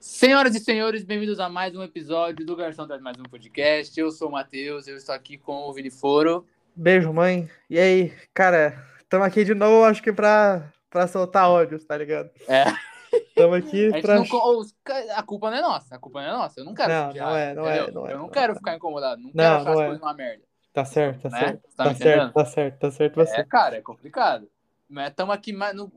Senhoras e senhores, bem-vindos a mais um episódio do Garçom Traz Mais Um Podcast. Eu sou o Matheus, eu estou aqui com o Vini Foro. Beijo, mãe. E aí, cara, estamos aqui de novo, acho que pra, pra soltar ódios, tá ligado? É. Estamos aqui A, pra. não a culpa não é nossa, a culpa não é nossa. Eu não quero Não, odiar, não é, não é, não é, Eu não não quero é. ficar incomodado, não, Não, quero achar não as é. coisas uma merda. Tá certo, tá Né? certo. Tá Tá, entendendo? certo, tá certo, tá certo você. É, cara, é complicado. Estamos aqui, no,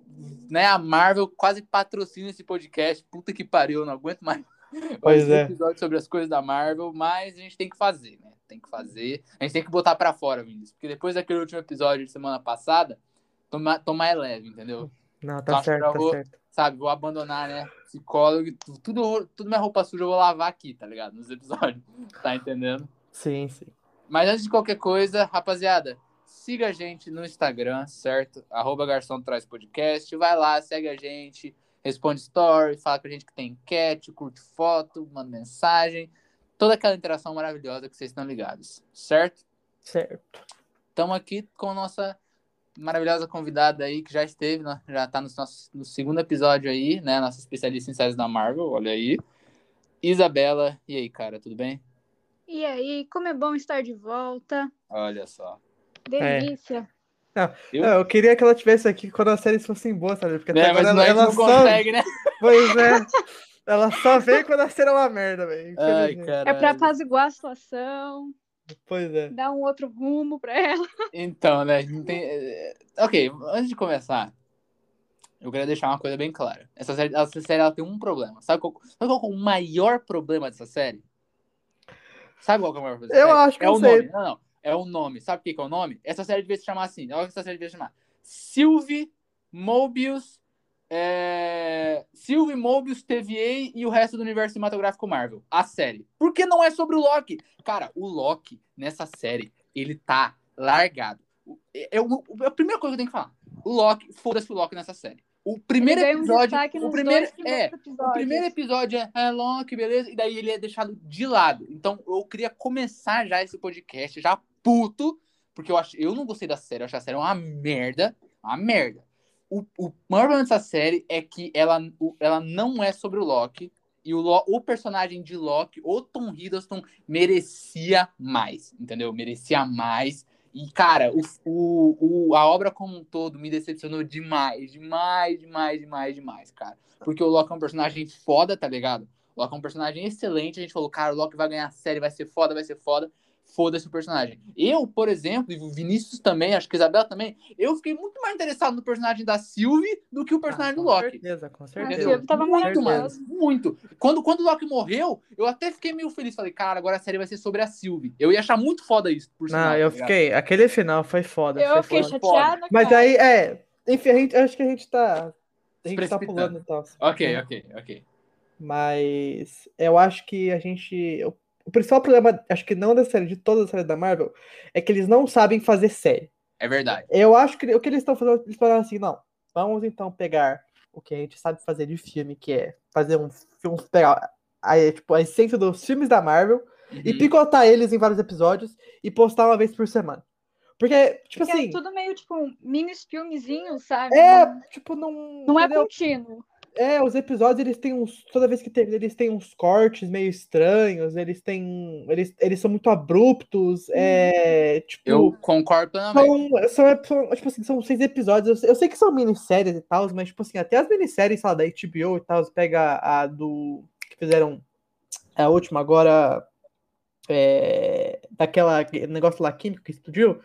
né? A Marvel quase patrocina esse podcast. Puta que pariu, eu não aguento mais. Pois é. episódios sobre as coisas da Marvel, mas a gente tem que fazer, né? Tem que fazer. A gente tem que botar pra fora, Vinícius. Porque depois daquele último episódio de semana passada, tomar, tomar é leve, entendeu? Não, tá que certo, tá vou- certo. Sabe, vou abandonar, né? Psicólogo, tu- tudo, tudo minha roupa suja eu vou lavar aqui, tá ligado? Nos episódios. Tá entendendo? Sim, sim. Mas antes de qualquer coisa, rapaziada, siga a gente no Instagram, certo? Arroba Garçom Traz Podcast. Vai lá, segue a gente, responde story, fala com a gente que tem enquete, curte foto, manda mensagem. Toda aquela interação maravilhosa que vocês estão ligados, certo? Certo. Estamos aqui com a nossa maravilhosa convidada aí, que já esteve, né? já tá no, nosso, no segundo episódio aí, né? Nossa especialista em séries da Marvel, olha aí. Isabela, e aí, cara, tudo bem? E aí, como é bom estar de volta. Olha só. Delícia. Eu- Não, eu queria que ela tivesse aqui quando as séries fossem boas, sabe? Porque até É, mas agora nós ela, não ela só. consegue, né? Pois é. Ela só vem quando a série é uma merda, velho. É pra apaziguar a situação, Pois é. dar um outro rumo pra ela. Então, né? Tem... é, Ok, antes de começar, eu queria deixar uma coisa bem clara. Essa série, essa série ela tem um problema. Sabe qual, sabe qual é o maior problema dessa série? Sabe qual que é o maior problema? dessa Eu acho que é eu o sei. nome. Não, não. É o nome. Sabe o que que é o nome? Essa série devia se chamar assim. Olha o que essa série devia se chamar. Sylvie, Mobius, é... Sylvie, Mobius, TVA e o resto do universo cinematográfico Marvel. A série. Por que não é sobre o Loki? Cara, o Loki, nessa série, ele tá largado. É, é é a primeira coisa que eu tenho que falar. O Loki, foda-se o Loki nessa série. O primeiro um episódio. destaque o primeiro, é, episódios. o primeiro episódio é, é Loki, beleza? E daí ele é deixado de lado. Então eu queria começar já esse podcast, já puto, porque eu, acho, eu não gostei da série, eu achei a série uma merda. Uma merda. O, o maior problema dessa série é que ela, o- ela não é sobre o Loki. E o, Lo- o personagem de Loki, o Tom Hiddleston, merecia mais, entendeu? Merecia mais. E, cara, o, o, o- a obra como um todo me decepcionou demais, demais, demais, demais, demais, cara. Porque o Loki é um personagem foda, tá ligado? O Loki é um personagem excelente. A gente falou, cara, o Loki vai ganhar a série, vai ser foda, vai ser foda. Foda-se o personagem. Eu, por exemplo, e o Vinícius também, acho que a Isabela também, eu fiquei muito mais interessado no personagem da Sylvie do que o personagem do com Loki. certeza, com Ah, certeza. Silvio tava muito, mano. Muito. Quando, quando o Loki morreu, eu até fiquei meio feliz. Falei, cara, agora a série vai ser sobre a Sylvie. Eu ia achar muito foda isso, por Não, sinal, eu tá ligado? fiquei. Aquele final foi foda. Eu foi fiquei foda. chateada. Mas cara. aí, é. Enfim, a gente, acho que a gente tá. A gente tá pulando e tal. Ok, ok, ok. Mas eu acho que a gente. O, o principal problema, acho que não da série, de toda a série da Marvel, é que eles não sabem fazer série. É verdade. Eu acho que o que eles estão fazendo, eles falaram assim, não, vamos então pegar o que a gente sabe fazer de filme, que é fazer um filme, pegar a, tipo, a essência dos filmes da Marvel e Uhum. picotar eles em vários episódios e postar uma vez por semana. Porque, tipo Porque assim, é tudo meio tipo um mini filmezinho, sabe? é, Não, tipo, não. não é entendeu? contínuo. É, os episódios, eles têm uns. Toda vez que termina, eles têm uns cortes meio estranhos, eles têm. Eles, eles são muito abruptos. É. Tipo. Eu concordo plenamente. São, são, são, tipo assim, são seis episódios. Eu, eu sei que são minisséries e tal, mas, tipo assim, até as minisséries, sei lá, da HBO e tal, pega a do. que fizeram a última agora. É, daquela negócio lá químico que explodiu.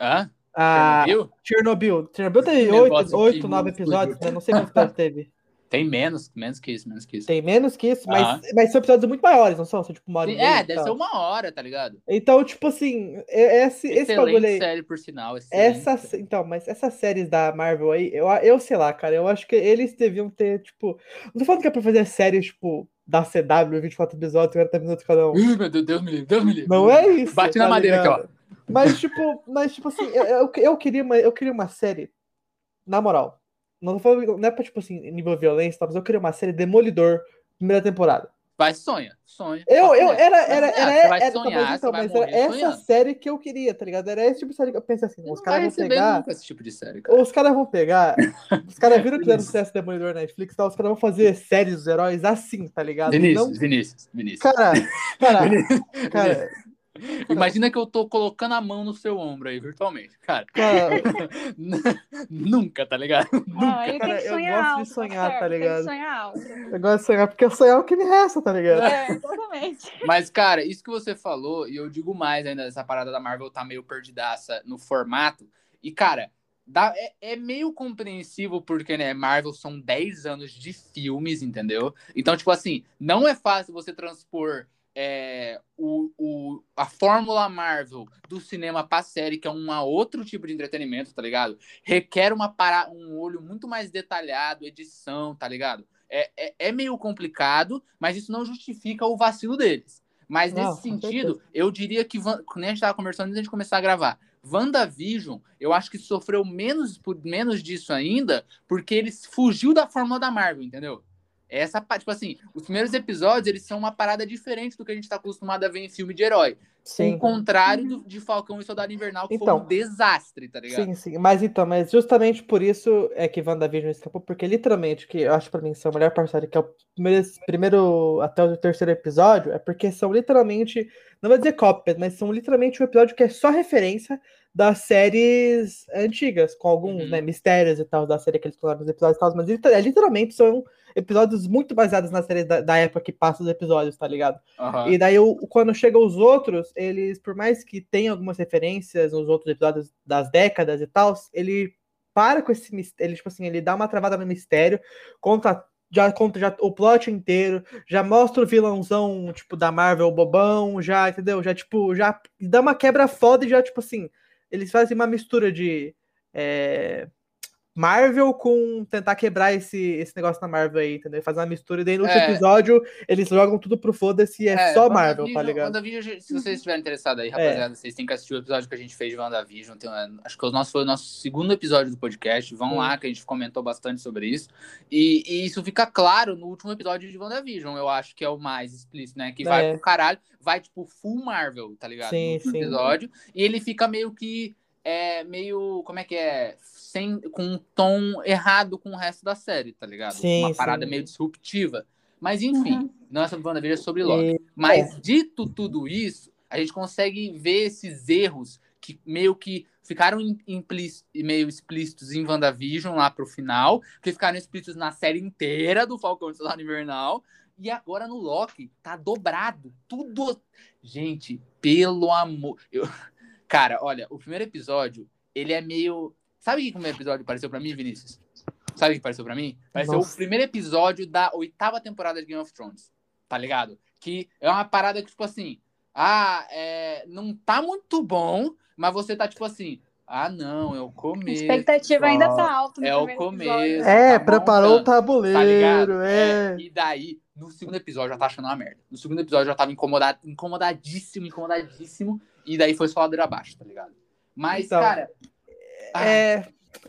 Hã? A Chernobyl? Chernobyl. Chernobyl teve oito, oito nove episódios, né? Não sei quantos episódios teve. Tem menos, menos que isso, menos que isso. Tem menos que isso, mas, Aham. mas são episódios muito maiores, não são? São tipo uma hora É, deve tal. ser uma hora, tá ligado? Então, tipo assim, é- esse, esse bagulho Excelente aí. série, por sinal. excelente Essa, então, mas essas séries da Marvel aí, eu, eu sei lá, cara, eu acho que eles deviam ter, tipo. Não tô falando que é pra fazer séries, tipo, da CW, 24 episódios, 40 minutos cada um. Ih, meu Deus, Deus me livre, Deus me livre. Não é isso. Bate na tá madeira aqui, ligado? Mas, tipo, mas, tipo assim, eu, eu, eu queria uma, eu queria uma série, na moral. Não, falando, não é pra, tipo assim, nível violência, tal, mas eu queria uma série Demolidor, primeira temporada. Vai, sonha, sonha. Eu, eu, era, era, era, vai era, sonhar, mas, então, era essa sonhando. série que eu queria, tá ligado? Era esse tipo de série que eu pensei assim, os caras vão pegar, nunca esse tipo de série, cara. os caras vão pegar, os caras viram que fizeram sucesso Demolidor na Netflix, tá? os caras vão fazer séries dos heróis assim, tá ligado? Vinícius, Não, Vinícius, Vinícius. cara, cara, cara, Imagina que eu tô colocando a mão no seu ombro aí, virtualmente. Cara, cara, nunca, tá ligado? Ah, ele Cara, tem que eu gosto de alto, sonhar, certo, tá ligado? alto. eu gosto de sonhar, porque sonhar é o que me resta, tá ligado? É, exatamente. Mas, cara, isso que você falou, e eu digo mais ainda, essa parada da Marvel tá meio perdidaça no formato. E, cara, dá, é, é meio compreensível porque, né, Marvel são 10 anos de filmes, entendeu? Então, tipo assim, não é fácil você transpor é, o, o, a fórmula Marvel do cinema pra série, que é um outro tipo de entretenimento, tá ligado? Requer uma para, um olho muito mais detalhado, edição, tá ligado? É, é, é meio complicado, mas isso não justifica o vacilo deles. Mas Não, nesse sentido, eu diria que, quando a gente tava conversando antes de começar a gravar, WandaVision, eu acho que sofreu menos, por menos disso ainda, porque eles fugiu da fórmula da Marvel, entendeu? Essa parte, tipo assim, os primeiros episódios, eles são uma parada diferente do que a gente tá acostumado a ver em filme de herói. Sim. O contrário do- de Falcão e Soldado Invernal, que foi Então. um desastre, tá ligado? Sim, sim. Mas então, mas justamente por isso é que WandaVision escapou, porque literalmente, que eu acho pra mim são a melhor parceria, que é o primeiro, primeiro até o terceiro episódio, é porque são literalmente, não vou dizer cópias, mas são literalmente um episódio que é só referência das séries antigas, com alguns Uhum. né, mistérios e tal, da série que eles colocaram nos episódios e tal, mas é, literalmente são episódios muito baseados nas séries da, da época que passa os episódios, tá ligado? Aham. E daí, o- quando chega os outros, eles, por mais que tenham algumas referências nos outros episódios das décadas e tal, ele para com esse mistério, ele, tipo assim, ele dá uma travada no mistério, conta, já conta já o plot inteiro, já mostra o vilãozão, tipo, da Marvel bobão, já, entendeu? Já, tipo, já dá uma quebra foda e já, tipo assim, eles fazem uma mistura de é, Marvel com tentar quebrar esse, esse negócio na Marvel aí, entendeu? Fazer uma mistura e daí no último É. episódio eles jogam tudo pro foda-se e é, só Marvel, tá ligado? WandaVision, se vocês estiverem interessados aí, rapaziada, vocês têm que assistir o episódio que a gente fez de WandaVision. Tem, é, acho que o nosso foi o nosso segundo episódio do podcast. Vão Sim. lá, que a gente comentou bastante sobre isso. E, e isso fica claro no último episódio de WandaVision. Eu acho que é o mais explícito, né? Que vai É. pro caralho, vai tipo full Marvel, tá ligado? Sim, no último sim. episódio. E ele fica meio que. É, meio. Como é que é? Sem, com um tom errado com o resto da série, tá ligado? Sim, Uma parada sim. meio disruptiva. Mas enfim, Uhum. não é sobre WandaVision, é sobre Loki. E- Mas dito tudo isso, a gente consegue ver esses erros que meio que ficaram im- implíci- meio explícitos em WandaVision lá pro final, que ficaram explícitos na série inteira do Falcão e Soldado Invernal, e agora no Loki tá dobrado, tudo. Gente, pelo amor, eu... cara, olha, o primeiro episódio, ele é meio, sabe o que o primeiro episódio pareceu pra mim, Vinícius? Sabe o que pareceu pra mim? Pareceu Nossa. o primeiro episódio da oitava temporada de Game of Thrones, tá ligado? Que é uma parada que, tipo assim, ah, é, não tá muito bom, mas você tá tipo assim, ah, não, é o A começo. expectativa ainda tá alta no É o começo. episódio. É, tá preparou o montando, tá ligado? tabuleiro, é. E daí, no segundo episódio, já tá achando uma merda. No segundo episódio, já tava incomodado, incomodadíssimo, incomodadíssimo. E daí foi só ladeira abaixo, tá ligado? Mas, Então, cara. ah, É,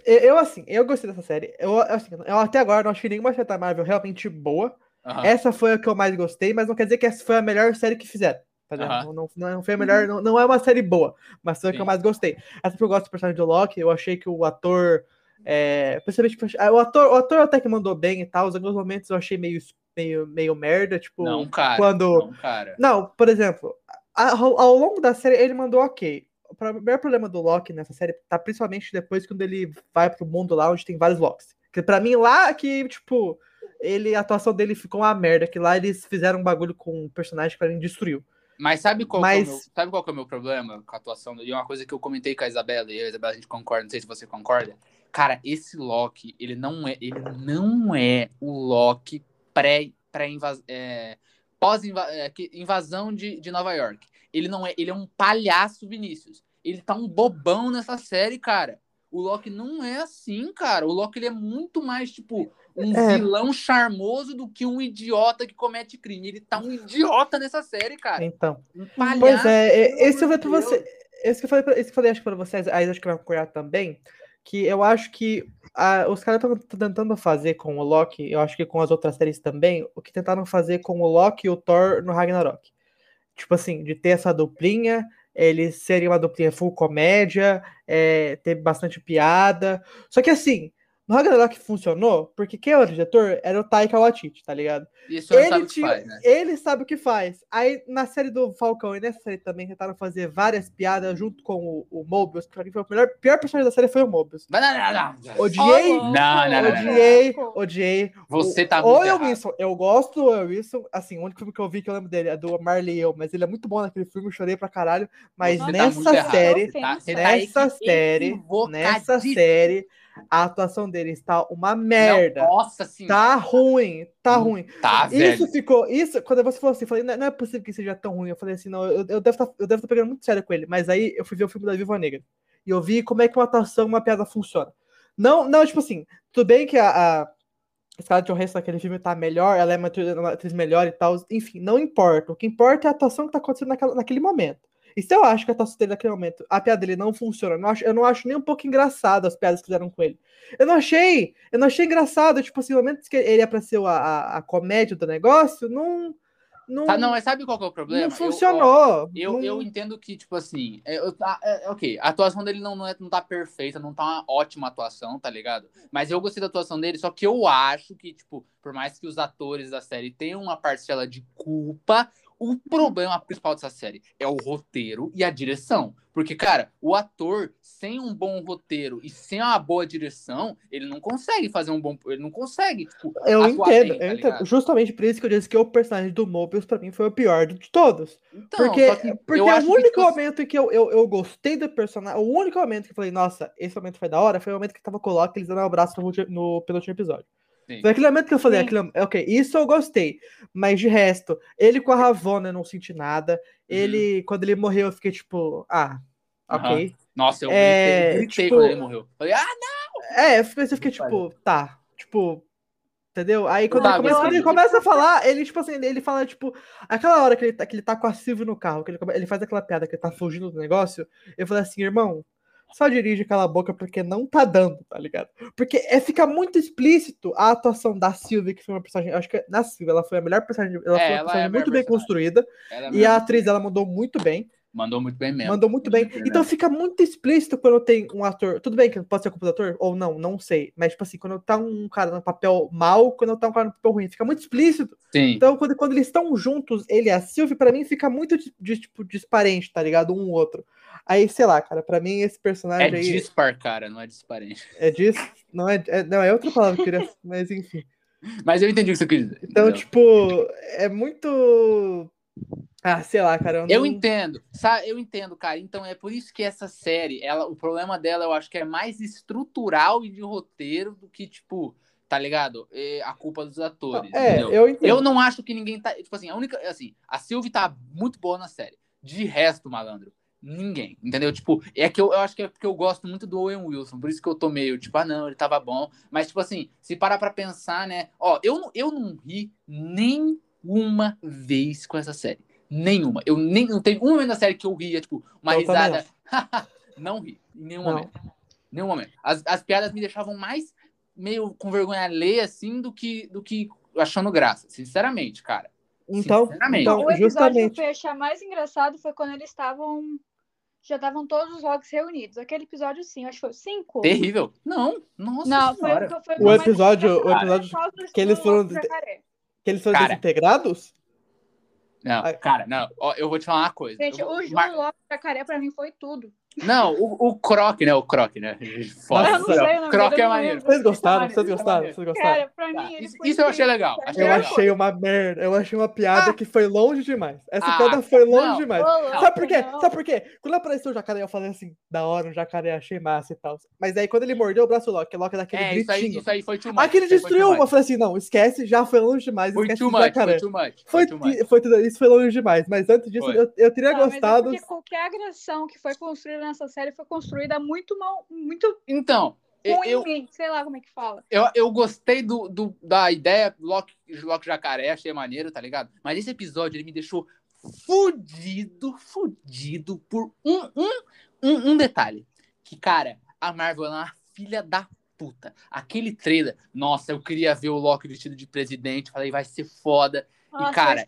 eu, assim, eu gostei dessa série. Eu, assim, eu até agora não achei nenhuma série da Marvel realmente boa. aham. Essa foi a que eu mais gostei, mas não quer dizer que essa foi a melhor série que fizeram. Tá? Aham. não, não, não foi a melhor, não, não é uma série boa, mas foi a que eu mais gostei. Essa porque eu gosto do personagem do Loki, eu achei que o ator. É, principalmente, ah, o ator, o ator até que mandou bem e tal. Em alguns momentos eu achei meio, meio, meio merda, tipo. Não, cara. quando- Não, cara. Não, por exemplo, ao, ao longo da série ele mandou ok. O maior problema do Loki nessa série tá principalmente depois quando ele vai pro mundo lá onde tem vários Locks. Que pra mim lá que, tipo, ele, a atuação dele ficou uma merda, que lá eles fizeram um bagulho com um personagem que pra mim destruiu. Mas sabe qual, é Mas- o meu, sabe qual que é o meu problema com a atuação? E é uma coisa que eu comentei com a Isabela, e e a Isabela a gente concorda, não sei se você concorda. Cara, esse Loki, ele não é, ele não é o Loki pré, pré invas, é, pós é, invasão de, de Nova York. Ele não é, ele é um palhaço Vinícius. Ele tá um bobão nessa série, cara. O Loki não é assim, cara. O Loki ele é muito mais tipo um É. vilão charmoso do que um idiota que comete crime. Ele tá um idiota nessa série, cara. Então. Um palhaço. Pois é, é, esse eu falei amor pra de você. Esse que eu falei, esse que eu falei acho que pra vocês, aí acho que vai concordar também. Que eu acho que a- os caras estão tentando fazer com o Loki, eu acho que com as outras séries também, o que tentaram fazer com o Loki e o Thor no Ragnarok. Tipo assim, de ter essa duplinha, eles serem uma duplinha full comédia, é, ter bastante piada. Só que assim, no Ragnarok funcionou, porque quem era o diretor era o Taika Waititi, tá ligado? Isso sabe Ele, o que tinha, faz, né? ele sabe o que faz. Aí na série do Falcão e nessa série também tentaram fazer várias piadas junto com o, o Mobius, que pra mim foi o melhor, pior personagem da série foi o Mobius. Não, não, não, não. Odiei, louco. Não, não, não, não. odiei, odiei. Você O- tá o muito Owen errado. Wilson, eu gosto do Owen Wilson, assim, o único filme que eu vi que eu lembro dele é do Marley e eu, mas ele é muito bom naquele filme, eu chorei pra caralho, mas Você tá nessa errado. série, Você tá- tá nessa série, nessa série, a atuação dele está uma merda. Não, nossa senhora. Tá ruim, tá Hum, ruim. Tá, Isso velho. ficou. Isso, quando você falou assim, eu falei, não, é possível que seja tão ruim. Eu falei assim, não, eu, eu devo estar eu devo tá pegando muito sério com ele. Mas aí eu fui ver o filme da Viva Negra. E eu vi como é que uma atuação, uma piada funciona. Não, não, tipo assim, tudo bem que a, a Scarlett Johansson naquele filme tá melhor, ela é uma atriz, uma atriz melhor e tal. Enfim, não importa. O que importa é a atuação que tá acontecendo naquela, naquele momento. E se eu acho que a atuação dele naquele momento, a piada dele não funciona, eu não acho, eu não acho nem um pouco engraçado as piadas que fizeram com ele. Eu não achei, eu não achei engraçado, tipo assim, no momento que ele é pra ser a, a, a comédia do negócio, não. Não, Tá, não, mas sabe qual que é o problema? não Eu- funcionou. Eu, não- eu entendo que, tipo assim, é, eu- tá, é, ok, a atuação dele não, não, é, não tá perfeita, não tá uma ótima atuação, tá ligado? Mas eu gostei da atuação dele, só que eu acho que, tipo, por mais que os atores da série tenham uma parcela de culpa, o problema principal dessa série é o roteiro e a direção. Porque, cara, o ator, sem um bom roteiro e sem uma boa direção, ele não consegue fazer um bom. Ele não consegue, tipo, Eu entendo, bem, tá eu entendo. Justamente por isso que eu disse que o personagem do Mobius, pra mim, foi o pior de todos. Então, porque que porque acho o único que, momento em que eu, eu, eu gostei do personagem, o único momento que eu falei, nossa, esse momento foi da hora, foi o momento que tava com o Loki, eles dando um abraço no, no penúltimo episódio. Sim. Foi aquele momento que eu falei, Sim. aquele, ok, isso eu gostei. Mas de resto, ele com a Ravonna eu não senti nada. Ele, quando ele morreu, eu fiquei tipo, ah, ok. Nossa, eu É, gritei, tipo- quando ele morreu. Falei, ah, É, eu fiquei, eu fiquei tipo, tá, tipo, entendeu? Aí quando, Tá, ele, começa, quando ele começa a falar, ele, tipo assim, ele fala, tipo, aquela hora que ele, tá, que ele tá com a Silvia no carro, que ele, ele faz aquela piada que ele tá fugindo do negócio, eu falei assim, irmão, só dirige aquela boca porque não tá dando, tá ligado? Porque é, fica muito explícito a atuação da Silvia, que foi uma personagem, acho que na Silvia ela foi a melhor personagem, ela É, foi uma ela é a personagem melhor muito bem personagem. construída, Era e a atriz ela mandou muito bem. Mandou muito bem mesmo. Mandou muito bem. Então fica muito explícito quando tem um ator. Tudo bem que pode ser culpa do ator, ou não, não sei. Mas, tipo assim, quando tá um cara no papel mal, quando tá um cara no papel ruim. Fica muito explícito. Sim. Então, quando, quando eles estão juntos, ele e a Sylvie, pra mim, fica muito, de, tipo, disparente, tá ligado? Um outro. Aí, sei lá, cara, pra mim esse É personagem aí dispar, cara, não é disparente. é disso. Não é, é- não, é outra palavra que eu queria. Mas enfim. Mas eu entendi o que você quis dizer. Então, entendeu? tipo, é muito. Ah, sei lá, cara. Eu, Eu não- entendo, sabe? Eu entendo, cara. Então é por isso que essa série, ela, o problema dela, eu acho que é mais estrutural e de roteiro do que, tipo, tá ligado? É a culpa dos atores. É, entendeu? eu entendo. Eu não acho que ninguém tá. Tipo assim, a única. Assim, a Sylvie tá muito boa na série. De resto, malandro, ninguém. Entendeu? Tipo, é que eu, eu acho que é porque eu gosto muito do Owen Wilson. Por isso que eu tô meio, tipo, ah, não, ele tava bom. Mas, tipo assim, se parar pra pensar, né? Ó, eu, eu não ri nenhuma vez com essa série. Nenhuma. Eu nem não teve um momento da série que eu ria, tipo, uma Eu risada. não ri. Em nenhum Não. momento. Nenhum momento. As, as piadas me deixavam mais meio com vergonha alheia, assim, do que, do que achando graça. Sinceramente, cara. Então, Sinceramente. então o episódio justamente. que eu fui achar mais engraçado foi quando eles estavam. Já estavam todos os logs reunidos. Aquele episódio, sim, acho que foi o 5. Terrível. Não, nossa Não, foi, senhora. foi O episódio- o episódio que eles do foram-. Que eles foram Cara. desintegrados? Não, cara, não. Ó, eu vou te falar uma coisa. Gente, vou- o Ju Mar- Loki Jacaré pra mim foi tudo. Não, o, o Croc, né? O Croc, né? Foda. Eu não sei o nome Croc é não maneiro. Vocês gostaram? Vocês é gostaram? Vocês gostaram? Cara, pra Tá, mim. ele isso- isso eu achei legal, achei Eu legal. achei uma merda. Eu achei uma piada Ah. que foi longe demais. Essa Ah, piada foi longe não. demais. Louco, Sabe por quê? não. Sabe por quê? Quando apareceu o jacaré, eu falei assim, da hora, um jacaré, achei massa e tal. Mas aí quando ele mordeu o braço do Loki, o Loki daquele É, isso aí, gritinho. isso aí foi too much. Aquele destruiu. Eu falei assim, não, esquece, já foi longe demais. Foi esquece too much, jacaré. foi too much. Foi, Foi too much. foi tudo- isso foi longe demais. Mas antes disso, eu, eu teria Tá, é gostado. porque qualquer agressão que foi construída nessa série foi construída muito mal, muito Então, eu, sei lá como é que fala. eu, eu gostei do, do- da ideia Loki, Loki Jacaré, achei maneiro, tá ligado? Mas esse episódio, ele me deixou fudido, fudido por um, um, um, um detalhe. Que, cara, a Marvel é uma filha da puta. Aquele trailer, nossa, eu queria ver o Loki vestido de presidente. Falei, vai ser foda. Nossa, e, cara,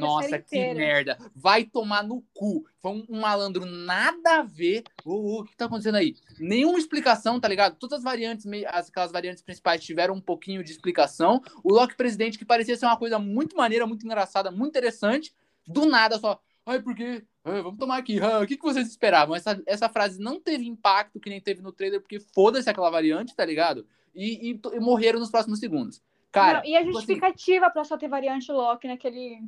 nossa, que inteira. merda. Vai tomar no cu. Foi um, um malandro nada a ver. Ô, ô, o que tá acontecendo aí? Nenhuma explicação, tá ligado? Todas as variantes, as, aquelas variantes principais tiveram um pouquinho de explicação. O Loki presidente, que parecia ser uma coisa muito maneira, muito engraçada, muito interessante. Do nada, só. Ai, por quê? Ah, vamos tomar aqui. Ah, o que, que vocês esperavam? Essa, essa frase não teve impacto que nem teve no trailer, porque foda-se aquela variante, tá ligado? E, e e morreram nos próximos segundos. Cara, Não, e a tipo assim, justificativa pra só ter variante Loki naquele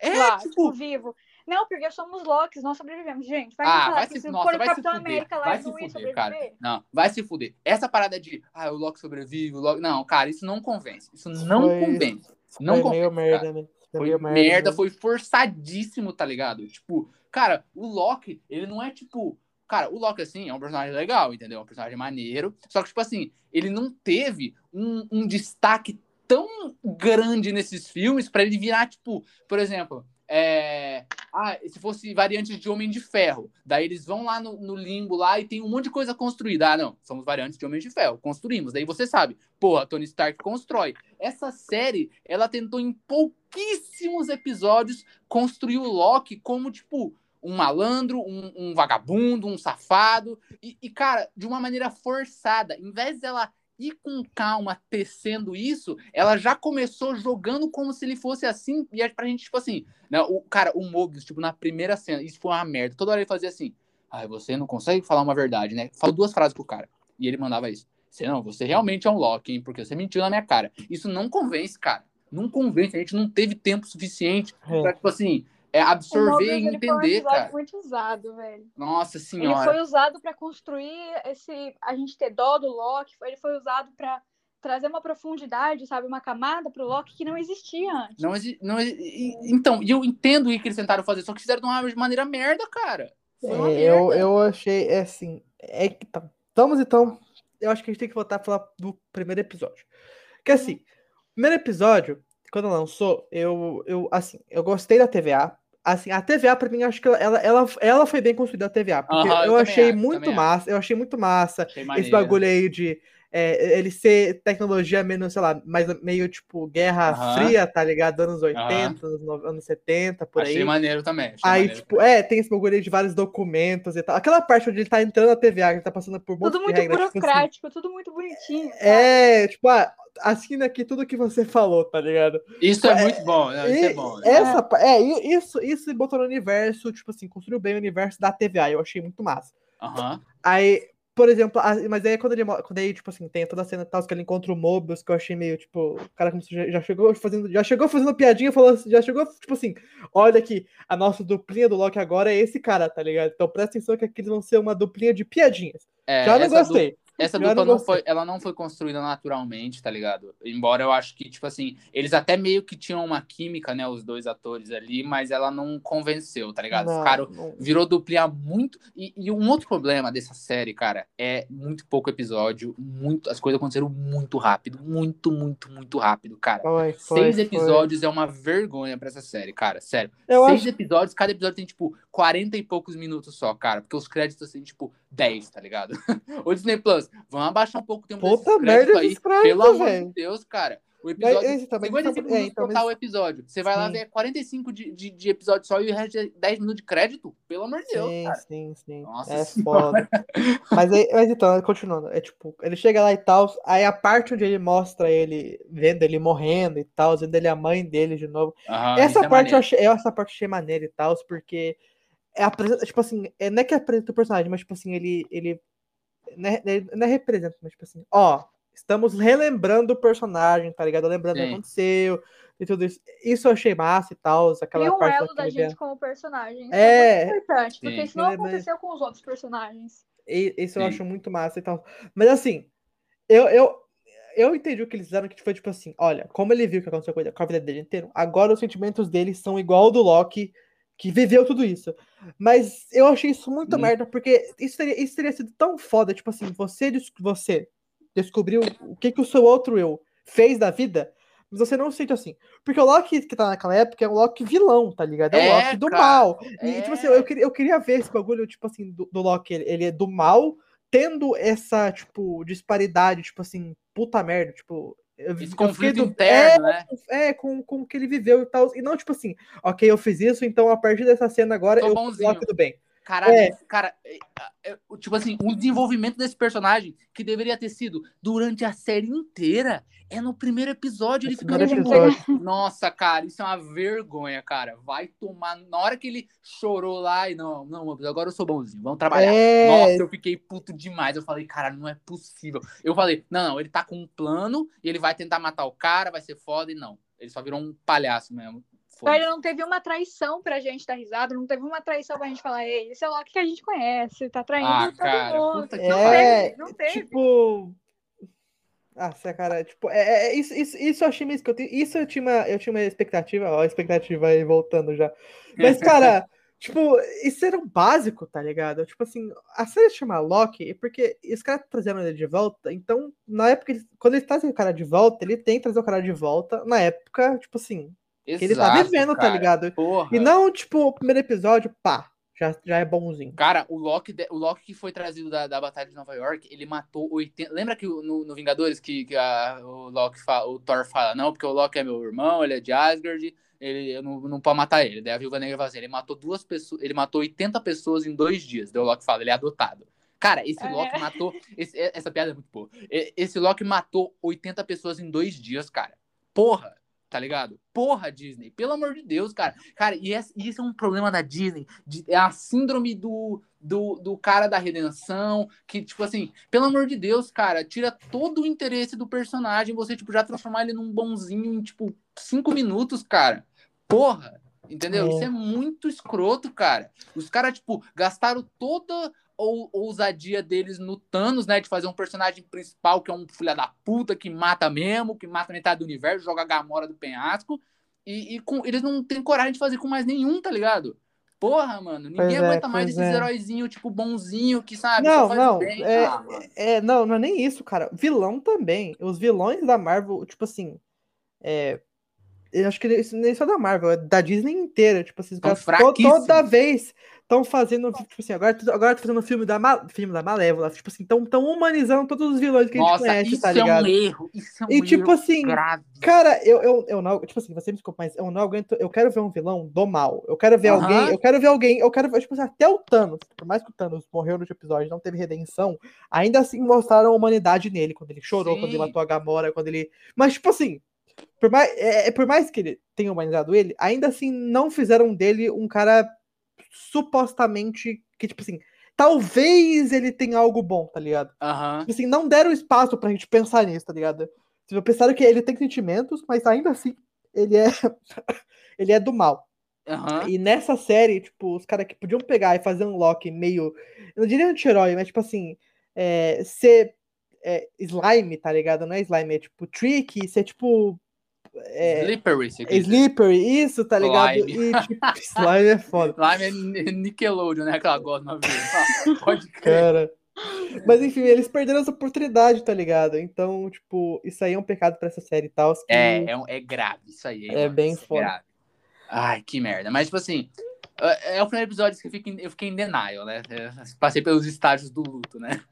é, lá, tipo, tipo, vivo. Não, porque somos Locks, nós sobrevivemos. Gente, vai Ah, falar vai que se, se nossa, for o vai se Capitão fuder. América lá, Vai se fuder, cara. sobreviver. Não, vai se fuder. Essa parada de, ah, o Loki sobrevive, o Loki... Não, cara, isso não convence. Isso não Foi- convence. Não foi convence, meio cara. merda, né? Foi meio merda, né? foi forçadíssimo, tá ligado? Tipo, cara, o Loki, ele não é tipo. Cara, o Loki, assim, é um personagem legal, entendeu? É um personagem maneiro. Só que, tipo assim, ele não teve um, um destaque tão grande nesses filmes pra ele virar, tipo, por exemplo, é... ah, se fosse variantes de Homem de Ferro. Daí eles vão lá no, no limbo lá e tem um monte de coisa construída. Ah, não, somos variantes de Homem de Ferro, construímos. Daí você sabe, porra, Tony Stark constrói. Essa série, ela tentou em pouquíssimos episódios construir o Loki como, tipo, um malandro, um, um vagabundo, um safado. E, e, cara, de uma maneira forçada. Em vez dela ir com calma tecendo isso, ela já começou jogando como se ele fosse assim. E é pra gente, tipo assim, né, o cara, o Mobius, tipo, na primeira cena, isso foi uma merda. Toda hora ele fazia assim. Ai, você não consegue falar uma verdade, né? Falou duas frases pro cara. E ele mandava isso. Você não, você realmente é um Loki, hein? Porque você mentiu na minha cara. Isso não convence, cara. Não convence. A gente não teve tempo suficiente É. pra, tipo assim, é, O absorver Mobius, e ele foi um entender, cara. muito usado, velho. Nossa Ele senhora. foi usado pra construir esse. A gente ter dó do Loki. Ele foi usado pra trazer uma profundidade, sabe? Uma camada pro Loki que não existia antes. Não, exi- não exi- então, e eu entendo o que eles tentaram fazer, só que fizeram de uma maneira merda, cara. É, eu, merda. eu achei, é assim, é que tá. Vamos então, eu acho que a gente tem que voltar a falar do primeiro episódio. Que assim, primeiro episódio, quando lançou, eu, eu assim, eu gostei da TVA. Assim, a TVA, pra mim, acho que ela, ela, ela, foi bem construída, a TVA. Porque eu eu, também achei acho, muito também massa, eu achei muito massa Achei esse bagulho aí de é, ele ser tecnologia menos, sei lá, mais meio tipo Guerra. Fria, tá ligado? Anos 80, anos, no- anos 70, por Achei aí. maneiro também. achei Aí, maneiro. tipo, é, tem esse bagulho aí de vários documentos e tal. Aquela parte onde ele tá entrando na TVA, que ele tá passando por um Tudo muito regras, tipo assim, burocrático, tudo muito bonitinho. sabe? é, tipo, ah, assina aqui tudo que você falou, tá ligado? Isso é muito bom, não, isso é E bom. Essa, pa- é, e- isso, isso botou no universo, tipo assim, construiu bem o universo da TVA, eu achei muito massa. Aham. Aí, por exemplo, a- mas aí quando ele, quando aí, tipo assim, tem toda a cena e tal, que ele encontra o Mobius, que eu achei meio, tipo, o cara como já, já chegou fazendo, já chegou fazendo piadinha, falou, assim- já chegou, tipo assim, olha aqui, a nossa duplinha do Loki agora é esse cara, tá ligado? Então presta atenção que aqui eles vão ser uma duplinha de piadinhas. É, já não essa du- gostei. Essa Já dupla não gostei. foi, ela não foi construída naturalmente, tá ligado? Embora eu acho que, tipo assim, eles até meio que tinham uma química, né, os dois atores ali, mas ela não convenceu, tá ligado? Não, Ficaram, não- virou duplinha muito. E, e um outro problema dessa série, cara, é muito pouco episódio, muito, as coisas aconteceram muito rápido, muito, muito, muito rápido, cara. foi, foi, Seis foi. episódios é uma vergonha pra essa série, cara, sério. Eu Seis acho episódios, cada episódio tem, tipo, 40 e poucos minutos só, cara. Porque os créditos, assim, tipo, 10, tá ligado? o Disney Plus, vamos abaixar um pouco o tempo Puta merda créditos aí. créditos, Pelo amor de Deus, cara. O Mas episódio... esse também 55 tá- minutos é, então, total mas- o episódio. Você vai lá Sim. ver 45 de, de, de episódio só e o resto é 10 minutos de crédito? Pelo amor de Deus, Sim, cara. sim, sim. Nossa é Senhora. foda. mas, aí, mas então, continuando. É tipo, ele chega lá e tal. Aí a parte onde ele mostra ele vendo ele morrendo e tal, vendo ele a mãe dele de novo. Aham, essa é parte eu maneiro. achei, essa parte eu achei maneira e tal, porque é apresenta, tipo assim, é, não é que apresenta o personagem, mas tipo assim, ele, ele não é, ele não é representa, mas tipo assim, ó, estamos relembrando o personagem, tá ligado? Lembrando o que aconteceu e tudo isso. Isso eu achei massa e tal, aquela um parte elo da gente como personagem. Isso É. é muito importante, porque Sim. isso não É, mas- aconteceu com os outros personagens. E- Isso eu Sim. acho muito massa e tal. Mas assim, eu, eu, eu entendi o que eles fizeram, que foi tipo assim, olha, como ele viu o que aconteceu com a com a vida dele inteiro, agora os sentimentos dele são igual ao do Loki, que viveu tudo isso. Mas eu achei isso muito Hum. merda, porque isso teria, isso teria sido tão foda, tipo assim, você, você descobriu o que, que o seu outro eu fez da vida, mas você não se sente assim. Porque o Loki que tá naquela época é um Loki vilão, tá ligado? É o É, Loki do cara, mal. E, é. tipo assim, eu queria, eu queria ver esse bagulho, tipo assim, do, do Loki. Ele, ele é do mal, tendo essa, tipo, disparidade, tipo assim, puta merda, tipo. Esse conflito interno, né? é, é, com, com o que ele viveu e tal. E não, tipo assim, ok, eu fiz isso, então a partir dessa cena agora Tô eu bonzinho. tudo bem. Caralho, É. cara, é, é, é, tipo assim, o desenvolvimento desse personagem, que deveria ter sido durante a série inteira, é no primeiro episódio. Ele fica episódio. Nossa, cara, isso é uma vergonha, cara. Vai tomar. Na hora que ele chorou lá e não, não, agora eu sou bonzinho, vamos trabalhar. É, Nossa, eu fiquei puto demais. Eu falei, cara, não é possível. Eu falei, não, não, ele tá com um plano e ele vai tentar matar o cara, vai ser foda e não. Ele só virou um palhaço mesmo. Foda-se. Ele não teve uma traição pra gente dar risada, não teve uma traição pra gente falar, ei, esse é o Loki que a gente conhece, tá traindo Ah, todo cara, mundo. puta que não É, teve, não teve. tipo. Nossa, cara, tipo, é, é- isso, isso, isso eu achei meio escroto. Isso eu tinha uma, eu tinha uma expectativa, ó, a expectativa aí voltando já. Mas, cara, tipo, isso era o básico, tá ligado? Tipo assim, a série se chama Loki porque os caras trazendo ele de volta, então, na época, quando eles trazem o cara de volta, ele tem que trazer o cara de volta na época, tipo assim, que ele tá vivendo, tá cara. ligado? Porra. E não, tipo, o primeiro episódio, pá, já, já é bonzinho. Cara, o Loki, o Loki que foi trazido da, da Batalha de Nova York, ele matou 80. Lembra que no, no Vingadores que, que a- o Loki fala, o Thor fala, não, porque o Loki é meu irmão, ele é de Asgard, ele eu não, não pode matar ele. Daí a Viúva Negra fala assim, ele matou duas pessoas, ele matou 80 pessoas em dois dias. Daí o Loki fala, ele é adotado. Cara, esse É. Loki matou. esse- essa piada é muito boa. Esse Loki matou 80 pessoas em dois dias, cara. Porra, tá ligado? Porra, Disney. Pelo amor de Deus, cara. Cara, e isso é um problema da Disney. é a síndrome do, do, do cara da redenção. Que, tipo assim, pelo amor de Deus, cara, tira todo o interesse do personagem. Você, tipo, já transformar ele num bonzinho em, tipo, cinco minutos, cara. Porra. Entendeu? É. Isso é muito escroto, cara. Os caras, tipo, gastaram toda ou ousadia deles no Thanos, né? De fazer um personagem principal que é um filho da puta, que mata mesmo, que mata metade do universo, joga a Gamora do penhasco. E, e com, eles não têm coragem de fazer com mais nenhum, tá ligado? Porra, mano, ninguém é, aguenta mais esses é. heróizinho, tipo, bonzinho, que sabe? Não, não, bem. é- Ah. É, não, não é nem isso, cara. Vilão também. Os vilões da Marvel, tipo assim. É, eu acho que isso nem só da Marvel, é da Disney inteira. Tipo assim, Tão caras toda vez estão fazendo. Tipo assim, agora, agora tô fazendo filme da, Ma- filme da Malévola. Tipo assim, estão tão humanizando todos os vilões que a gente Nossa, conhece, isso tá é ligado? um erro. Isso é um E, tipo erro assim, grave. Cara, eu, eu, eu não. Tipo assim, você me desculpa, mas eu não aguento. Eu quero ver um vilão do mal. Eu quero ver Aham. alguém. Eu quero ver alguém. Eu quero ver, tipo assim, até o Thanos. Por mais que o Thanos morreu no último episódio, não teve redenção. Ainda assim mostraram a humanidade nele. Quando ele chorou, quando ele Sim. matou a Gamora, quando ele. Mas, tipo assim. Por mais, é, é- por mais que ele tenha humanizado ele, ainda assim não fizeram dele um cara supostamente. Que, tipo assim. Talvez ele tenha algo bom, tá ligado? Aham. Tipo assim, não deram espaço pra gente pensar nisso, tá ligado? Tipo, pensaram que ele tem sentimentos, mas ainda assim, ele é ele é do mal. Aham. E nessa série, tipo, os caras que podiam pegar e fazer um Loki meio, eu não diria anti-herói, mas tipo assim, é, ser é, slime, tá ligado? Não é slime, é tipo tricky, ser tipo é, Slippery, slippery, isso, tá ligado? Slime. E tipo, slime é foda. Slime é Ni- Nickelodeon, né? Aquela gosma verde. Pode crer. Cara. Mas enfim, eles perderam essa oportunidade, tá ligado? Então, tipo, isso aí é um pecado pra essa série e tal. que- É, é, um- é grave isso aí. É mano? bem foda. grave. Ai, que merda. Mas, tipo assim, é é o primeiro episódio que eu fiquei, eu fiquei em denial, né? Eu passei pelos estágios do luto, né?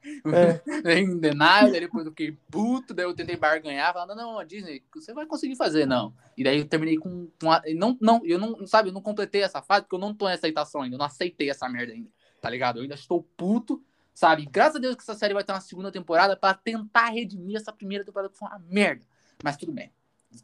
É. em denial, daí depois eu fiquei puto, daí eu tentei barganhar, falando, não, a Disney, você vai conseguir fazer, não. E daí eu terminei com. com a- não, não, eu não, sabe, eu não completei essa fase, porque eu não tô em aceitação ainda, eu não aceitei essa merda ainda, tá ligado? Eu ainda estou puto, sabe? Graças a Deus que essa série vai ter uma segunda temporada pra tentar redimir essa primeira temporada que foi uma merda. Mas tudo bem.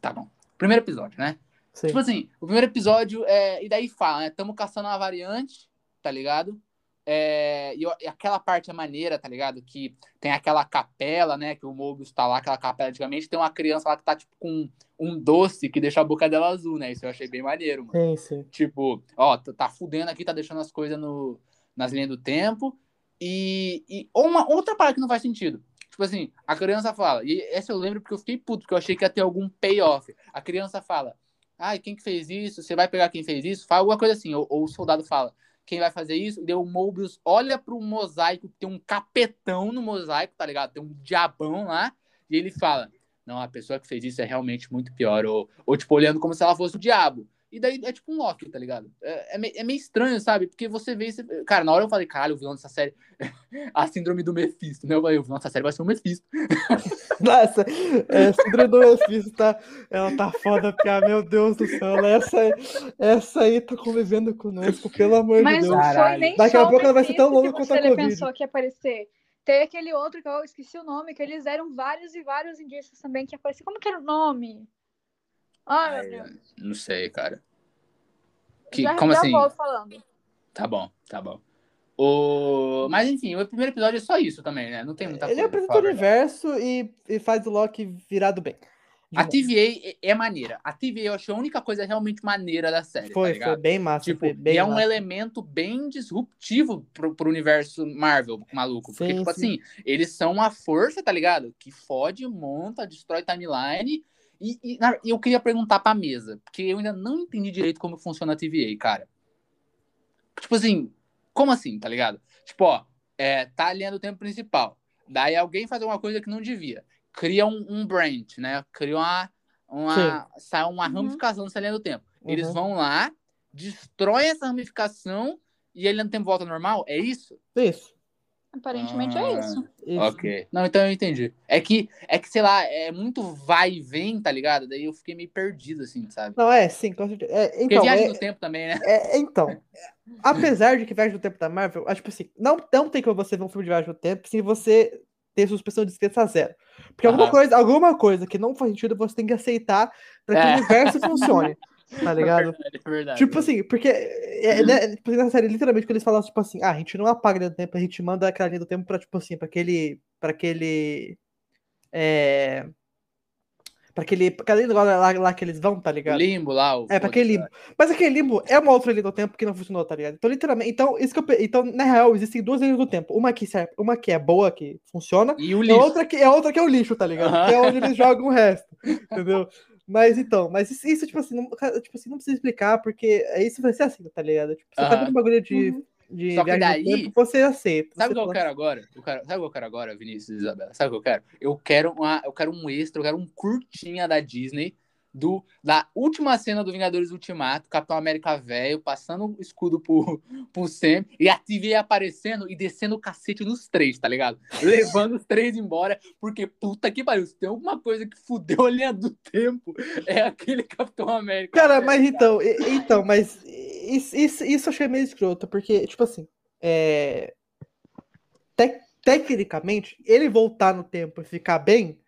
Tá bom. Primeiro episódio, né? Sim. Tipo assim, o primeiro episódio é. E daí fala, né? Tamo caçando uma variante, tá ligado? É, e, aquela parte é maneira, tá ligado? Que tem aquela capela, né? Que o Mobius tá lá, aquela capela antigamente, tem uma criança lá que tá, tipo, com um doce que deixa a boca dela azul, né? Isso eu achei bem maneiro, mano. Sim, sim. Tipo, ó, tá- fudendo aqui, tá deixando as coisas no, nas linhas do tempo. E, e uma outra parte que não faz sentido. Tipo assim, a criança fala, e essa eu lembro porque eu fiquei puto, porque eu achei que ia ter algum payoff. A criança fala, ai, quem que fez isso? Você vai pegar quem fez isso? Fala alguma coisa assim. Ou, ou o soldado fala, quem vai fazer isso? E o Mobius olha pro mosaico, tem um capetão no mosaico, tá ligado? Tem um diabão lá, e ele fala, não, a pessoa que fez isso é realmente muito pior. Ou, ou tipo, olhando como se ela fosse o diabo. E daí é tipo um Loki, tá ligado? É, é, meio, é meio estranho, sabe? Porque você vê. Você... Cara, na hora eu falei, caralho, o vilão dessa série. a síndrome do Mephisto, né? Eu falei, o vilão dessa série vai ser o Mephisto. Nossa, é, a síndrome do Mephisto tá. Ela tá foda, Pia, meu Deus do céu. Essa, essa aí tá convivendo conosco, pelo amor Mas de Deus. não foi Caralho. nem Daqui a pouco ela vai ser tão longa quanto a você Covid. pensou que ia aparecer. Tem aquele outro que eu esqueci o nome, que eles deram vários e vários indícios também que ia aparecer. Como que era o nome? Ai, meu Deus. Não sei, cara. Que, já, como já assim? volto falando. Tá bom, tá bom. O... Mas enfim, o primeiro episódio é só isso também, né? Não tem muita Ele coisa. apresenta pra o falar, universo e, e faz o Loki virado bem. De A novo. TVA é- é maneira. A TVA eu achei a única coisa realmente maneira da série. tá Foi, ligado? foi bem massa. Tipo, foi bem e é um massa. elemento bem disruptivo pro, pro universo Marvel, maluco. Porque, Sim, tipo sim. assim, eles são uma força, tá ligado? Que fode, monta, destrói timeline. E, e na- eu queria perguntar pra mesa, porque eu ainda não entendi direito como funciona a TVA, cara. Tipo assim, como assim, tá ligado? Tipo, ó, é, tá ali no tempo principal. Daí alguém faz alguma coisa que não devia. Cria um, um branch, né? Cria uma. uma sai uma Uhum. ramificação dessa linha do tempo. Eles Uhum. vão lá, destroem essa ramificação e a linha do tempo volta normal? É isso? Isso. Aparentemente Ah. é isso. Ok. Não, então eu entendi. É que, é que, sei lá, é muito vai e vem, tá ligado? Daí eu fiquei meio perdido, assim, sabe? Não, é, sim, com certeza. É, Porque então, viagem é, no tempo também, né? é- então, apesar de que Viagem no Tempo da Marvel, acho tipo assim, não, não tem como você ver um filme de Viagem no Tempo sem você ter suspensão de descrença zero. Porque alguma coisa, alguma coisa que não faz sentido você tem que aceitar pra que É. o universo funcione. Tá ligado? É verdade, é verdade. Tipo assim, porque é, né, tipo, na série, literalmente, quando eles falam, tipo assim, ah, a gente não apaga a linha do tempo, a gente manda aquela linha do tempo pra, tipo assim, pra aquele. pra aquele. É. Pra aquele. Aquele lugar lá, lá que eles vão, tá ligado? limbo lá. O É, pra aquele limbo. Mas aquele limbo é uma outra linha do tempo que não funcionou, tá ligado? Então, literalmente. Então, isso que eu, então na real, existem duas linhas do tempo. Uma que, serve, uma que é boa, que funciona, E o e lixo. outra que, é outra que é o lixo, tá ligado? Que é onde eles jogam o resto. Entendeu? Mas então, mas isso, isso, tipo assim, não, tipo assim, não precisa explicar, porque é isso vai ser assim, tá ligado? Tipo, você tá vendo um bagulho de, Uhum. de Só que daí- tempo, você aceita. Sabe o que eu quero agora? Eu quero, sabe o que eu quero agora, Vinícius e Isabela? Sabe o que eu quero? Eu quero, uma, eu quero um extra, eu quero um curtinha da Disney do, da última cena do Vingadores Ultimato, Capitão América velho, passando o escudo pro, pro Sam e a TVA aparecendo e descendo o cacete nos três, tá ligado? Levando os três embora, porque puta que pariu, se tem alguma coisa que fudeu a linha do tempo, é aquele Capitão América. Cara, mas então, então, mas isso, isso, isso eu achei meio escroto, porque, tipo assim, é... tec- tecnicamente, ele voltar no tempo e ficar bem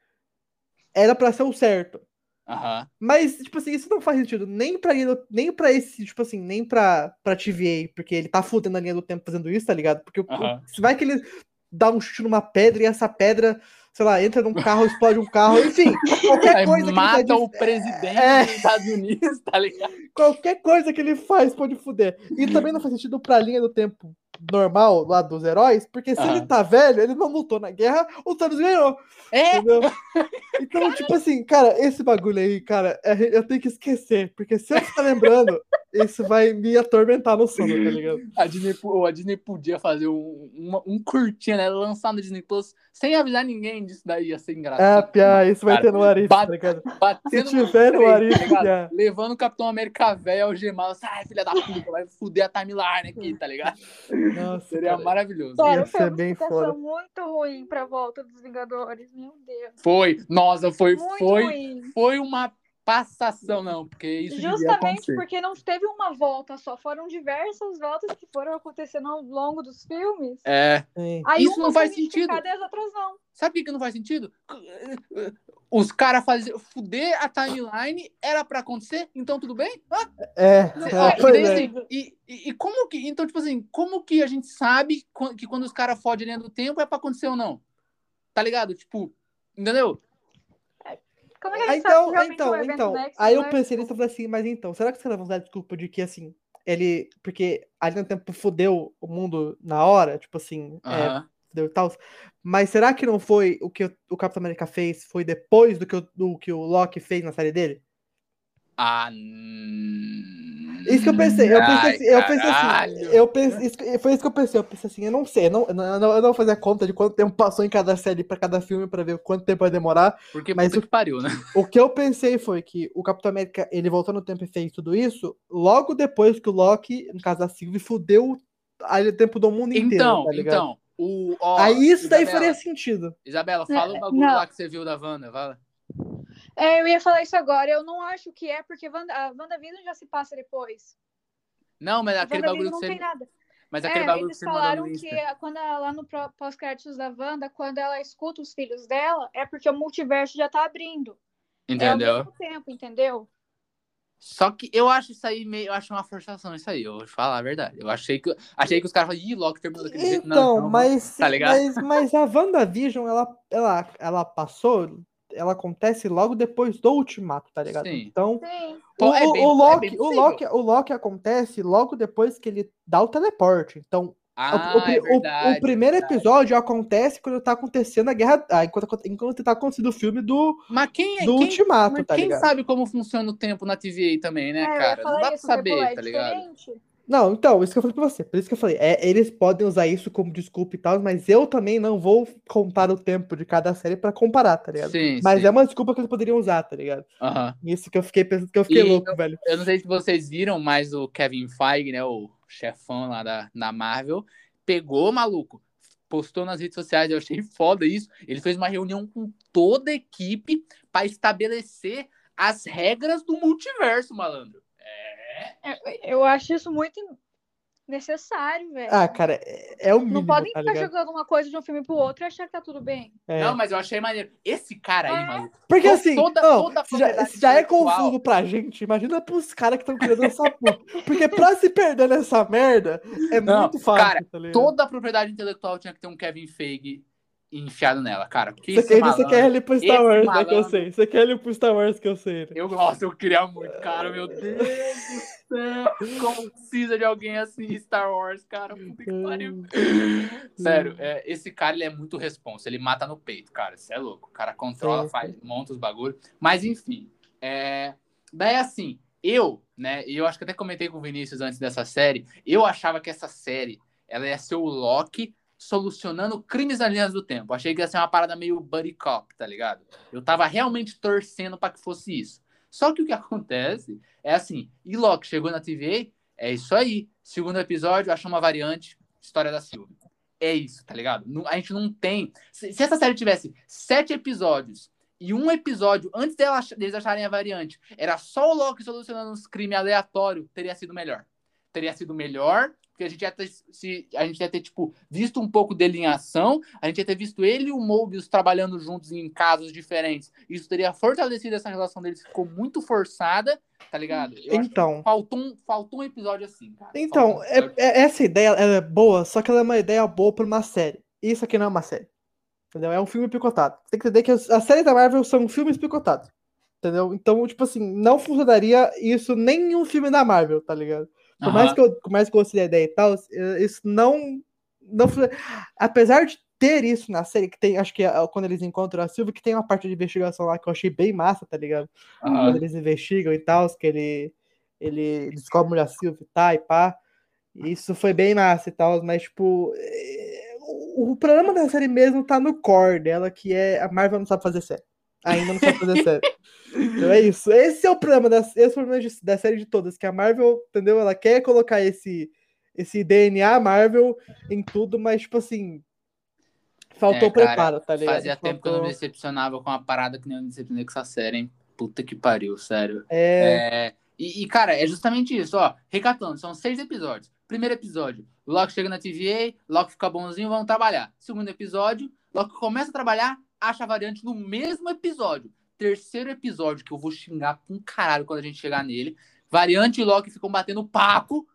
era pra ser o certo. Aham. Mas, tipo assim, isso não faz sentido nem pra, nem pra esse, tipo assim, nem pra, pra TVA, porque ele tá fudendo a linha do tempo fazendo isso, tá ligado? Porque Aham. se vai que ele dá um chute numa pedra e essa pedra, sei lá, entra num carro, explode um carro, enfim, qualquer Aí coisa que ele mata tá o presidente É. dos Estados Unidos, tá ligado? qualquer coisa que ele faz pode fuder. E também não faz sentido pra linha do tempo normal lá dos heróis, porque se ele Aham. tá velho, ele não lutou na guerra, o Thanos ganhou, É, entendeu? Então, tipo assim, cara, esse bagulho aí, cara, é- eu tenho que esquecer, porque se eu ficar lembrando, isso vai me atormentar no sono, tá ligado? A Disney, a Disney podia fazer um, uma- um curtinho, né? Lançar no Disney Plus sem avisar ninguém disso daí, ia ser Ah, engraçado. Pia, isso vai Cara, ter no Arif, bate- tá ligado? Batendo Se tiver no Arif, tá. Levando o Capitão América velho algemado. Sai, filha da puta, vai fuder a timeline aqui, tá ligado? Nossa, Seria cara. maravilhoso. Ia foi uma bem foda. muito ruim pra volta dos Vingadores. Meu Deus. Foi, nossa, foi, Muito foi, ruim. foi uma passação, não, porque isso Justamente porque não teve uma volta só, foram diversas voltas que foram acontecendo ao longo dos filmes. É. Aí Isso não faz sentido. e as outras não. Sabe o que, não faz sentido? Os caras fazer fuder a timeline era pra acontecer, então tudo bem? Ah, É, é, e, pois daí, é. assim, e, e- e como que. Então, tipo assim, como que a gente sabe qu- que quando os caras fodem a linha do tempo é pra acontecer ou não? Tá ligado? Tipo, entendeu? Como é que a Ah, gente Então, sabe realmente então, o evento então. Aí eu pensei nisso e falei assim, mas então, será que os caras vão dar desculpa de que assim, ele. Porque a linha do tempo fudeu o mundo na hora, tipo assim, é, Aham. fudeu e tal. Mas será que não foi o que o, o Capitão América fez? Foi depois do que, o, do que o Loki fez na série dele? Ah. Isso que eu pensei. Eu pensei Ai, assim, eu pensei assim. Eu pensei, isso foi isso que eu pensei. Eu pensei assim, eu não sei, eu não, eu não, eu não, vou fazer a conta de quanto tempo passou em cada série pra cada filme pra ver quanto tempo vai demorar. Porque Mas o- que pariu, né? O que eu pensei foi que o Capitão América, ele voltou no tempo e fez tudo isso, logo depois que o Loki, no caso da Sylvie, fudeu aí o tempo do mundo inteiro, Então, tá ligado? então. O, ó, Aí isso daí Isabela, faria sentido. Isabela, fala o É, bagulho não. lá que você viu da Wanda, fala. É, eu ia falar isso agora. Eu não acho que é, porque Wanda, a WandaVision já se passa depois. Não, mas aquele bagulho WandaVision que não você. tem nada. Mas É, aquele bagulho que eles você mandou falaram que Insta. quando ela, lá no pós-créditos da Wanda, quando ela escuta os filhos dela, é porque o multiverso já tá abrindo. É ao Entendeu? mesmo tempo, entendeu? Só que eu acho isso aí meio. Eu acho uma forçação isso aí, eu vou te falar a verdade. Eu achei que, achei que os caras falaram, ih, Loki terminou daquele jeito. Não, Então, não, mas, tá ligado? mas, mas a WandaVision, ela, ela, ela passou, ela acontece logo depois do Ultimato, tá ligado? Sim. Então, Sim. o, é o- bem- o é Loki, bem o. Loki, o Loki acontece logo depois que ele dá o teleporte. Então, Ah, o, o é verdade. o primeiro é episódio acontece quando tá acontecendo a guerra. ah, enquanto, enquanto tá acontecendo o filme do, Mas quem, é- do quem, Ultimato, mas tá quem ligado? sabe como funciona o tempo na TVA também, né, É, cara? Não dá pra isso, porque, pô, saber, é tá ligado? diferente. Não, então, isso que eu falei pra você. Por isso que eu falei, é, eles podem usar isso como desculpa e tal, mas eu também não vou contar o tempo de cada série pra comparar, tá ligado? Sim, Mas sim. é uma desculpa que eles poderiam usar, tá ligado? Aham. Isso que eu fiquei pensando, que eu fiquei E louco, velho. Eu não sei se vocês viram, mas o Kevin Feige, né, o chefão lá da, da Marvel, pegou, maluco, postou nas redes sociais, eu achei foda isso. Ele fez uma reunião com toda a equipe pra estabelecer as regras do multiverso, malandro. É. Eu- Eu acho isso muito necessário, velho. Ah, cara, é, é o mínimo, não podem tá ficar ligado? jogando uma coisa de um filme pro outro e achar que tá tudo bem. É. Não, mas eu achei maneiro. Esse cara aí, É. maluco. Porque assim, toda- não, toda a se, já, propriedade se já é confuso pra gente, imagina pros caras que estão criando essa porra. Porque pra se perder nessa merda, é Não, muito fácil, cara, tá? Toda a propriedade intelectual tinha que ter um Kevin Feige enfiado nela, cara. Porque Você quer, você quer ele pro Star Wars, né, que eu sei. Você quer ele pro Star Wars, que eu sei. né? Eu gosto, eu queria muito, cara. Meu Deus do céu. Como precisa de alguém assim em Star Wars, cara? Puta que pariu. Sério, é, esse cara ele é muito responsa. Ele mata no peito, cara. Você é louco. O cara controla, Sim, faz, monta os bagulhos. Mas enfim. É... Daí assim, eu, né? E eu acho que até comentei com o Vinícius antes dessa série. Eu achava que essa série ela ia ser o Loki solucionando crimes nas linhas do tempo. Achei que ia ser uma parada meio buddy cop, tá ligado? Eu tava realmente torcendo pra que fosse isso. Só que o que acontece é assim, e Loki chegou na TVA, é isso aí. Segundo episódio, achou uma variante, história da Sylvie. É isso, tá ligado? A gente não tem. Se, essa série tivesse sete episódios e um episódio antes dela, deles acharem a variante, era só o Loki solucionando uns crimes aleatórios, teria sido melhor. Teria sido melhor, porque a gente ia ter, se, a gente ia ter tipo, visto um pouco dele em ação, a gente ia ter visto ele e o Mobius trabalhando juntos em casos diferentes. Isso teria fortalecido essa relação deles, ficou muito forçada, tá ligado? Eu Então, faltou um, faltou um episódio assim, cara. então um é- episódio. é- essa ideia ela é boa, só que ela é uma ideia boa pra uma série. Isso aqui não é uma série. Entendeu? É um filme picotado. Tem que entender que as, as séries da Marvel são filmes picotados. Entendeu? Então, tipo assim, não funcionaria isso nem em um filme da Marvel, tá ligado? Por mais que eu, por mais que eu da ideia e tal, isso não. não Apesar de ter isso na série, que tem, acho que é quando eles encontram a Silvia, que tem uma parte de investigação lá que eu achei bem massa, tá ligado? Aham. Quando eles investigam e tal, que ele, ele descobre a Silvia e tá, e pá. Isso foi bem massa e tal, mas, tipo. eh, O, o problema da série mesmo tá no core dela, que é a Marvel não sabe fazer série. Ainda não sabe fazer série. Então é isso. Esse é o problema da, esse é o problema de- da série de todas, que a Marvel, entendeu? Ela quer colocar esse, esse DNA Marvel em tudo, mas, tipo assim. Faltou É, cara, preparo, tá ligado? Fazia tempo que eu não me Faltou- decepcionava com uma parada que nem eu me decepcionei com essa série, hein? Puta que pariu, sério. É, É, e, e, cara, é justamente isso, ó. Recatando, são seis episódios. Primeiro episódio, Loki chega na TVA, Loki fica bonzinho, vamos trabalhar. Segundo episódio, Loki começa a trabalhar, acha a variante no mesmo episódio. Terceiro episódio, que eu vou xingar pra um caralho quando a gente chegar nele. Variante e Loki ficam batendo papo.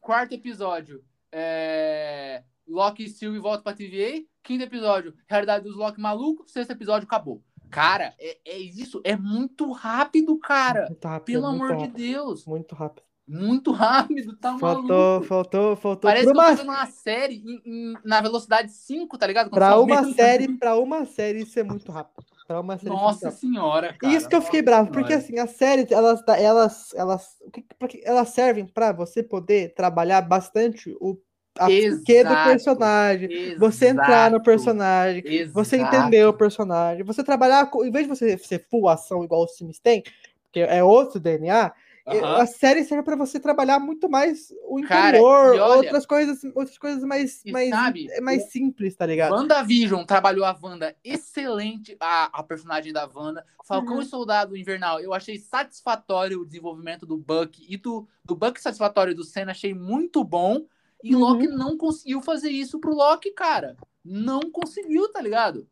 Quarto episódio, é... Loki e Sylvie voltam pra TVA. Quinto episódio, realidade dos Loki maluco. Sexto episódio, acabou. Cara, é, é isso. É muito rápido, cara. muito rápido. Pelo muito amor de rápido, Deus. Muito rápido. Muito rápido, tá Faltou, maluco. faltou, faltou. Parece pra que eu tô uma, uma série em- em- na velocidade 5, tá ligado? Quando pra uma série, pra uma série, isso é muito rápido. É uma série Nossa essencial. senhora, cara. Isso que eu fiquei nossa bravo, porque senhora. assim, as séries, elas, elas, elas, que- pra que- elas servem pra você poder trabalhar bastante o a psique do Exato. personagem, você entrar no Exato. personagem, você Exato. entender o personagem, você trabalhar, em vez de você ser full ação igual os filmes têm, porque é outro DNA, Aham. a série serve pra você trabalhar muito mais o Cara, interior, e olha- outras coisas, outras coisas mais, mais, sabe, é mais o- simples, tá ligado? WandaVision trabalhou a Wanda excelente, a, a personagem da Wanda. Falcão Uhum. e Soldado Invernal, eu achei satisfatório o desenvolvimento do Buck e do, do Buck satisfatório do Senna, achei muito bom. E Uhum. Loki não conseguiu fazer isso pro Loki, cara. Não conseguiu, tá ligado?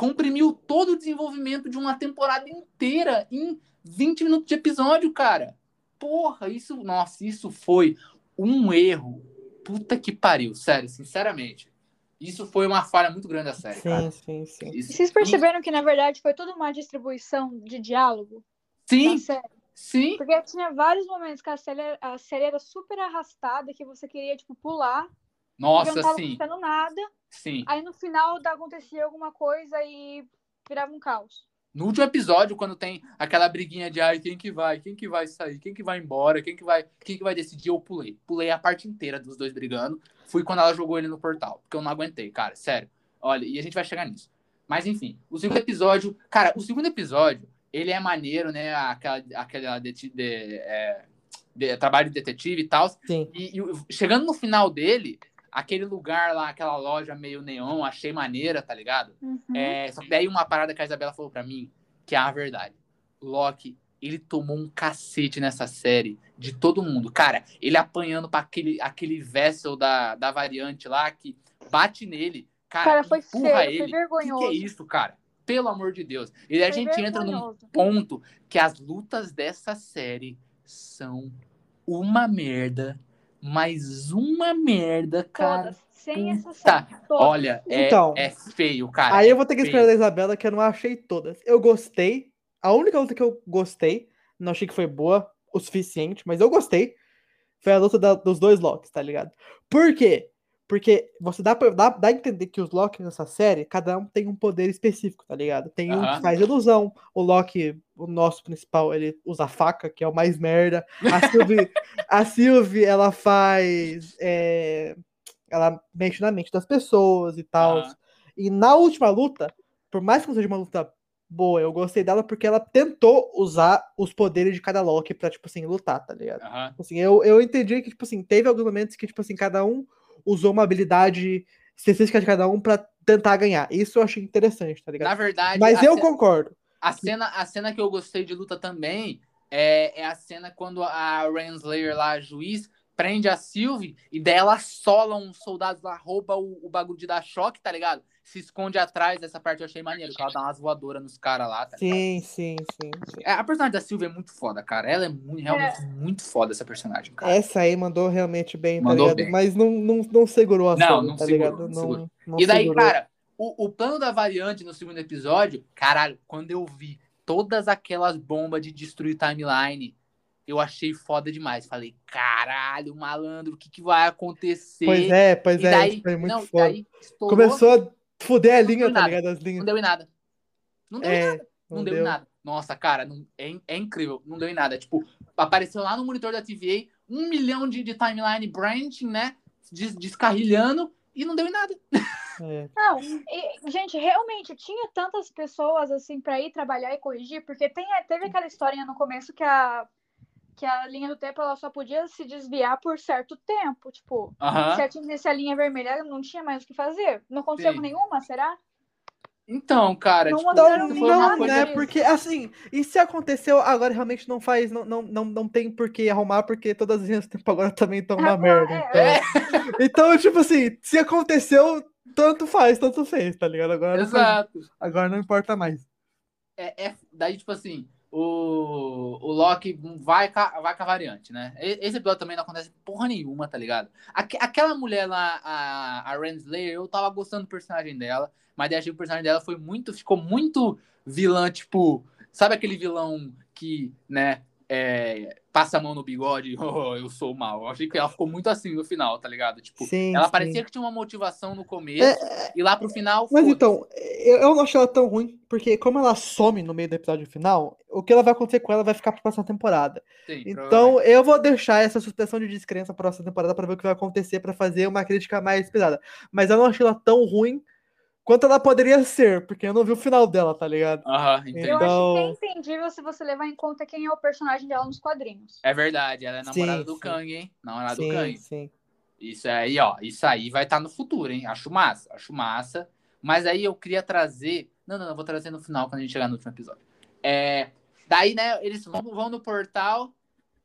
Comprimiu todo o desenvolvimento de uma temporada inteira em 20 minutos de episódio, cara. Porra, isso, nossa, isso foi um erro. Puta que pariu, sério, sinceramente. Isso foi uma falha muito grande da série, cara. Sim, sim, sim. Isso- E vocês perceberam que, na verdade, foi toda uma distribuição de diálogo Sim, sim. Porque tinha vários momentos que a série, a série era super arrastada, que você queria, tipo, pular, Nossa, não tava sim, acontecendo nada. Sim. Aí no final da- acontecia alguma coisa e virava um caos. No último episódio, quando tem aquela briguinha de ai, quem que vai, quem que vai sair, quem que vai embora, quem que vai, quem que vai decidir, eu pulei. Pulei a parte inteira dos dois brigando. Fui quando ela jogou ele no portal, porque eu não aguentei, cara, sério. Olha, e a gente vai chegar nisso. Mas enfim, o segundo episódio, cara, o segundo episódio, ele é maneiro, né? Aquela, aquela deti- de, é, de- trabalho de detetive e tal. Sim. E, e chegando no final dele, aquele lugar lá, aquela loja meio neon, achei maneira, tá ligado? Uhum. É, só que daí uma parada que a Isabela falou pra mim, que é a verdade. O Loki, ele tomou um cacete nessa série de todo mundo. Cara, ele apanhando pra aquele, aquele vessel da, da variante lá que bate nele. Cara, Cara, foi empurra ele. foi O que, que é vergonhoso. isso, cara? Pelo amor de Deus. E aí a Foi gente entra num vergonhoso. ponto que as lutas dessa série são uma merda, mais uma merda, cara. Todas, sem exceção. Olha, é, Então, é feio, cara. Aí eu vou ter que feio. esperar da Isabela, que eu não achei todas. Eu gostei. A única luta que eu gostei, não achei que foi boa o suficiente, mas eu gostei, foi a luta da- dos dois Locks, tá ligado? Por quê? Porque você dá, pra- dá, dá a entender que os Locks nessa série, cada um tem um poder específico, tá ligado? Tem um Aham. que faz ilusão, o Loki, o nosso principal, ele usa faca, que é o mais merda. A Sylvie, a Sylvie ela faz. é, ela mexe na mente das pessoas e tal. Aham. E na última luta, por mais que não seja uma luta boa, eu gostei dela porque ela tentou usar os poderes de cada Loki pra, tipo assim, lutar, tá ligado? Aham. Assim, eu, eu entendi que, tipo assim, teve alguns momentos que, tipo assim, cada um usou uma habilidade específica de cada um pra tentar ganhar. Isso eu achei interessante, tá Na ligado? verdade, Mas eu ce- concordo. a cena, a cena que eu gostei de luta também é, é a cena quando a Renslayer lá, a juiz, prende a Sylvie e daí ela sola uns soldados lá, rouba o, o bagulho de dar choque, tá ligado? Se esconde atrás dessa parte, eu achei maneiro, que ela dá umas voadoras nos caras lá, tá? Sim, sim, sim, sim. É, a personagem da Sylvie é muito foda, cara. Ela é muito, realmente muito foda, essa personagem, cara. Essa aí mandou realmente bem, tá Mandou ligado? bem. Mas não, não, não segurou a Não, série, não tá segurou, ligado? não segurou. não E daí, segurou. cara, o, o plano da variante no segundo episódio, caralho, quando eu vi todas aquelas bombas de destruir timeline, eu achei foda demais. Falei, caralho, malandro, o que, que vai acontecer? Pois é, pois e é, daí, isso foi muito não, e foda. daí estourou, Começou a fuder a Não linha, deu tá nada. ligado? As não linhas. deu em nada. Não deu em nada. É, Não, deu em nada. Nossa, cara, não- é, é incrível. Não deu em nada. Tipo, apareceu lá no monitor da TVA um milhão de, de timeline branching, né? Des- descarrilhando e não deu em nada. é. Não, e, gente, realmente tinha tantas pessoas assim pra ir trabalhar e corrigir, porque tem, teve aquela historinha no começo que a, que a linha do tempo ela só podia se desviar por certo tempo. Tipo, Aham. se atingisse a linha vermelha, não tinha mais o que fazer. Não aconteceu Sim. nenhuma, será? Então, cara, Não tipo, isso Não, não, coisa. né? disso. Porque, assim, e se aconteceu, agora realmente não faz, não, não, não, não tem por que arrumar, porque todas as linhas do tempo agora também estão uma Agora, merda. é, Então, então, tipo assim, se aconteceu, tanto faz, tanto fez, tá ligado? Agora, não, faz- Exato. agora não importa mais. É, é- daí, tipo assim, o, o Loki vai, vai com a variante, né? Esse episódio também não acontece porra nenhuma, tá ligado? Aque- aquela mulher lá, a, a Renslayer, eu tava gostando do personagem dela, mas daí achei que o personagem dela foi muito, ficou muito vilã, tipo, sabe aquele vilão que, né, é, passa a mão no bigode, oh, eu sou mal. Eu achei que ela ficou muito assim no final, tá ligado? Tipo, Sim, ela sim. parecia que tinha uma motivação no começo É, e lá pro final. Mas então, eu, eu não achei ela tão ruim, porque como ela some no meio do episódio final, o que ela vai acontecer com ela vai ficar pra próxima temporada. Sim, Então, eu vou deixar essa suspensão de descrença pra próxima temporada pra ver o que vai acontecer, pra fazer uma crítica mais pesada. Mas eu não achei ela tão ruim quanto ela poderia ser, porque eu não vi o final dela, tá ligado? Aham, entendi. Eu Então- acho que é entendível se você levar em conta quem é o personagem dela nos quadrinhos. É verdade, ela é namorada Sim, do sim. Kang, hein? Namorada do sim, Kang. sim. Isso aí, ó, isso aí vai estar no futuro, hein? Acho massa, acho massa. Mas aí eu queria trazer. Não, não, eu vou trazer no final quando a gente chegar no último episódio. É, daí, né, eles vão, vão no portal.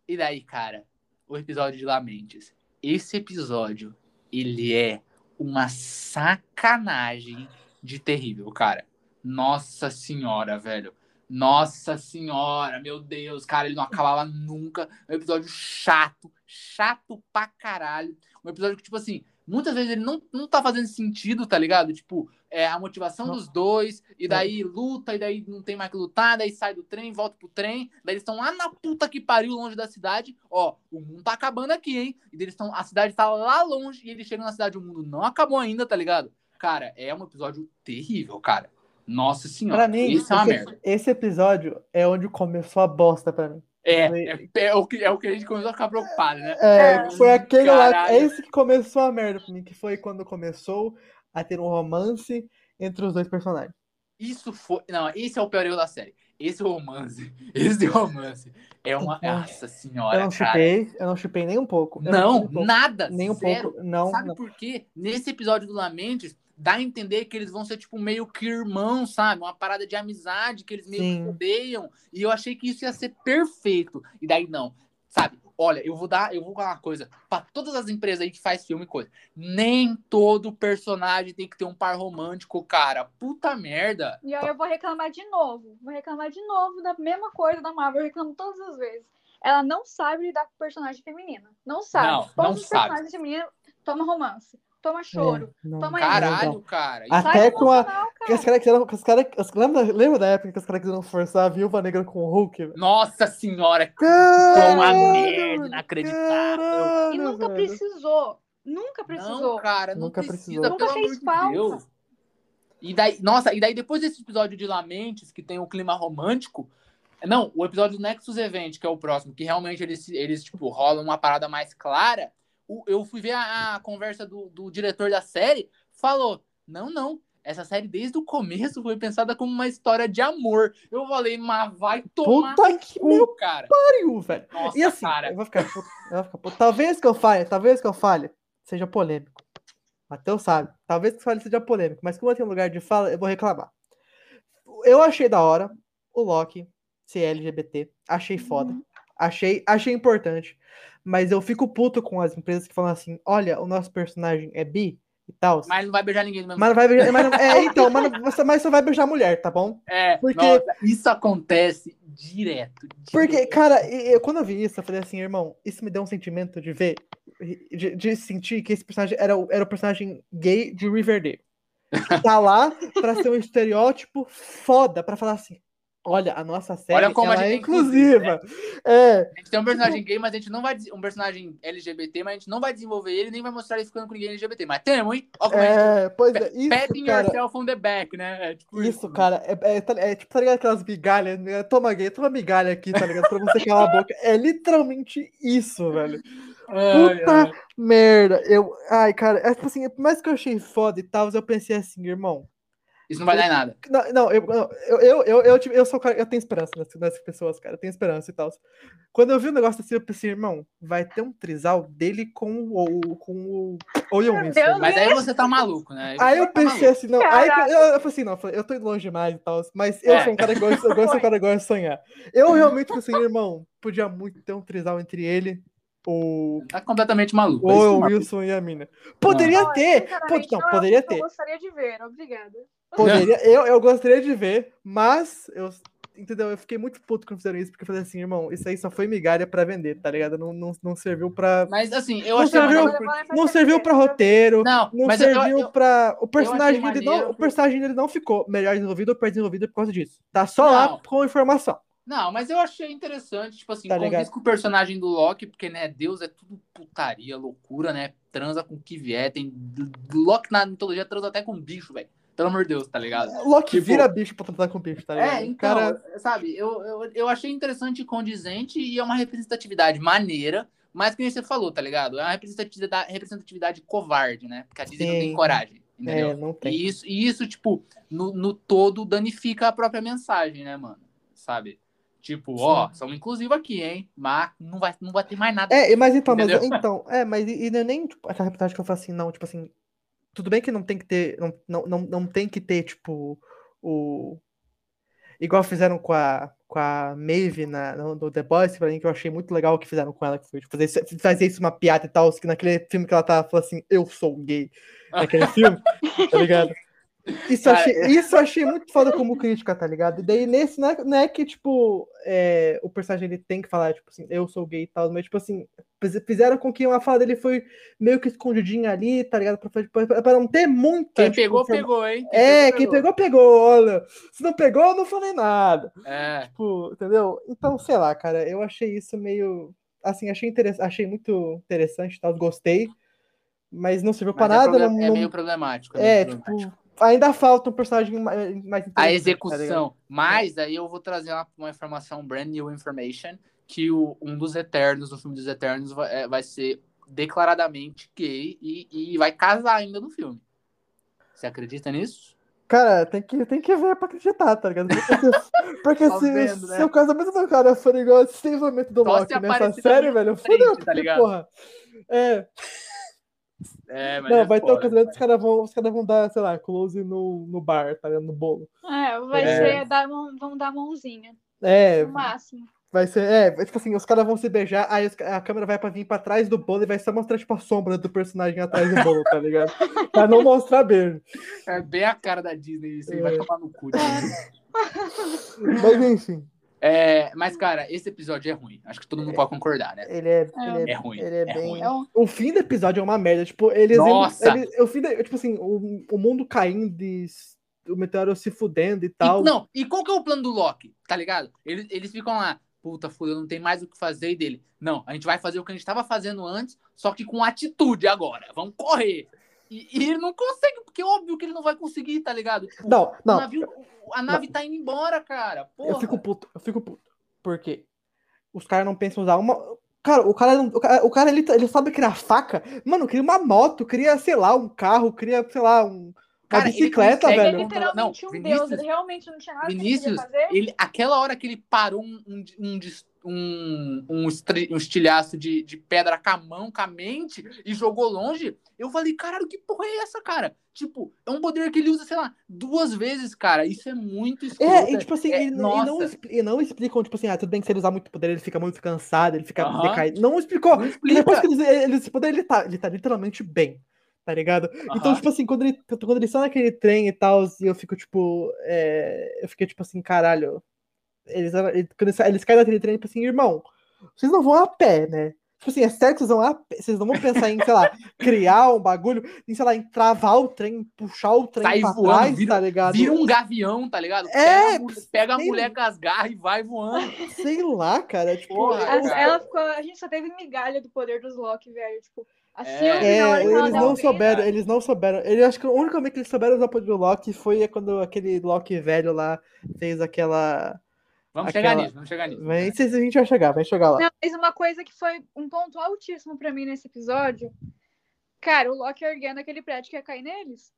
E daí, cara, o episódio de Lamentes. Esse episódio, ele é uma sacanagem de terrível, cara. Nossa senhora, velho. Nossa senhora, meu Deus, cara, ele não acabava nunca. Um episódio chato, chato pra caralho. Um episódio que, tipo assim, muitas vezes ele não, não tá fazendo sentido, tá ligado? Tipo, é a motivação Não. dos dois, e daí luta, e daí não tem mais que lutar, daí sai do trem, volta pro trem, daí eles estão lá na puta que pariu, longe da cidade. Ó, o mundo tá acabando aqui, hein? E daí eles estão, a cidade tá lá longe, e eles chegam na cidade, o mundo não acabou ainda, tá ligado? Cara, é um episódio terrível, cara. Nossa senhora, Pra mim, isso é uma esse, merda. esse episódio é onde começou a bosta pra mim. É, Foi- é, é o que, é o que a gente começou a ficar preocupado, né? É, É. foi aquele lá, Caralho. é esse que começou a merda pra mim, que foi quando começou a ter um romance entre os dois personagens. Isso foi. Não, esse é o pior erro da série. Esse romance. Esse romance. É uma. Ai, Nossa senhora, eu não cara. chupei, eu não chupei nem um pouco. eu Não, um pouco, nada. nem um zero. pouco, não. Sabe não. por quê? Nesse episódio do Lamentes, dá a entender que eles vão ser, tipo, meio que irmãos, sabe? Uma parada de amizade, que eles meio Sim. que odeiam. E eu achei que isso ia ser perfeito. E daí, não. Sabe? Olha, eu vou dar, eu vou falar uma coisa pra todas as empresas aí que faz filme e coisa. Nem todo personagem tem que ter um par romântico, cara. Puta merda. E aí eu vou reclamar de novo. Vou reclamar de novo da mesma coisa da Marvel. Eu reclamo todas as vezes. Ela não sabe lidar com personagem feminina. Não sabe. Não, Todos não os sabe. personagens femininos tomam romance. Toma choro. É, não. Toma Caralho, Não, cara. Até Sai com a- Que os caras quiseram. Os cara, lembra, lembra da época que os caras quiseram forçar a viúva negra com o Hulk? Nossa senhora, Caralho, uma merda inacreditável. caralho, E nunca velho. precisou. Nunca precisou. Não, cara, não Nunca precisa, precisou. Nunca fez falta. Deus. E daí, nossa, e daí depois desse episódio de Lamentes, que tem o clima romântico, não, o episódio do Nexus Event, que é o próximo, que realmente eles, eles tipo, rolam uma parada mais clara, o- eu fui ver a, a conversa do, do diretor da série, falou, não, não, essa série desde o começo foi pensada como uma história de amor. Eu falei, mas vai tomar Puta que cu, cara. pariu, velho. Nossa, E assim, cara. eu vou ficar eu vou ficar. Talvez que eu fale, talvez que eu fale, seja polêmico. Matheus sabe. Talvez que eu fale seja polêmico, mas como eu tenho lugar de fala, eu vou reclamar. Eu achei da hora o Loki ser LGBT. Achei foda. Uhum. Achei, achei importante. Mas eu fico puto com as empresas que falam assim: olha, o nosso personagem é bi e tal. Mas não vai beijar ninguém mesmo Mas não vai beijar. Mas não- é, então, mas, não- você, mas você vai beijar mulher, tá bom? É, Porque- nossa, isso acontece direto. Porque, direto. cara, e- eu- quando eu vi isso, eu falei assim, irmão, isso me deu um sentimento de ver, de, de sentir que esse personagem era, o- era o personagem gay de Riverdale. Tá lá pra ser um estereótipo foda, pra falar assim, olha, a nossa série como a ela gente é é inclusiva, inclusiva. É, A gente tem um personagem gay, mas a gente não vai. Um personagem LGBT, mas a gente não vai desenvolver ele, nem vai mostrar ele ficando com ninguém LGBT. Mas temos, hein? Ó a gente. é, pois é, isso, Patting cara, yourself on the back, né? É tipo isso, cara, é, é, tá- é tipo, tá ligado aquelas migalhas, né? toma gay, toma migalha aqui, tá ligado? Pra você calar a boca. É literalmente isso, velho. Ai, Puta ai. merda, eu. Ai, cara, é tipo assim, por mais que eu achei foda e tal, eu pensei assim, irmão. Isso não vai dar em nada. Não, não, eu, não, eu, eu, eu, eu, tive- eu sou o cara, eu tenho esperança nessas, nessas pessoas, cara, eu tenho esperança e tal. Quando eu vi o negócio assim, eu pensei, irmão, vai ter um trisal dele com o. com o. Deus, Mas aí você tá maluco, né? Aí eu Você tá pensei maluco. assim, não. Aí eu, eu falei assim, não, eu falei, eu tô indo longe demais e tal. Mas eu É. sou um cara que gosta, eu gosto de um cara que gosta de sonhar. Eu realmente falei assim, irmão, podia muito ter um trisal entre ele, o, Tá completamente maluco. o é eu maluco. Wilson e a mina. Poderia Olha, ter! Pô, não, não poderia o que ter. Eu gostaria de ver, obrigada. Poderia, eu, eu gostaria de ver, mas eu, entendeu? Eu fiquei muito puto quando fizeram isso, porque eu falei assim, irmão, isso aí só foi migalha pra vender, tá ligado? Não, não, não serviu pra. Mas assim, eu Não achei serviu- Não serviu pra roteiro, Não, não mas eu- serviu eu- pra. O personagem, dele não, o personagem dele não ficou melhor desenvolvido ou pior desenvolvido por causa disso. Tá só lá Não. com informação. Não, mas eu achei interessante, tipo assim, Tá condiz com o personagem do Loki, porque, né, Deus é tudo putaria, loucura, né? Transa com o que vier. Tem. Loki na mitologia transa até com bicho, velho. Pelo amor de Deus, tá ligado? Loki Tipo- vira bicho pra tratar com bicho, tá ligado? É, então, Cara, sabe, eu, eu, eu achei interessante e condizente e é uma representatividade maneira, mas que nem você falou, tá ligado? É uma representatividade, representatividade covarde, né? Porque a Disney não tem Sim. coragem, entendeu? é, não tem. E isso, e isso, tipo, no, no todo danifica a própria mensagem, né, mano? Sabe? Tipo, ó, somos inclusivos aqui, hein? Mas não vai, não vai ter mais nada. É, mas então, mas, então, é, mas e, e é nem tipo, aquela reportagem que eu falo assim, não, tipo assim, tudo bem que não tem que ter, não, não, não, não tem que ter, tipo, o. Igual fizeram com a, com a Maeve na, no, no The Boys, pra mim, que eu achei muito legal o que fizeram com ela, que foi tipo, fazer, isso- fazer isso uma piada e tal, que naquele filme que ela tava falando assim, eu sou gay. Naquele filme, tá ligado? Isso, Cara, achei, isso eu achei muito foda como crítica, tá ligado? E daí nesse, não é, não é que, tipo, é, o personagem ele tem que falar, tipo assim, eu sou gay e tal, mas, tipo assim, fiz- fizeram com que uma fala dele foi meio que escondidinha ali, tá ligado? Pra, pra, pra não ter muita. Quem tipo, pegou, forma- pegou, hein? Quem É, quem pegou, pegou, olha. Se não pegou, eu não falei nada. É. Tipo, entendeu? Então, sei lá, cara, eu achei isso meio. Assim, achei, interess... achei muito interessante tal, gostei. Mas não serviu pra Mas é, nada. problem- não, é meio problemático. É, meio tipo, problemático. Ainda falta um personagem mais, mais A tá execução. Mas aí eu vou trazer uma, uma informação, brand new information, que o, um dos Eternos, no filme dos Eternos, vai, é, vai ser declaradamente gay e, e vai casar ainda no filme. Você acredita nisso? Cara, tem que, tem que ver pra acreditar, tá ligado? Porque, se, vendo, né? se o casamento do cara for igual esse desenvolvimento do Loki nessa série, velho, fodeu, tá ligado? porra. É, É, mas não, é vai ter o casamento, os caras vão, os caras vão dar, sei lá, close no, no bar, tá ligado? No bolo. É, vai É. ser. Dar, mão- vamos dar mãozinha. É, No máximo. vai ser, é, tipo assim, os caras vão se beijar, aí os a câmera vai pra vir pra trás do bolo e vai só mostrar, tipo, a sombra do personagem atrás do bolo, tá ligado? pra não mostrar beijo. É bem a cara da Disney isso aí, É. vai tomar no cu. Mas enfim, É, mas, cara, esse episódio é ruim. Acho que todo mundo pode concordar, né? ele é, É. ele é, É ruim, ele é, é bem... ruim. É um- O fim do episódio é uma merda. Tipo, eles. Nossa! Eles, o fim da- tipo assim, o, o mundo caindo e o meteoro se fudendo e E, tal. não, e qual que é o plano do Loki? Tá ligado? Eles, eles ficam lá, puta, fudeu, não tem mais o que fazer e dele. Não, a gente vai fazer o que a gente tava fazendo antes, só que com atitude agora. Vamos correr. E, e ele não consegue, porque é óbvio que ele não vai conseguir, tá ligado? Tipo, Não, o não. navio- a nave tá indo embora, cara. Porra. Eu fico puto, eu fico puto. Por quê? Os caras não pensam usar uma. Cara, o cara, não- o cara, o cara ele, ele sabe criar faca. Mano, cria uma moto, cria, sei lá, um carro, cria, sei lá, um, Cara, ele bicicleta, Ele é velho. literalmente Não, um Vinícius- deus. Ele realmente não tinha nada que Vinícius, ele podia fazer. ele, aquela hora que ele parou um, um, um, um, um, estri- um estilhaço de, de pedra com a mão, com a mente, e jogou longe, eu falei, caralho, que porra é essa, cara? Tipo, é um poder que ele usa, sei lá, duas vezes, cara. Isso é muito escroto. É, e tipo assim, É, e, e não, e não explicam, tipo assim, ah, tudo bem que se ele usar muito poder, ele fica muito cansado, ele fica Aham. decaído. Não explicou. Não explica. depois que ele, ele, esse poder, ele tá, ele tá literalmente bem, tá ligado? Então, Aham. tipo assim, quando, ele, quando eles estão naquele trem e tal, e eu fico, tipo, é, eu fiquei, tipo assim, caralho. Eles, quando eles, eles caem naquele trem, tipo assim, irmão, vocês não vão a pé, né? Tipo assim, é sério que vocês vão a pé, vocês não vão pensar em, sei lá, criar um bagulho, em, sei lá, em travar o trem, puxar o trem Sai pra voando, trás, vira- tá ligado? Vira um gavião, tá ligado? É, pega a, mulher- pega a mulher com as garras e vai voando. Sei lá, cara, tipo... Porra, eu- cara. ela ficou, a gente só teve migalha do poder dos Loki, velho. Tipo, a É. Sylvie, É, na hora que ela eles não o souberam, eles não souberam. Ele acho que a única vez que eles souberam usar o poder do Loki foi quando aquele Loki velho lá fez aquela. Vamos Aquela- chegar nisso, vamos chegar nisso. Vem, se a gente vai chegar, vai chegar lá. Não, mas uma coisa que foi um ponto altíssimo pra mim nesse episódio, cara, o Loki erguendo aquele prédio que ia cair neles.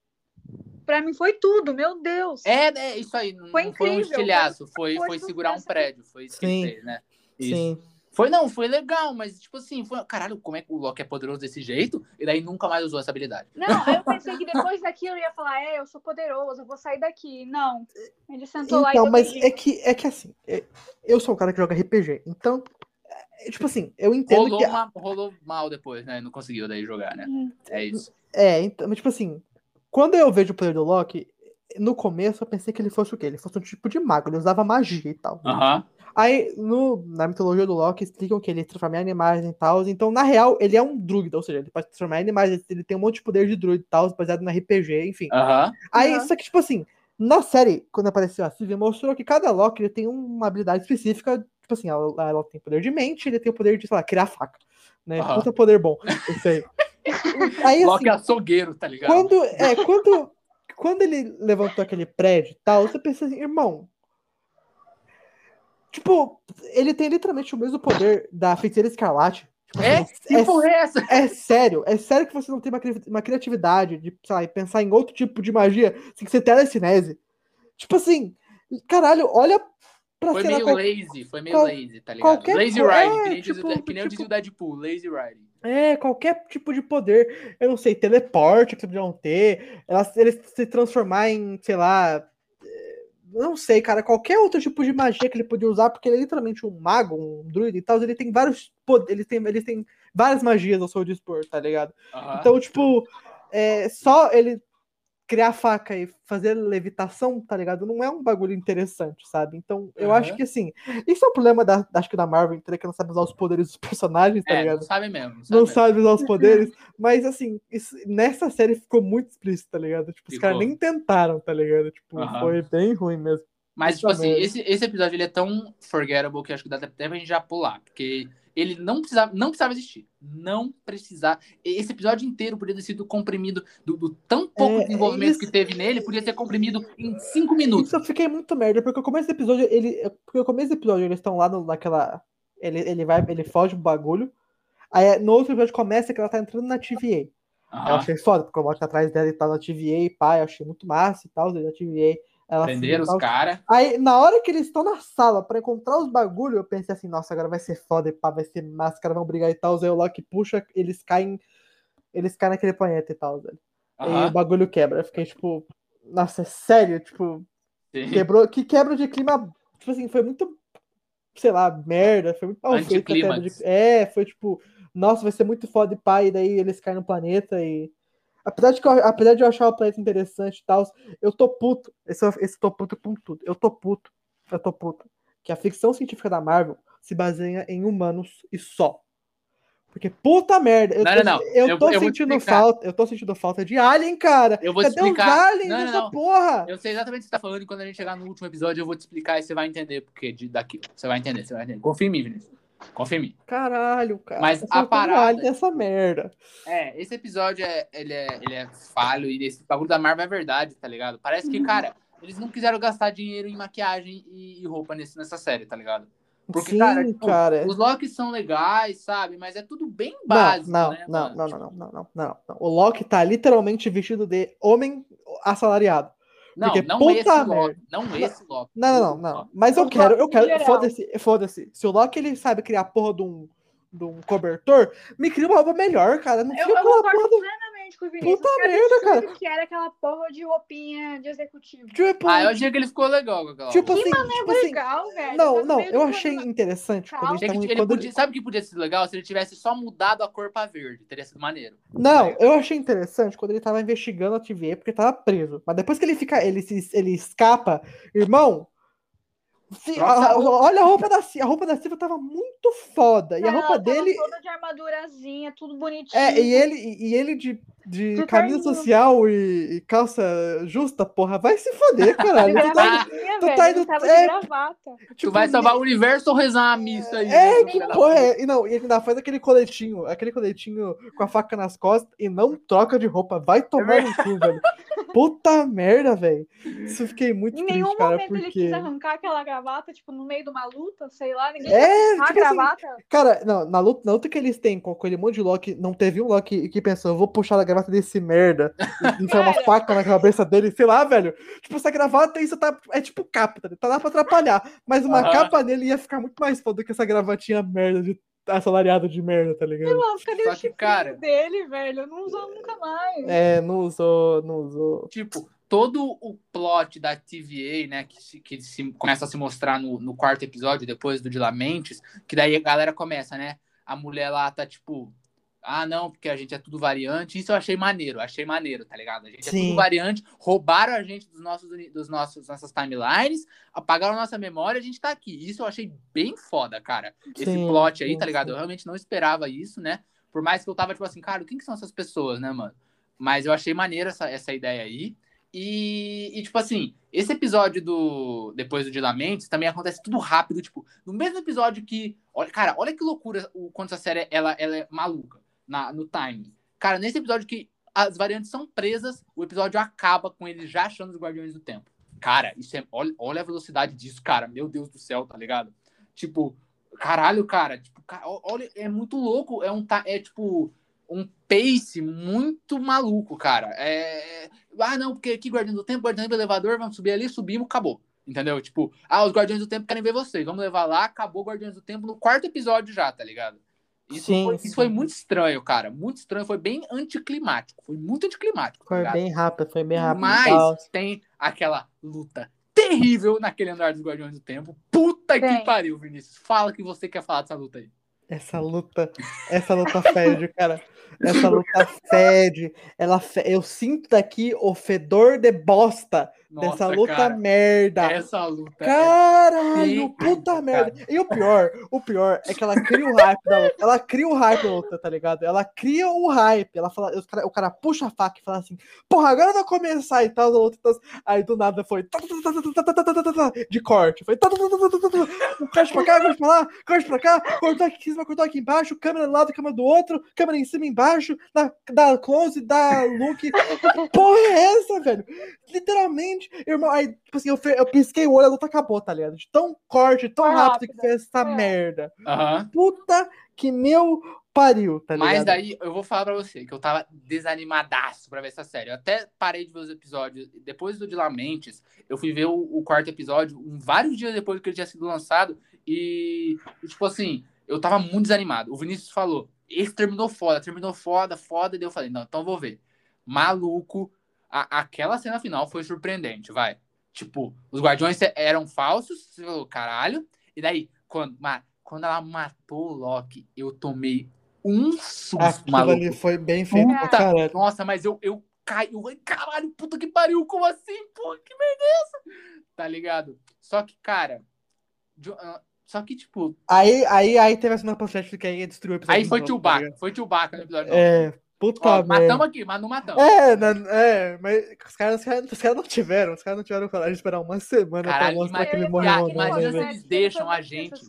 Pra mim foi tudo, meu Deus. É, é isso aí. Não Foi não foi um incrível, estilhaço, foi- foi, foi segurar um prédio. Foi isso que Sim. ele fez, né? Isso. Sim. Foi não, foi legal, mas tipo assim, foi, caralho, como é que o Loki é poderoso desse jeito? E daí nunca mais usou essa habilidade. Não, eu pensei que depois daquilo eu ia falar, é, eu sou poderoso, eu vou sair daqui. Não. Ele sentou lá e Então, mas é que, é que assim, é- eu sou um cara que joga RPG, então, é, tipo assim, eu entendo Rolou, que. uma- rolou mal depois, né? Não conseguiu daí jogar, né? Hum. É isso. É, então, mas, tipo assim, quando eu vejo o poder do Loki, no começo eu pensei que ele fosse o quê? Ele fosse um tipo de mago, ele usava magia e tal. Aham. Aí, no, na mitologia do Loki, explicam que ele transforma em animais e tal. Então, na real, ele é um druida, ou seja, ele pode transformar em animais, ele tem um monte de poder de druida e tal, baseado no RPG, enfim. Aham. Aí, Aham. só que, tipo assim, Na série, quando apareceu a Sylvie, mostrou que cada Loki ele tem uma habilidade específica. Tipo assim, ela, ela tem poder de mente, ele tem o poder de, sei lá, criar faca. Né? Puta poder bom. Isso aí. Aí, Loki assim, açougueiro, tá ligado? quando, é, quando, quando ele levantou aquele prédio e tal, você pensa assim, irmão. Tipo, ele tem literalmente o mesmo poder da feiticeira escarlate. Tipo, É? assim, porra é essa? é sério, é sério que você não tem uma, uma criatividade de, lá, pensar em outro tipo de magia sem que você telecinese. Tipo assim, caralho, olha pra Foi meio qual- lazy, foi meio qual- lazy, tá ligado? qualquer Lazy riding, é, que nem, tipo, que nem eu tipo- dizia o Deadpool, lazy riding. É, qualquer tipo de poder, eu não sei, teleporte que você podiam ter, elas, eles se transformar em, sei lá, eh, não sei, cara, qualquer outro tipo de magia que ele podia usar, porque ele é literalmente um mago, um druida e tal, ele tem vários poderes, ele tem, ele tem várias magias ao seu dispor, tá ligado? Aham. Então, tipo, é, só ele criar faca e fazer levitação, tá ligado? Não é um bagulho interessante, sabe? Então, eu Aham. acho que assim, isso é o problema da, acho que da Marvel, inteira, que não sabe usar os poderes dos personagens, tá é, ligado? não sabe mesmo. Não sabe não mesmo. sabe usar os poderes, mas assim, isso- nessa série ficou muito explícito, tá ligado? Tipo, os Ficou. caras nem tentaram, tá ligado? Tipo, Aham. foi bem ruim mesmo. Mas, tipo assim, esse, esse episódio ele é tão forgettable que acho que dá até pra gente já pular. Porque ele não precisava, não precisava existir. Não precisava. Esse episódio inteiro podia ter sido comprimido do, do tão pouco É, desenvolvimento isso- que teve nele, podia ser comprimido em cinco minutos. Isso eu fiquei muito merda, porque o começo do episódio, ele. Porque o começo do episódio, eles estão lá no- naquela. Ele, ele vai, ele foge do bagulho. Aí no outro episódio começa que ela tá entrando na TVA. Aí Eu achei foda, porque o Loki tá atrás dela e tá na TVA pá, eu achei muito massa e tal, da TVA. Ela Prenderam assim, os caras. Aí, na hora que eles estão na sala pra encontrar os bagulho, eu pensei assim, nossa, agora vai ser foda e pá, vai ser massa, os caras vão brigar e tal. Aí o Loki puxa, eles caem. Eles caem naquele planeta e tal, velho. E o bagulho quebra. Eu fiquei, tipo, nossa, é sério? Tipo, Sim. quebrou. Que quebra de clima. Tipo assim, foi muito. Sei lá, merda. Foi muito mal de. É, foi tipo, nossa, vai ser muito foda e pá, e daí eles caem no planeta e. Apesar de, eu- apesar de eu achar o planeta interessante e tal, eu tô puto. Esse, esse tô puto com tudo. Eu tô puto. Eu tô puto. Que a ficção científica da Marvel se baseia em humanos e só. Porque puta merda. Eu Não, tô, não, não. Eu Eu- tô eu sentindo falta. Eu tô sentindo falta de Alien, cara. Eu vou Cadê os explicar. aliens Não, não, nessa porra? Eu sei exatamente o que você tá falando e quando a gente chegar no último episódio eu vou te explicar e você vai entender porque de, daquilo. Você vai entender, você vai entender. Confia em mim, Vinícius. Confia em mim. Caralho, cara. Mas Tá a parada- nessa merda. É, esse episódio é, ele é, ele é falho e esse bagulho da Marvel é verdade, tá ligado? Parece Uhum. que, cara, eles não quiseram gastar dinheiro em maquiagem e, roupa nesse, nessa série, tá ligado? Porque, Sim, cara, tipo, cara. os Locks são legais, sabe? Mas é tudo bem básico, não, né, não, mano? não, não, não, não, não, não, não. O Loki tá literalmente vestido de homem assalariado. Não, Porque não puta esse Loki. Não esse Loki. Não, não, não, não. Mas eu quero, eu quero. Foda-se, foda-se. Se o Loki ele sabe criar a porra de um, de um cobertor, me cria uma roupa melhor, cara. Não Eu, fica eu aquela concordo porra do. Plenamente com o Vinícius. Puta que merda, cara. que era aquela porra de roupinha de executivo. Tipo, Ah, eu achei que ele ficou legal com aquela tipo assim, tipo assim. Legal, velho. Não, Tá no não, eu achei interessante quando Ele- estavam. ele quando podia- sabe o que podia ser legal? Se ele tivesse só mudado a cor pra verde. Teria sido maneiro. Não, eu achei interessante quando ele tava investigando a TVA porque tava preso. Mas depois que ele fica, ele se, ele escapa, irmão. a- a olha a roupa da Silva, a roupa da Silva tava muito foda. E a roupa tava dele toda de armadurazinha, tudo bonitinho. é, e ele e ele de, de De camisa social e, e calça justa, porra, vai se foder, De caralho. Tu tá- gravatinha, tu tá ele indo- é, gravata. tu tipo, vai salvar o universo ou rezar uma missa aí? É, né, que porra é? E não, e ele ainda faz aquele coletinho, aquele coletinho com a faca nas costas e não troca de roupa. Vai tomar no cu, velho. Puta merda, velho. Isso eu fiquei muito Em triste, nenhum cara, momento ele porque. quis arrancar aquela gravata, tipo, no meio de uma luta, sei lá, ninguém É, quis arrancar a tipo assim, gravata. cara, não, na luta, na luta que eles têm com aquele monte de Loki, não teve um Loki que pensou, eu vou puxar a gravata desse merda e enfiar uma Cara. faca na cabeça dele, sei lá, velho. Tipo, essa gravata isso tá, é tipo capa, tá, tá lá pra atrapalhar. Mas uma capa nele ia ficar muito mais foda do que essa gravatinha merda de assalariado de merda, tá ligado? Nossa, cadê Só o cara- dele, velho? Não usou nunca mais. É, não usou, não usou. Tipo, todo o plot da TVA, né, que, se, que se- começa a se mostrar no, no quarto episódio, depois do de Lamentes, que daí a galera começa, né? A mulher lá tá tipo, ah, não, porque a gente é tudo variante. Isso eu achei maneiro, achei maneiro, tá ligado? A gente é Sim. tudo variante, roubaram a gente dos nossos, dos nossos nossas timelines, apagaram a nossa memória, a gente tá aqui. Isso eu achei bem foda, cara. Esse Sim, plot aí, tá ligado? Eu realmente não esperava isso, né? Por mais que eu tava, tipo assim, cara, quem que são essas pessoas, né, mano? Mas eu achei maneiro essa, essa ideia aí. E, e, tipo assim, esse episódio do Depois do Mente também acontece tudo rápido, tipo, no mesmo episódio que. Olha, cara, olha que loucura o quanto essa série ela, ela é maluca na, no timing. Cara, nesse episódio que as variantes são presas, o episódio acaba com eles já achando os Guardiões do Tempo. Cara, isso é. Olha, olha a velocidade disso, cara. Meu Deus do céu, tá ligado? Tipo, caralho, cara. Tipo, cara, olha, é muito louco. É um. É tipo um pace muito maluco, cara. É... Ah, não, porque aqui Guardiões do Tempo, Guardiões do Elevador, vamos subir ali, subimos, acabou. Entendeu? Tipo, ah, os Guardiões do Tempo querem ver vocês, vamos levar lá, acabou Guardiões do Tempo no quarto episódio já, tá ligado? Isso, sim, foi, sim. isso foi muito estranho, cara. Muito estranho, foi bem anticlimático. Foi muito anticlimático. Tá foi tá bem rápido, foi bem rápido. Mas tem aquela luta terrível naquele andar dos Guardiões do Tempo. Puta que pariu, Vinícius. Fala que você quer falar dessa luta aí. Essa luta, essa luta fede, cara. Essa luta fede. Ela fe... Eu sinto daqui o fedor de bosta nossa, dessa luta cara, merda. Essa luta. É Caralho, é puta merda. E o pior, o pior é que ela cria o hype da luta. Ela cria o hype da luta, tá ligado? Ela cria o hype. Ela fala, o cara, o cara puxa a faca e fala assim: porra, agora vai começar e tal. Luta, Aí do nada foi de corte. Foi corte pra cá, corte pra lá, corte pra cá, cortou aqui em cima, cortou aqui embaixo, câmera do lado, câmera do outro, câmera em cima e embaixo, dá, dá close, dá look. Porra é essa, velho? Literalmente irmão, aí, tipo assim, eu, eu pisquei o olho, a luta acabou, tá ligado? De tão corte, tão rápido, rápido que fez essa é. merda. Uhum. Puta que meu pariu, tá ligado? Mas daí eu vou falar pra você que eu tava desanimadaço pra ver essa série. Eu até parei de ver os episódios. Depois do de Lamentes, eu fui ver o, o quarto episódio um, vários dias depois que ele tinha sido lançado. E, tipo assim, eu tava muito desanimado. O Vinícius falou: esse terminou foda, terminou foda, foda. E daí eu falei: não, então vou ver. Maluco, a, aquela cena final foi surpreendente, vai. Tipo, os guardiões eram falsos, você falou, caralho. E daí, quando, quando ela matou o Loki, eu tomei um susto, Aquilo maluco. ali foi bem feito puta, caralho. Nossa, mas eu, eu caí, eu caralho, puta que pariu, como assim? Pô, que merda é essa? Tá ligado? Só que, cara, ah, só que, tipo. Aí, aí, aí teve a cena pós-crédito que aí destruiu o episódio. Aí foi Chewbacca, tá foi Chewbacca no episódio. É, Puta Ó, matamos aqui, mas não matamos. É, não, é mas os caras, os caras, os caras não tiveram, os caras não tiveram coragem de esperar uma semana Caralho, pra mostrar que ele morreu. Imagina se eles deixam a gente.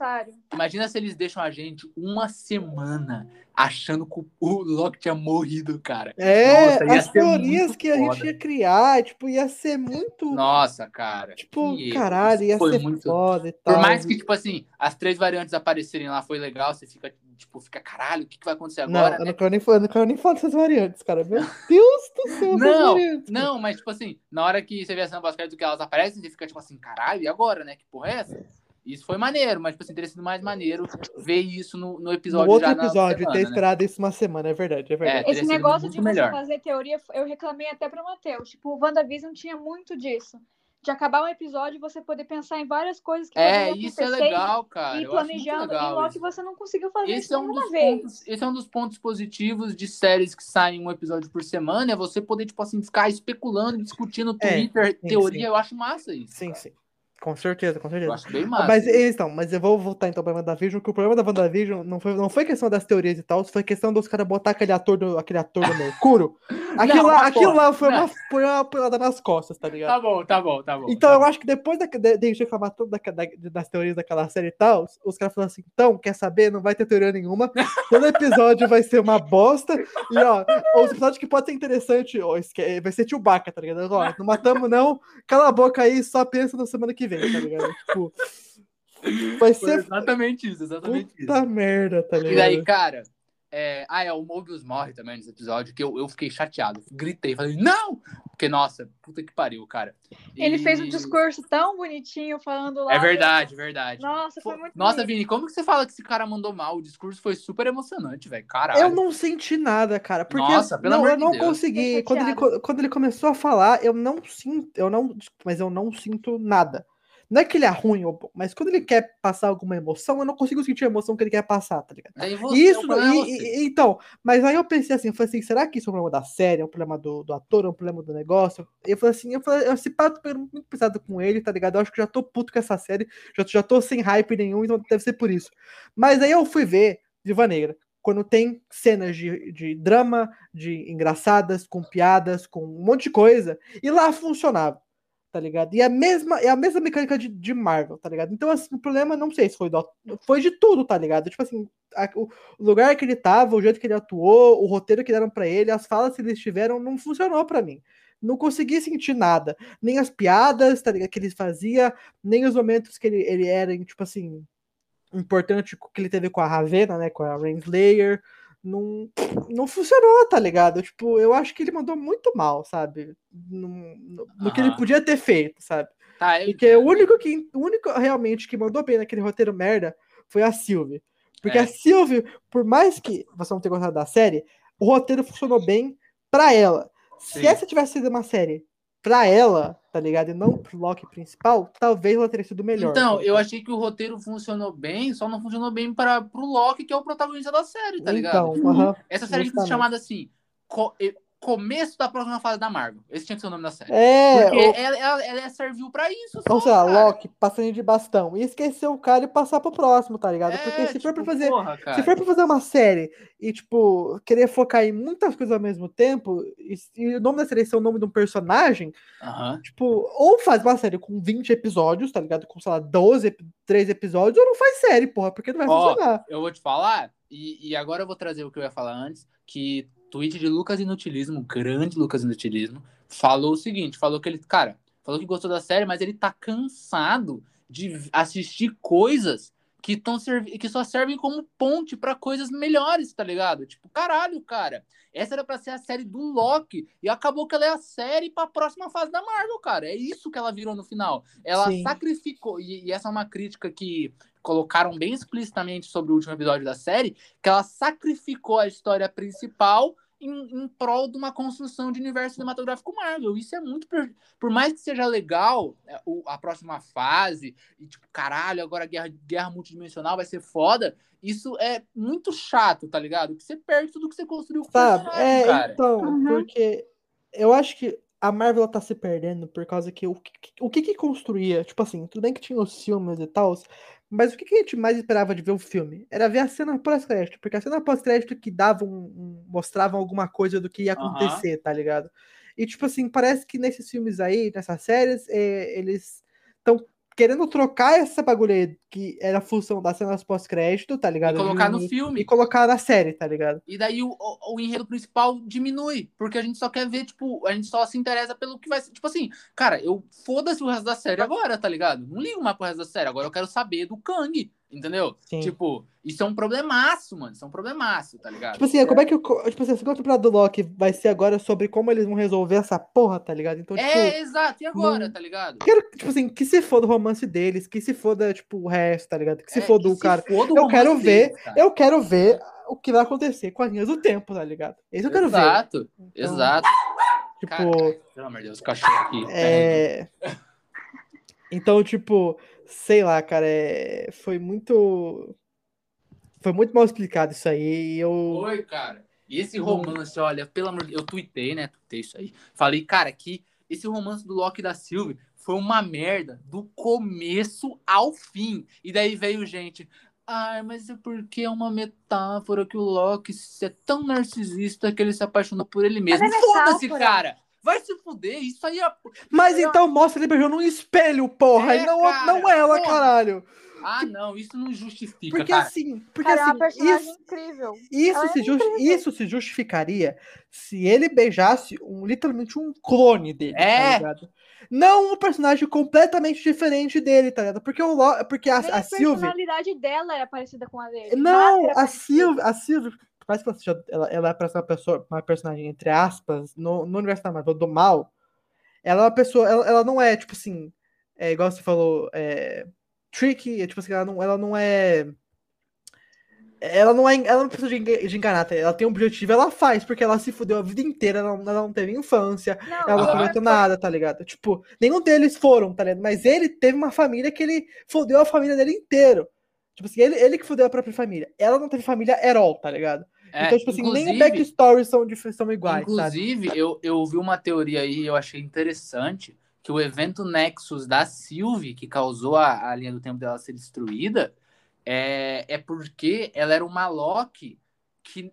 Imagina se eles deixam a gente uma semana achando que o Loki tinha morrido, cara. É, Nossa, as teorias que a gente ia criar, tipo, ia ser muito. Nossa, cara. Tipo, caralho, ia ser muito foda e tal. Por mais que, tipo assim, as três variantes aparecerem lá foi legal, você fica, tipo, fica, caralho, o que, que vai acontecer agora? Não, eu, não quero nem, eu não quero nem falar dessas variantes, cara. Meu Deus do céu, Não, não, mas, tipo assim, na hora que você vê a cena pós-crédito que elas aparecem, você fica, tipo assim, caralho, e agora, né? Que porra é essa? Isso foi maneiro, mas tipo assim, teria sido mais maneiro ver isso no, no episódio. No outro episódio, semana, ter né? esperado isso uma semana, é verdade, é verdade. É, Esse negócio de melhor. você fazer teoria, eu reclamei até para o Matheus. Tipo, o WandaVision tinha muito disso. De acabar um episódio e você poder pensar em várias coisas que É, isso é legal, cara. E planejando. E Loki você não conseguiu fazer esse isso é um dos vez. Pontos, esse é um dos pontos positivos de séries que saem um episódio por semana, é você poder, tipo assim, ficar especulando, discutindo no é, Twitter, é, sim, teoria. Sim. Eu acho massa isso. Sim, sim. Com certeza, com certeza. Eu acho bem massa. Mas, então, mas eu vou voltar então pra WandaVision, que o problema da WandaVision não foi, não foi questão das teorias e tal, foi questão dos caras botar aquele ator do, aquele ator do Mercúrio. Aquilo, não, lá, aquilo lá foi uma, foi uma pelada nas costas, tá ligado? Tá bom, tá bom, tá bom. Então tá eu bom. acho que depois da, de, de reclamar todas da, das teorias daquela série e tal, os caras falaram assim, então, quer saber? Não vai ter teoria nenhuma. Todo episódio vai ser uma bosta. E ó, os episódios que pode ser interessante, ó, vai ser Chewbacca, tá ligado? Ó, não matamos não, cala a boca aí, só pensa na semana que vem, tá ligado? tipo. Vai ser. Foi exatamente isso, exatamente Puta isso. merda, tá ligado? E daí, cara. É... Ah, é, o Mobius morre também nesse episódio, que eu, eu fiquei chateado. Gritei, falei, não! Porque, nossa, puta que pariu, cara. E... Ele fez um discurso tão bonitinho falando lá. É verdade, verdade. Nossa, foi muito Nossa, bonito. Vini, como que você fala que esse cara mandou mal? O discurso foi super emocionante, velho. Caralho. Eu não senti nada, cara. Porque Nossa, pelo não, amor eu de não Deus. consegui. Quando ele, quando ele começou a falar, eu não sinto. Eu não. Mas eu não sinto nada. Não é que ele é ruim ou bom, mas quando ele quer passar alguma emoção, eu não consigo sentir a emoção que ele quer passar, tá ligado? Você, Isso, é e- e- então, mas aí eu pensei assim, eu falei assim, será que isso é um problema da série, é um problema do, do ator, é um problema do negócio? Eu falei assim, eu falei, pato foi muito pesado com ele, tá ligado? Eu acho que já tô puto com essa série, já, já tô sem hype nenhum, então deve ser por isso. Mas aí eu fui ver Viva Negra, quando tem cenas de, de drama, de engraçadas, com piadas, com um monte de coisa, e lá funcionava, tá ligado? E é a mesma, é a mesma mecânica de, de Marvel, tá ligado? Então, assim, o problema, não sei se foi do, foi de tudo, tá ligado? Tipo assim, a, o, lugar que ele tava, o jeito que ele atuou, o roteiro que deram para ele, as falas que eles tiveram, não funcionou para mim não consegui sentir nada. Nem as piadas, tá ligado? Que ele fazia, nem os momentos que ele, ele era, tipo assim, importante que ele teve com a Ravena, né? Com a Rainslayer. Não, não funcionou, tá ligado? Tipo, eu acho que ele mandou muito mal, sabe? No, no, no que ele podia ter feito, sabe? Tá. Porque o único que o único realmente que mandou bem naquele roteiro merda foi a Sylvie. Porque é. a Sylvie, por mais que você não tenha gostado da série, o roteiro funcionou bem para ela. Se essa tivesse sido uma série pra ela, tá ligado? E não pro Loki principal, talvez ela teria sido melhor. Então, eu achei que o roteiro funcionou bem, só não funcionou bem para pro Loki, que é o protagonista da série, tá ligado? Então, uh -huh, Essa série que ser chamada assim, começo da próxima fase da Marvel. Esse tinha que ser o nome da série. É. Porque o... ela, ela, ela, serviu pra isso. Ou seja, Loki passando de bastão. E esquecer o cara e passar pro próximo, tá ligado? É, Porque se tipo, for pra tipo, fazer. Porra, se for pra fazer uma série e, tipo, querer focar em muitas coisas ao mesmo tempo, e, e o nome da série ser o nome de um personagem, uh -huh. tipo, ou faz uma série com 20 episódios, tá ligado? Com, sei lá, 12, 13 episódios, ou não faz série, porra, porque não vai Ó, funcionar. Eu vou te falar, e, e agora eu vou trazer o que eu ia falar antes, que tweet de Lucas Inutilismo, grande Lucas Inutilismo, falou o seguinte: falou que ele, cara, falou que gostou da série, mas ele tá cansado de assistir coisas que, tão que só servem como ponte para coisas melhores, tá ligado? Tipo, caralho, cara. Essa era para ser a série do Loki e acabou que ela é a série para a próxima fase da Marvel, cara. É isso que ela virou no final. Ela Sim. sacrificou e, e, essa é uma crítica que colocaram bem explicitamente sobre o último episódio da série, que ela sacrificou a história principal em, em prol de uma construção de universo cinematográfico Marvel. Isso é muito. Por mais que seja legal é, a próxima fase, e tipo, caralho, agora guerra, guerra multidimensional vai ser foda. Isso é muito chato, tá ligado? Que você perde tudo que você construiu com Sabe, é, cara. então, uhum. porque eu acho que a Marvel tá se perdendo por causa que o, o que que construía, tipo assim, tudo bem que tinha os filmes e tal, mas o que, que, a gente mais esperava de ver o filme? Era ver a cena pós-crédito, porque a cena pós-crédito que dava um, um, mostravam alguma coisa do que ia acontecer, uhum. tá ligado? E tipo assim, parece que nesses filmes aí, nessas séries, é, eles querendo trocar essa bagulho aí, que era a função das cenas pós-crédito, tá ligado? E colocar no filme. E colocar na série, tá ligado? E daí o, o, o, enredo principal diminui, porque a gente só quer ver, tipo, a gente só se interessa pelo que vai ser. Tipo assim, cara, eu foda-se o resto da série agora, tá ligado? Não ligo mais pro resto da série, agora eu quero saber do Kang. Entendeu? Sim. Tipo, isso é um problemaço, mano. Isso é um problemaço, tá ligado? Tipo assim, é. como é que. Tipo assim, a segunda temporada do Loki vai ser agora sobre como eles vão resolver essa porra, tá ligado? Então, tipo, é, exato. E agora, não... tá ligado? Quero, tipo assim, que se foda o romance deles, que se foda, tipo, o resto, tá ligado? Que se é, foda o cara. Foda eu quero ver, deles, eu quero ver o que vai acontecer com as linhas do tempo, tá ligado? Isso eu quero exato, ver. Exato, então, exato. Tipo. Cara, pelo amor de Deus, o cachorro aqui. É. Então, tipo sei lá, cara, é... foi muito. Foi muito mal explicado isso aí. Eu... Foi, cara. E esse romance, olha, pelo amor de Deus, eu tuitei, né? Tuitei isso aí. Falei, cara, que esse romance do Loki e da Sylvie foi uma merda do começo ao fim. E daí veio gente. Ai, mas é porque é uma metáfora que o Loki é tão narcisista que ele se apaixonou por ele mesmo. É Foda-se, cara! Vai se fuder, isso aí é. Mas então mostra ele beijando num espelho, porra, é, e não, cara, não ela, porra. caralho. Ah, não, isso não justifica. Porque cara. assim, porque cara, assim, é isso, incrível. Isso se, é incrível. isso se justificaria se ele beijasse um, literalmente um clone dele, tá é. tá ligado? Não um personagem completamente diferente dele, tá ligado? Porque, o, porque a, a, a Sylvie. A personalidade dela era parecida com a dele. Não, a Sylvie, a Sylvie, mais que ela seja, ela, ela é uma, pessoa, uma personagem, entre aspas, no, no universo da Marvel, do mal, ela é uma pessoa, ela, ela não é, tipo assim, é, igual você falou, é, tricky, é, tipo assim, ela não, ela não é. Ela não é. Ela não precisa de, enganar, tá? ela tem um objetivo, ela faz, porque ela se fudeu a vida inteira, ela, ela não teve infância, não, ela não comentou nada, tá ligado? Tipo, nenhum deles foram, tá ligado? Mas ele teve uma família que ele fudeu a família dele inteiro. Tipo assim, ele, ele que fudeu a própria família. Ela não teve família at all, tá ligado? É, então, tipo assim, nem o backstory são, são iguais. Inclusive, eu, eu vi uma teoria aí, eu achei interessante, que o evento Nexus da Sylvie, que causou a, a linha do tempo dela ser destruída, é, é porque ela era uma Loki que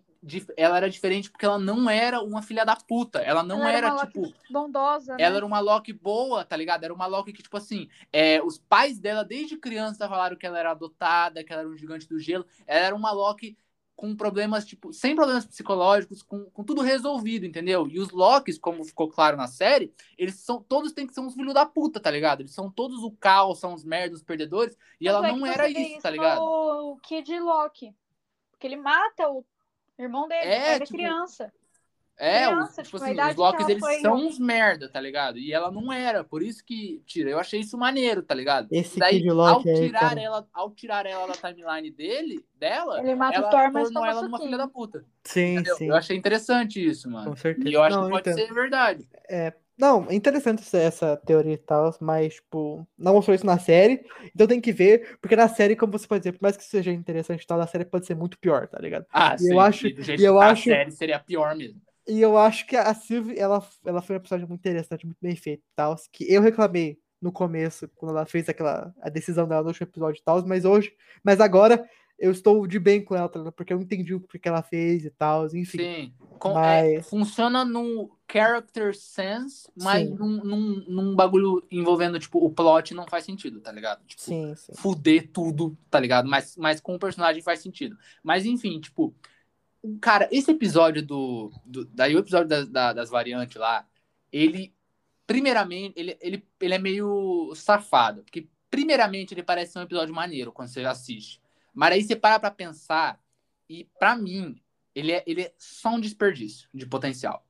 ela era diferente porque ela não era uma filha da puta. Ela não Ela era, uma tipo. Loki bondosa, né? Ela era uma Loki boa, tá ligado? Era uma Loki que, tipo assim, é, os pais dela, desde criança, falaram que ela era adotada, que ela era um gigante do gelo. Ela era uma Loki com problemas, tipo, sem problemas psicológicos, com, com tudo resolvido, entendeu? E os Locks, como ficou claro na série, eles são, todos têm que ser uns filhos da puta, tá ligado? Eles são todos o caos, são os merdas, os perdedores, e ela é não era vê isso, tá ligado? No Kid Loki. Porque ele mata o irmão dele, É, é, tipo, criança. É, criança, os, tipo assim, os Locks, eles foi- são uns merda, tá ligado? E ela não era, por isso que tira. Eu achei isso maneiro, tá ligado? Esse Daí, Kid ao Loki aí, tirar cara. ela, ao tirar ela da timeline dele, dela, Ele mata ela o Thor, mas tornou ela numa filha da puta. Sim, entendeu? sim. Eu achei interessante isso, mano. Com certeza. E eu acho Não, que pode entendo. ser verdade. Não, é interessante essa- teoria e tal, mas, tipo, não mostrou isso na série, então tem que ver, porque na série, como você pode dizer, por mais que seja interessante e tal, na série pode ser muito pior, tá ligado? Ah, E sim. eu acho- e do jeito e eu que tá acho- a série seria pior mesmo. E eu acho que a Sylvie, ela, ela foi uma personagem muito interessante, muito bem feita e tal, que eu reclamei no começo, quando ela fez aquela, a decisão dela no último episódio e tal, mas hoje, mas agora eu estou de bem com ela, tá porque eu entendi o que ela fez e tal, enfim. Sim. Com- é, mas- funciona no character sense, mas num, num, num bagulho envolvendo, tipo, o plot não faz sentido, tá ligado? Tipo, Sim, sim. fuder tudo, tá ligado? Mas, mas com o personagem faz sentido. Mas enfim, tipo, cara, esse episódio do. do daí o episódio das, da- das variantes lá, ele. Primeiramente, ele, ele, ele é meio safado. Porque, primeiramente, ele parece ser um episódio maneiro quando você assiste. Mas aí você para pra pensar, e pra mim, ele é, ele é só um desperdício de potencial.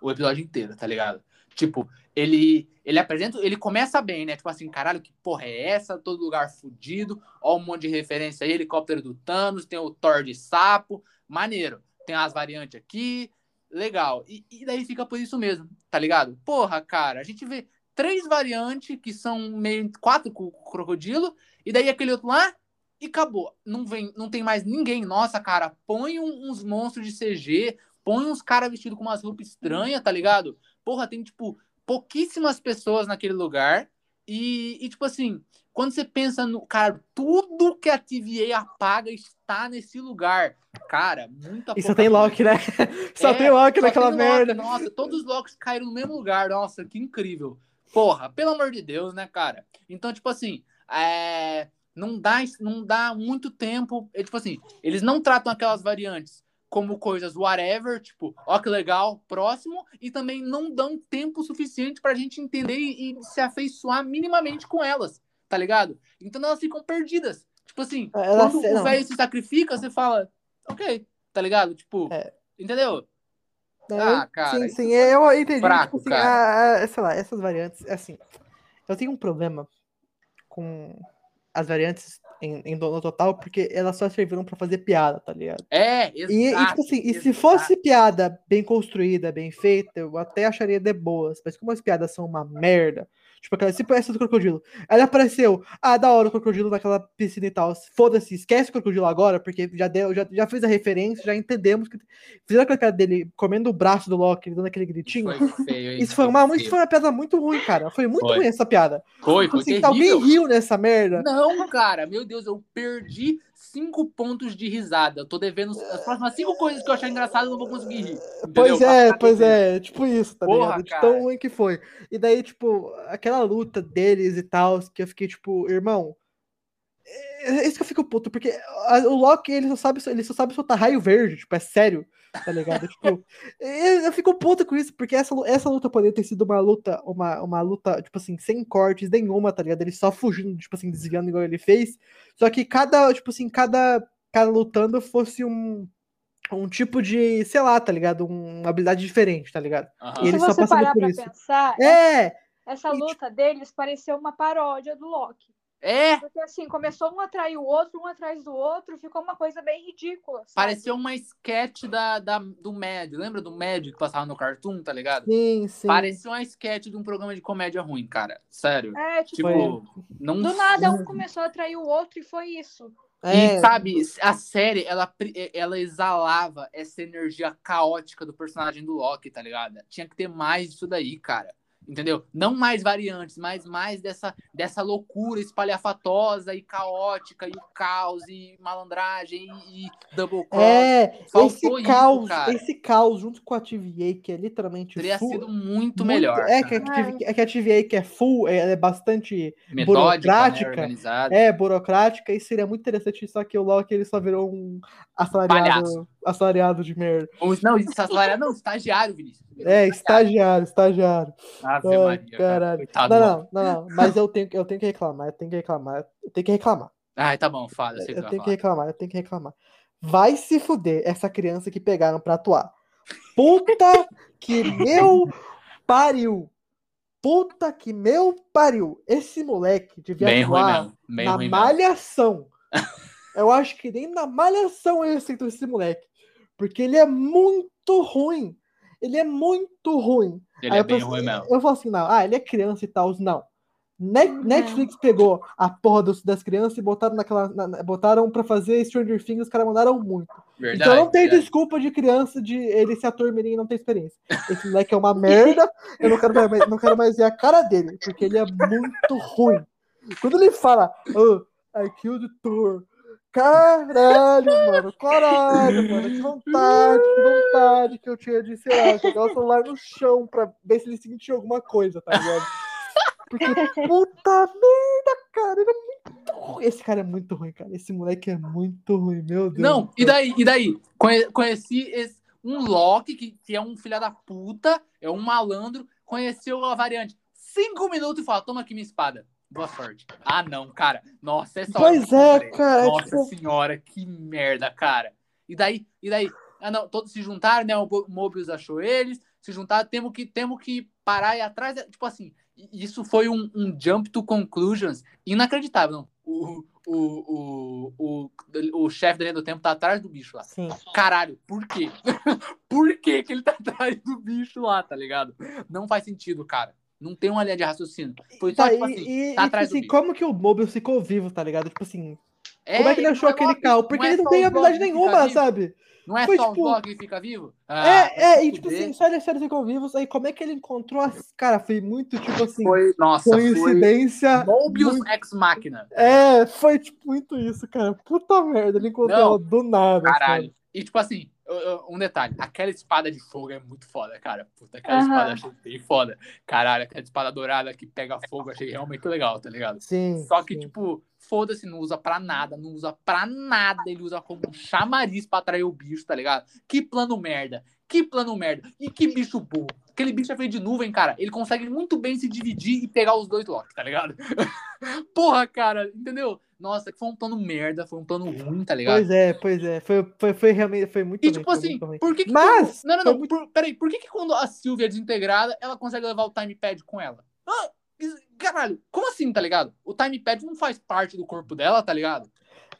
O episódio inteiro, tá ligado? Tipo, ele ele apresenta, ele começa bem, né? Tipo assim, caralho, que porra é essa? Todo lugar fudido, ó um monte de referência aí, helicóptero do Thanos, tem o Thor de sapo, maneiro. Tem as variantes aqui, legal. E, e daí fica por isso mesmo, tá ligado? Porra, cara, a gente vê três variantes que são meio quatro com com crocodilo, e daí aquele outro lá e acabou. Não vem, não tem mais ninguém. Nossa, cara, põe uns monstros de CG, põe uns caras vestidos com umas roupas estranhas, tá ligado? Porra, tem, tipo, pouquíssimas pessoas naquele lugar. E, e, tipo assim, quando você pensa no. Cara, tudo que a TVA apaga está nesse lugar. Cara, muita E só tem. Loki, né? Só É, tem Loki naquela tem Loki, merda. Nossa, todos os Locks caíram no mesmo lugar. Nossa, que incrível. Porra, pelo amor de Deus, né, cara? Então, tipo assim, é, não, dá, não dá muito tempo. É, tipo assim, eles não tratam aquelas variantes como coisas whatever, tipo, ó que legal, próximo, e também não dão tempo suficiente pra gente entender e, e se afeiçoar minimamente com elas, tá ligado? Então elas ficam perdidas. Tipo assim, Ela- quando não. o velho se sacrifica, você fala, ok, tá ligado? Tipo, É. entendeu? É, Ah, cara, sim, sim, eu entendi. fraco, tipo assim, a- a- sei lá, essas variantes, assim, eu tenho um problema com as variantes em, em dono total, porque elas só serviram pra fazer piada, tá ligado? É, E, e, exato. tipo assim, e se exato. fosse piada bem construída, bem feita, eu até acharia de boas. Mas como as piadas são uma merda, tipo aquela, tipo essa do crocodilo. Ela apareceu, ah, da hora o crocodilo naquela piscina e tal. Foda-se, esquece o crocodilo agora, porque já deu, já, já fez a referência, já entendemos que. Fizeram aquela piada dele comendo o braço do Loki, dando aquele gritinho. Foi feio? Isso foi, uma, isso foi uma piada muito ruim, cara. Foi muito Foi. ruim essa piada. Foi, Tipo foi assim, alguém riu nessa merda. Não, cara, meu Deus, eu perdi cinco pontos de risada. Eu tô devendo as próximas cinco coisas que eu achar engraçado, eu não vou conseguir rir. Pois entendeu? é, pois ficar é, tipo isso, tá Porra, ligado? De cara. tão ruim que foi. E daí, tipo, aquela luta deles e tal, que eu fiquei, tipo, irmão. É é isso que eu fico puto, porque o Loki, ele só sabe, ele só sabe soltar raio verde, tipo, é sério, tá ligado? tipo, eu, fico puto com isso, porque essa, essa luta poderia ter sido uma luta, uma, uma luta, tipo assim, sem cortes nenhuma, tá ligado? Ele só fugindo, tipo assim, desviando igual ele fez. Só que cada, tipo assim, cada cara lutando fosse um, um tipo de, sei lá, tá ligado? Um- uma habilidade diferente, tá ligado? Aham. E ele Se só você passando parar por pra isso. pensar, É, essa e, tipo luta deles pareceu uma paródia do Loki. É, Porque assim, começou um atrás o outro, um atrás do outro, ficou uma coisa bem ridícula. sabe? pareceu uma sketch da, da, do Mad. Lembra do Mad que passava no Cartoon, tá ligado? sim, sim. Parecia uma sketch de um programa de comédia ruim, cara. Sério. É, tipo, Tipo, não. do nada um começou a atrair o outro e foi isso. É, E sabe, a série, ela, ela exalava essa energia caótica do personagem do Loki, tá ligado? Tinha que ter mais disso daí, cara. Entendeu? Não mais variantes, mas mais dessa, dessa loucura espalhafatosa e caótica, e o caos, e malandragem, e, e double cross. É, Faltou esse caos, esse caos junto com a TVA, que é literalmente Teria full- sido muito, melhor. É, que é que a TVA que é full, é, ela é bastante Metódica, né, burocrática, organizada. é burocrática, e seria muito interessante, só que o Loki ele só virou um assalariado, Palhaço. assalariado de merda. Não, isso é não, estagiário, Vinícius. É, estagiário, estagiário. Ave Ai, Maria, cara. caralho. Coitado. Não, não, não, não, mas eu tenho, eu tenho que reclamar, eu tenho que reclamar, eu tenho que reclamar. Ai, tá bom, fala. Eu Eu tenho que reclamar, eu tenho que reclamar. Vai se fuder essa criança que pegaram pra atuar. Puta que meu pariu. Puta que meu pariu. Esse moleque devia Bem ruim atuar na malhação. Eu acho que nem na malhação eu aceito esse moleque. Porque ele é muito ruim. Ele é muito ruim. Ele Aí é eu bem pensei- ruim mesmo. Eu falo assim, não, ah, ele é criança e tal. Não. Uhum. Netflix pegou a porra dos- das crianças e botaram naquela. na- botaram pra fazer Stranger Things, os caras mandaram muito. Verdade. então não tem verdade. desculpa de criança de ele ser ator mirim e não ter experiência. Esse moleque é uma merda. Eu não quero, mais, não quero mais ver a cara dele, porque ele é muito ruim. Quando ele fala, oh, I killed Thor. Caralho, mano, caralho, mano, que vontade, que vontade que eu tinha de, sei lá, jogar o celular no chão pra ver se ele sentia alguma coisa, tá ligado? Porque, puta merda, cara, ele é muito ruim. Esse cara é muito ruim, cara. Esse moleque é muito ruim, meu Deus. Não, e daí? E daí? Conhe- Conheci esse- um Loki, que, que é um filho da puta, é um malandro, conheceu a variante. Cinco minutos e fala, toma aqui minha espada. Boa sorte. Ah, não, cara. Nossa, essa hora Pois é, cara, é Nossa tipo- senhora, que merda, cara. E daí? E daí? Ah, não, todos se juntaram, né? O Mobius achou eles, se juntaram, temos que, temos que parar e atrás. Tipo assim, isso foi um, um jump to conclusions inacreditável. Não. O, o, o, o, o, o chefe da linha do tempo tá atrás do bicho lá. Sim. Caralho, por quê? por que que ele tá atrás do bicho lá, tá ligado? Não faz sentido, cara. Não tem uma linha de raciocínio. Foi só, Tá, tipo e, assim, e- tá e, atrás tipo assim, como que o Mobius ficou vivo, tá ligado? Tipo assim, É, como é que ele não achou é aquele carro? Porque é ele não tem habilidade nenhuma, sabe? Não é Foi, só tipo- o Loki que fica vivo? Ah, é, é, e tipo fuder. assim, só eles ficam vivos, aí como é que ele encontrou as. Cara, foi muito, tipo assim, Foi, nossa, foi coincidência. Mobius muito- Ex Machina. É, foi tipo muito isso, cara. Puta merda, ele encontrou Não. ela do nada. Caralho. sabe? E tipo assim, um detalhe, aquela espada de fogo é muito foda, cara. Puta, aquela Aham. espada achei bem foda. Caralho, aquela espada dourada que pega fogo, achei realmente legal, tá ligado? Sim. Só que, sim. tipo, foda-se, não usa pra nada, não usa pra nada. Ele usa como um chamariz pra atrair o bicho, tá ligado? Que plano merda. Que plano merda. E que bicho burro. Aquele bicho é feito de nuvem, cara. Ele consegue muito bem se dividir e pegar os dois Loki, tá ligado? Porra, cara, entendeu? Nossa, foi um plano merda, foi um plano ruim, tá ligado? Pois é, pois é. Foi, foi, foi realmente. Foi muito E ruim, tipo assim, por que, que Mas, quando- Não, não, foi não. Por, peraí, por que, que quando a Sylvia é desintegrada, ela consegue levar o timepad com ela? Ah, caralho, como assim, tá ligado? O timepad não faz parte do corpo dela, tá ligado?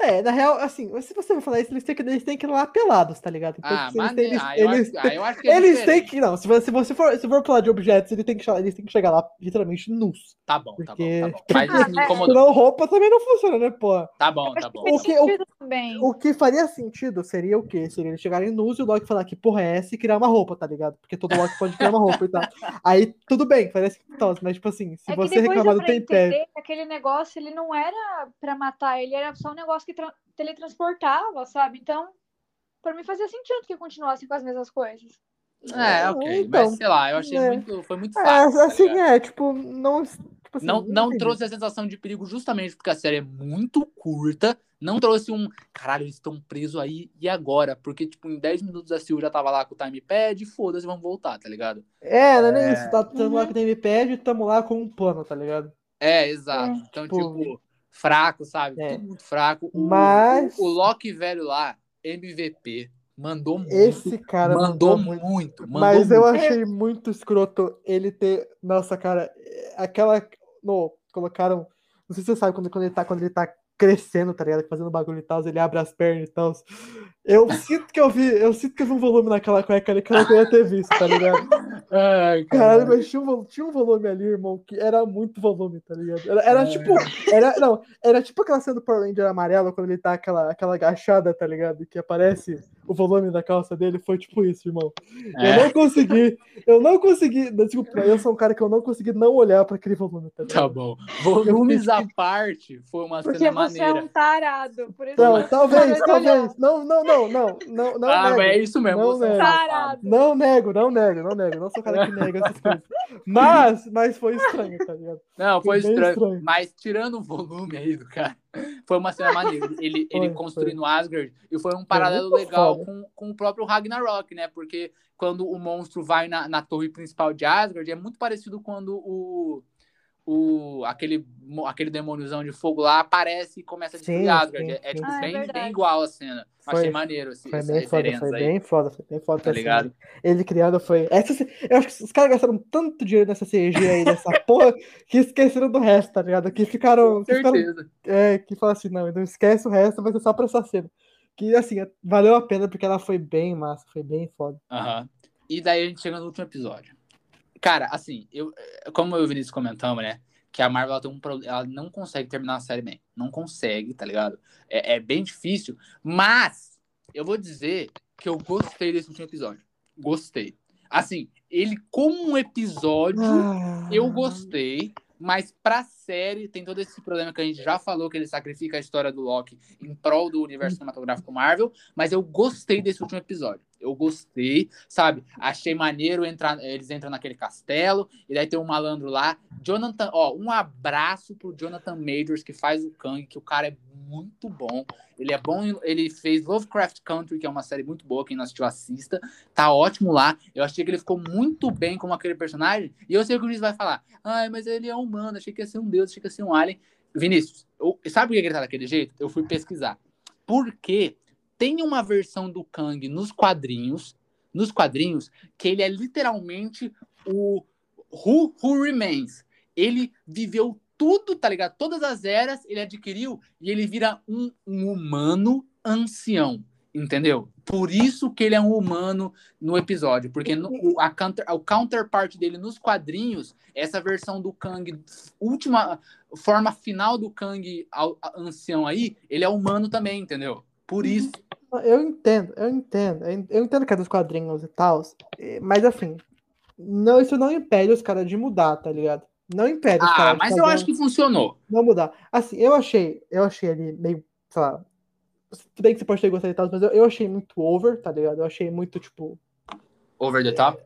É, na real, assim, se você for falar isso, eles têm que, eles têm que ir lá pelados, tá ligado? Então, Ah, mas têm- eles, ah, eu, eles, acho, ah, eu acho que é eles têm que. Não, se você, se você for, se for falar de objetos, eles têm que, chegar- eles têm que chegar lá literalmente nus. Tá bom, tá Porque- bom, tá bom. Mas isso me Ah, é. incomodou. Senão roupa também não funciona, né, pô? Tá bom, tá bom. O que- o- sentido. O que faria sentido seria o quê? Seria eles chegarem nus e o Loki falar que porra é essa e criar uma roupa, tá ligado? Porque todo Loki pode criar uma roupa e tal. Aí tudo bem, parece que tal, mas tipo assim, se É você reclamar do tempero. aquele negócio ele não era pra matar, ele era só um negócio que tra- teletransportava, sabe? Então, pra mim fazia sentido que continuassem com as mesmas coisas. É, ok. Então, mas sei lá, eu achei é. muito. Foi muito É, fácil. tá assim, ligado? é, tipo, não. Tipo assim, não, não trouxe a sensação de perigo justamente porque a série é muito curta. Não trouxe um. Caralho, eles estão presos aí e agora? Porque, tipo, em 10 minutos a Sil já tava lá com o timepad, foda-se, vamos voltar, tá ligado? É, não é nem isso. Tá tamo Uhum. lá com o tempad e tamo lá com um plano, tá ligado? É, exato. É. Então, Tipo, tipo, fraco, sabe? é. Tudo muito fraco. O, Mas- o, o Loki velho lá, MVP, mandou muito. Esse cara mandou muito. muito. Mandou Mas eu muito. achei muito escroto ele ter. Nossa, cara, é, aquela. No, colocaram. Não sei se você sabe quando, quando, ele tá, quando ele tá crescendo, tá ligado? Fazendo bagulho e tal, ele abre as pernas e tal. Eu sinto que eu vi. Eu sinto que eu vi um volume naquela cueca ali que eu não queria ter visto, tá ligado? Ai, Caralho, mas tinha um, tinha um volume ali, irmão, que era muito volume, tá ligado? Era, era tipo. Era, não, era tipo aquela cena do Power Ranger amarelo, quando ele tá aquela, aquela agachada, tá ligado? Que aparece o volume da calça dele, foi tipo isso, irmão. É. Eu não consegui, eu não consegui, desculpa, eu sou um cara que eu não consegui não olhar pra aquele volume. Tá, Tá bom. Volumes à parte, foi uma Porque cena você é um tarado. Por isso Não, talvez, olhar. talvez. Não, não, não, não, não, não. ah, nego. mas é isso mesmo. Não você é nego. Tarado. Não nego, não nego, não nego. Não sou o cara que nega essas coisas. Mas, mas foi estranho, tá ligado? Não, foi Foi estranho. estranho. Mas tirando o volume aí do cara, foi uma cena maneira. Ele, ele Foi, construindo Asgard e foi um paralelo legal foda. com, com o próprio Ragnarok, né? Porque quando o monstro vai na, na torre principal de Asgard, é muito parecido quando o. O, aquele, aquele demôniozão de fogo lá aparece e começa a sim, é é, tipo, Ah, é bem, verdade. bem igual a cena. Foi- Achei maneiro esse, Foi bem foda, referência foi aí. bem foda, foi bem foda. Tá ligado? cena. Ele criando foi. Essa, eu acho que os caras gastaram tanto dinheiro nessa CG aí, nessa porra, que esqueceram do resto, tá ligado? Que ficaram. Com Que, ficaram certeza. é, que falaram assim, não, não esquece o resto, vai ser só pra essa cena. Que assim, valeu a pena porque ela foi bem massa, foi bem foda. Aham. E daí a gente chega no último episódio. Cara, assim, eu, como eu e o Vinícius comentamos, né? Que a Marvel ela tem um problema. Ela não consegue terminar a série bem. Não consegue, tá ligado? É, é bem difícil. Mas eu vou dizer que eu gostei desse último episódio. Gostei. Assim, ele como um episódio, Ah. eu gostei. Mas pra série, tem todo esse problema que a gente já falou, que ele sacrifica a história do Loki em prol do universo cinematográfico Marvel. Mas eu gostei desse último episódio. Eu gostei, sabe? Achei maneiro entrar. Eles entram naquele castelo, e daí tem um malandro lá. Jonathan, ó, um abraço pro Jonathan Majors, que faz o Kang, que o cara é muito bom. Ele é bom, ele fez Lovecraft Country, que é uma série muito boa, quem não assistiu, assista. Tá ótimo lá. Eu achei que ele ficou muito bem como aquele personagem. E eu sei que o Vinícius vai falar: ai, mas ele é humano, achei que ia ser um deus, achei que ia ser um alien. Vinícius, eu- sabe por que ele tá daquele jeito? Eu fui pesquisar. Porque tem uma versão do Kang nos quadrinhos, nos quadrinhos, que ele é literalmente o Who, Who Remains. Ele viveu tudo, tá ligado? Todas as eras ele adquiriu e ele vira um, um humano ancião, entendeu? Por isso que ele é um humano no episódio, porque no, o, a counter, o counterpart dele nos quadrinhos, essa versão do Kang, última forma final do Kang ao- ancião aí, ele é humano também, entendeu? Por isso. Eu entendo, eu entendo. Eu entendo que é dos quadrinhos e tal. Mas assim, não, isso não impede os caras de mudar, tá ligado? Não impede os Ah, caras de mas eu acho que funcionou. não mudar. Assim, eu achei, eu achei ali meio, sei lá. Tudo bem que você pode ter gostado e tal, mas eu, eu achei muito over, tá ligado? Eu achei muito, tipo. Over the top.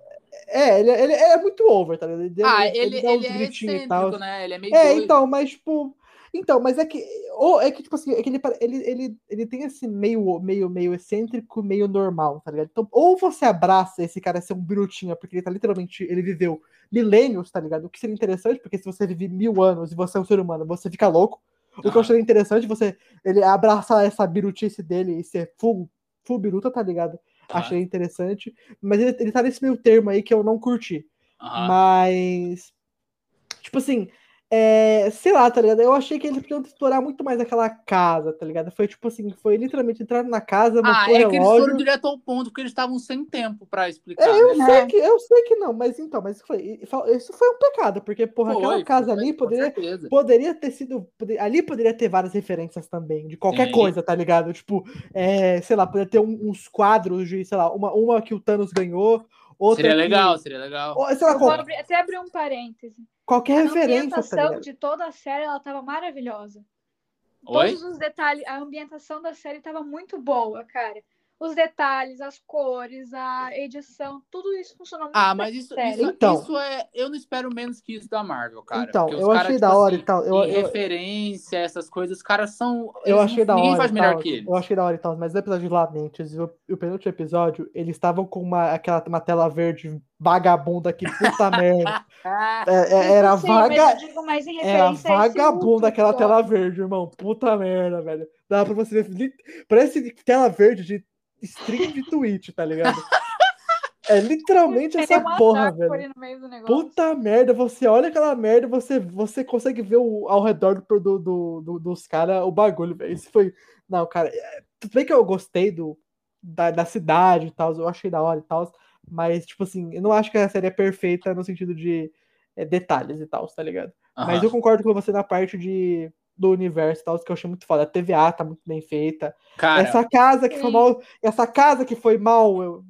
É, ele, ele é muito over, tá ligado? Ele, Ah, ele, uns ele é excêntrico, né? Ele é meio É, doido. então, mas tipo. Então, mas é que. Ou é que, tipo assim, é que ele, ele, ele, ele tem esse meio, meio, meio excêntrico, meio normal, tá ligado? Então, ou você abraça esse cara ser um brutinha, porque ele tá literalmente. Ele viveu milênios, tá ligado? O que seria interessante, porque se você vive mil anos e você é um ser humano, você fica louco. O que eu acharia interessante você ele abraçar essa birutice dele e ser full, full biruta, tá ligado? Ah. Achei interessante. Mas ele, ele tá nesse meio termo aí que eu não curti. Mas. Tipo assim. É, sei lá, tá ligado? Eu achei que eles podiam explorar muito mais aquela casa, tá ligado? Foi tipo assim, foi literalmente entrar na casa, Ah, é o que eles foram relógio. direto ao ponto, porque eles estavam sem tempo pra explicar. É, eu né? sei que eu sei que não, mas então, mas isso foi, isso foi um pecado, porque porra, Foi, aquela casa foi, ali com poderia, certeza. poderia ter sido. poder- ali poderia ter várias referências também, de qualquer Sim. coisa, tá ligado? Tipo, é, sei lá, poderia ter um- uns quadros de, sei lá, uma, uma que o Thanos ganhou, outra. Seria que- legal, seria legal. ou, sei lá, qual- abrir- até abrir um parêntese. qualquer A referência, tá ambientação ligado? de toda a série ela tava maravilhosa. Oi? Todos os detalhes, a ambientação da série tava muito boa, cara. Os detalhes, as cores, a edição, tudo isso funcionou muito Ah, mas isso, isso, Então. isso é. Eu não espero menos que isso da Marvel, cara. Então, eu caras, achei tipo da hora assim, e tal. Eu, em eu, referência, essas coisas, os caras são. eu achei da Ninguém hora. faz e melhor tal, que eles. Eu achei da hora e tal, mas no episódio de Lamentes e o, o penúltimo episódio, eles estavam com uma, aquela, uma tela verde vagabunda que puta merda. É- é- era Sim, mas vaga. eu digo mais em Era vagabunda aquela tela verde, irmão. Puta merda, velho. Dá pra você ver. Parece tela verde de stream de Twitch, tá ligado? É literalmente Tem essa porra, velho. no meio do negócio. Puta merda, você olha aquela merda, você, você consegue ver o, ao redor do, do, do- do- dos caras o bagulho, velho. Isso foi. Não, cara, é, tudo bem que eu gostei do, da, da cidade e tal, eu achei da hora e tal, mas, tipo assim, eu não acho que a série é perfeita no sentido de é, detalhes e tal, tá ligado? Mas aham. eu concordo com você na parte de do universo e tal, que eu achei muito foda. A TVA tá muito bem feita. Cara, essa casa que foi sim. mal. Essa casa que foi mal eu,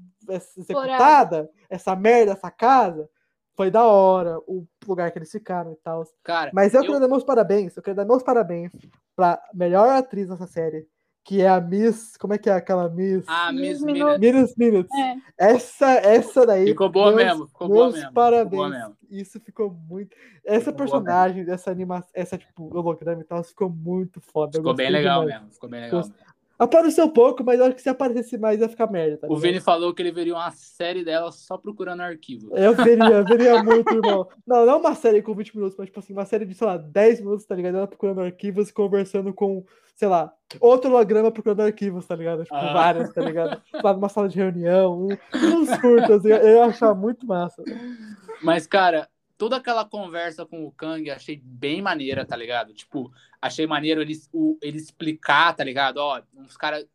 executada, essa merda, essa casa, foi da hora, o lugar que eles ficaram e tal. cara, Mas eu, eu- quero dar meus parabéns, eu quero dar meus parabéns pra melhor atriz dessa série, que é a Miss. Como é que é aquela Miss? a Miss Miss Minutes. Minutes Minutes. É. Essa, essa daí. ficou boa meus- mesmo, ficou boa mesmo. parabéns. Ficou boa mesmo. Isso ficou muito. Essa Ficou personagem, essa animação, essa tipo holograma e tal, ficou muito foda. Ficou bem legal demais. mesmo, ficou bem legal. Gostei. Apareceu pouco, mas eu acho que se aparecesse mais ia ficar merda. Tá O? Vini falou que ele veria uma série dela só procurando arquivo. Eu veria, eu veria muito, irmão. Não, não uma série com 20 minutos, mas tipo assim, uma série de, sei lá, 10 minutos, tá ligado? Ela procurando arquivos, conversando com, sei lá, outro holograma procurando arquivos, tá ligado? Tipo, Ah. vários, tá ligado? Lá numa sala de reunião, um- uns curtos, eu ia achar muito massa. Mas, cara, toda aquela conversa com o Kang achei bem maneira, tá ligado? Tipo, achei maneiro ele, o- ele explicar, tá ligado? Ó, uns caras.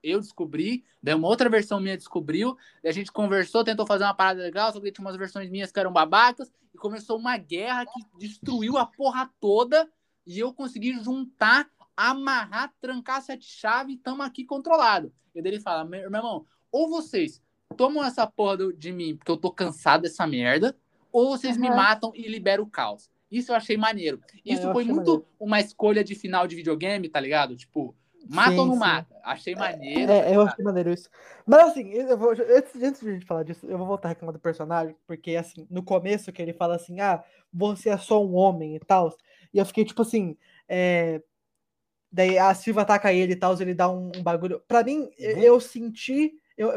Eu descobri, daí uma outra versão minha descobriu, daí a gente conversou, tentou fazer uma parada legal, só que tinha umas versões minhas que eram babacas, e começou uma guerra que destruiu a porra toda, e eu consegui juntar, amarrar, trancar sete chaves e tamo aqui controlado. E daí ele fala, meu meu irmão, ou vocês tomam essa porra de mim porque eu tô cansado dessa merda, ou vocês me Aham. matam e liberam o caos. Isso eu achei maneiro. Isso foi muito maneiro. uma escolha de final de videogame, tá ligado? Tipo, mata ou Sim, não sim. mata? Achei maneiro. É, tá eu achei maneiro isso. Mas assim, eu vou, antes, antes de a gente falar disso, eu vou voltar a reclamar do personagem, porque assim, no começo que ele fala assim, ah, você é só um homem e tal, e eu fiquei tipo assim, é, daí a Silva ataca ele e tal, ele dá um, um bagulho. Pra mim, Uhum. eu senti,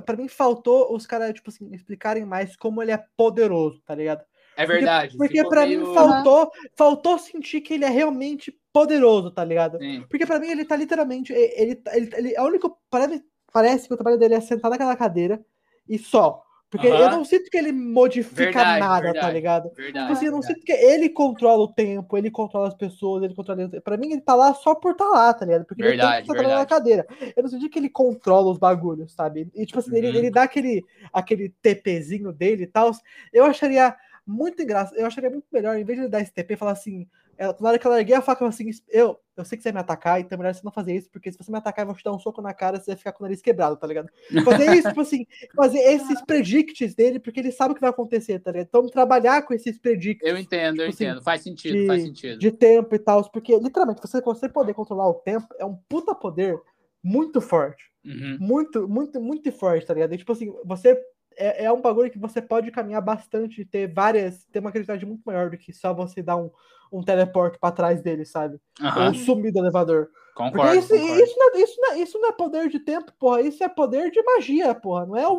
pra mim faltou os caras, tipo assim, explicarem mais como ele é poderoso, tá ligado? É verdade. Porque ficou pra meio- mim faltou, faltou sentir que ele é realmente poderoso, tá ligado? Sim. Porque pra mim ele tá literalmente. Ele, ele, ele, a única. Parece, parece que o trabalho dele é sentar naquela cadeira e só. Porque eu Aham. não sinto que ele modifica Verdade, nada, tá verdade. ligado? Verdade. Tipo assim, eu não verdade. sinto que ele controla o tempo, ele controla as pessoas, ele controla. Pra mim, ele tá lá só por tá lá, tá ligado? Porque ele Verdade, tem que trabalhar na cadeira. Eu não senti que ele controla os bagulhos, sabe? E tipo assim, ele, Uhum. ele dá aquele, aquele TPzinho dele e tal. Eu acharia muito engraçado. Eu acharia muito melhor, em vez de ele dar esse TP, falar assim. Ela, na hora que ela erguei a faca, falou assim: eu, eu sei que você vai me atacar, então é melhor você não fazer isso, porque se você me atacar, eu vou te dar um soco na cara, você vai ficar com o nariz quebrado, tá ligado? Fazer isso, tipo assim, fazer esses predicts dele, porque ele sabe o que vai acontecer, tá ligado? Então, trabalhar com esses predicts Eu entendo, eu Tipo assim, entendo. Faz sentido, de- faz sentido. de tempo e tal, porque literalmente você, você poder controlar o tempo é um puta poder muito forte. Uhum. Muito, muito, muito forte, tá ligado? E, tipo assim, você. É, é um bagulho que você pode caminhar bastante e ter várias. ter uma criatividade muito maior do que só você dar um, um teleporte pra trás dele, sabe? Aham, Ou sumir do elevador. Concordo. isso, concordo. isso, não, é- isso, não, é- isso não é poder de tempo, porra. Isso é poder de magia, porra. Não é um.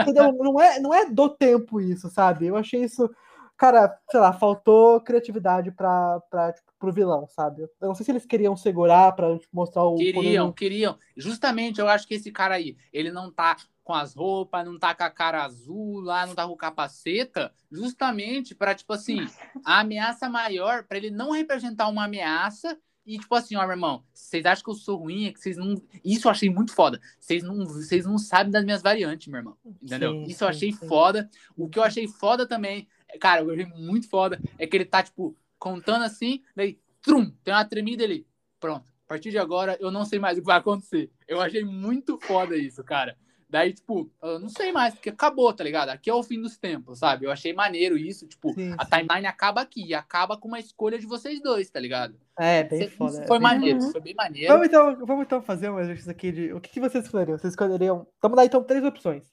entendeu? Não é, não é do tempo isso, sabe? Eu achei isso. Cara, sei lá, faltou criatividade pra, pra, tipo, pro vilão, sabe? Eu não sei se eles queriam segurar pra tipo, mostrar o. Queriam, poder- queriam. Justamente, eu acho que esse cara aí, ele não tá com as roupas, não tá com a cara azul lá, não tá com capaceta, justamente para tipo assim, a ameaça maior, para ele não representar uma ameaça e tipo assim, ó, meu irmão, vocês acham que eu sou ruim, é que vocês não, isso eu achei muito foda. Vocês não, vocês não sabem das minhas variantes, meu irmão. Entendeu? Sim, isso eu achei sim. foda. O que eu achei foda também, cara, eu achei muito foda, é que ele tá tipo contando assim, daí, trum, tem uma tremida ali. Pronto. A partir de agora, eu não sei mais o que vai acontecer. Eu achei muito foda isso, cara. Daí, tipo, eu não sei mais, porque acabou, tá ligado? Aqui é o fim dos tempos, sabe? Eu achei maneiro isso, tipo, Sim, a sim. timeline acaba aqui, e acaba com uma escolha de vocês dois, tá ligado? É, bem Isso foda. é foi bem maneiro, foi bem maneiro. Vamos então, vamos então fazer um exercício aqui de. O que, que vocês escolheriam? Vocês escolheriam. Vamos dar então três opções: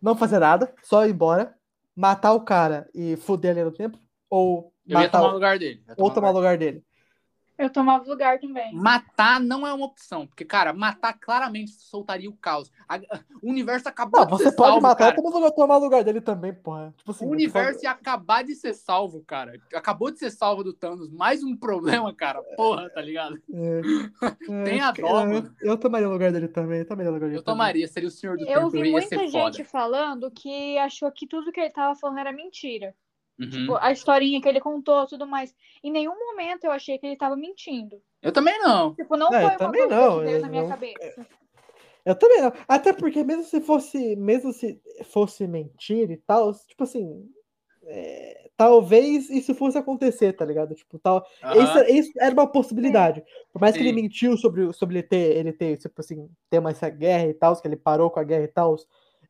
não fazer nada, só ir embora, matar o cara e fuder ele no tempo, ou Eu ia matar tomar o lugar dele. ia ou tomar o lugar dele. Eu tomava lugar também. Matar não é uma opção, porque, cara, matar claramente soltaria o caos. A- o universo acabou Não, de você ser pode salvo, matar cara. e tomar, tomar o lugar dele também, porra. Tipo assim, O eu universo ia acabar de ser salvo, cara. Acabou de ser salvo do Thanos. Mais um problema, cara. Porra, tá ligado? É, é, Tem a dó, é, mano. Eu tomaria o lugar dele também. Eu tomaria o lugar dele Eu também. tomaria, seria o senhor do Eu tempo. vi ia muita gente foda. falando que achou que tudo que ele tava falando era mentira. Uhum. Tipo, a historinha que ele contou, tudo mais. Em nenhum momento eu achei que ele tava mentindo. Eu também não. Tipo, não É, eu foi uma também coisa não, que veio eu na minha não- cabeça. Eu também não. Até porque mesmo se fosse, mesmo se fosse mentira e tal, tipo assim, é, talvez isso fosse acontecer, tá ligado? Tipo, tal. Aham. Isso, isso era uma possibilidade. Por mais que ele Sim. mentiu sobre, sobre ele ter, ele ter, tipo assim, ter uma essa guerra e tal, que ele parou com a guerra e tal.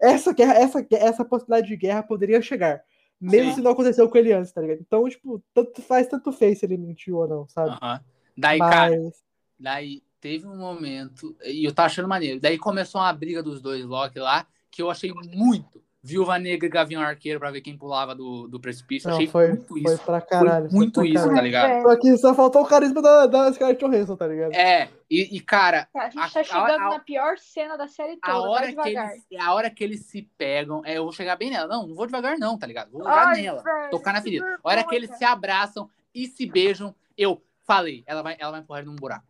Essa guerra, essa, essa possibilidade de guerra poderia chegar. Mesmo Sim. se não aconteceu com ele antes, tá ligado? Então, tipo, tanto faz, tanto fez se ele mentiu ou não, sabe? Aham. Daí, cara, Mas. daí teve um momento, e eu tava achando maneiro. Daí começou uma briga dos dois Loki lá, que eu achei muito. Viúva Negra e Gavião Arqueiro pra ver quem pulava do, do precipício. Não, achei foi, muito foi isso. pra caralho. foi muito pra isso, caralho. tá ligado? É, Só que só faltou o carisma da, da Scarlett Johansson, tá ligado? É, e, e, cara, a gente A- tá chegando a- a- na pior cena da série a toda. hora, Vai que devagar. eles, a hora que eles se pegam, é, eu vou chegar bem nela. Não, não vou devagar, não, tá ligado? Vou jogar Ai, nela. velho, tocar na ferida. A hora que eles se abraçam e se beijam, eu falei, ela vai, ela vai empurrar ele num buraco.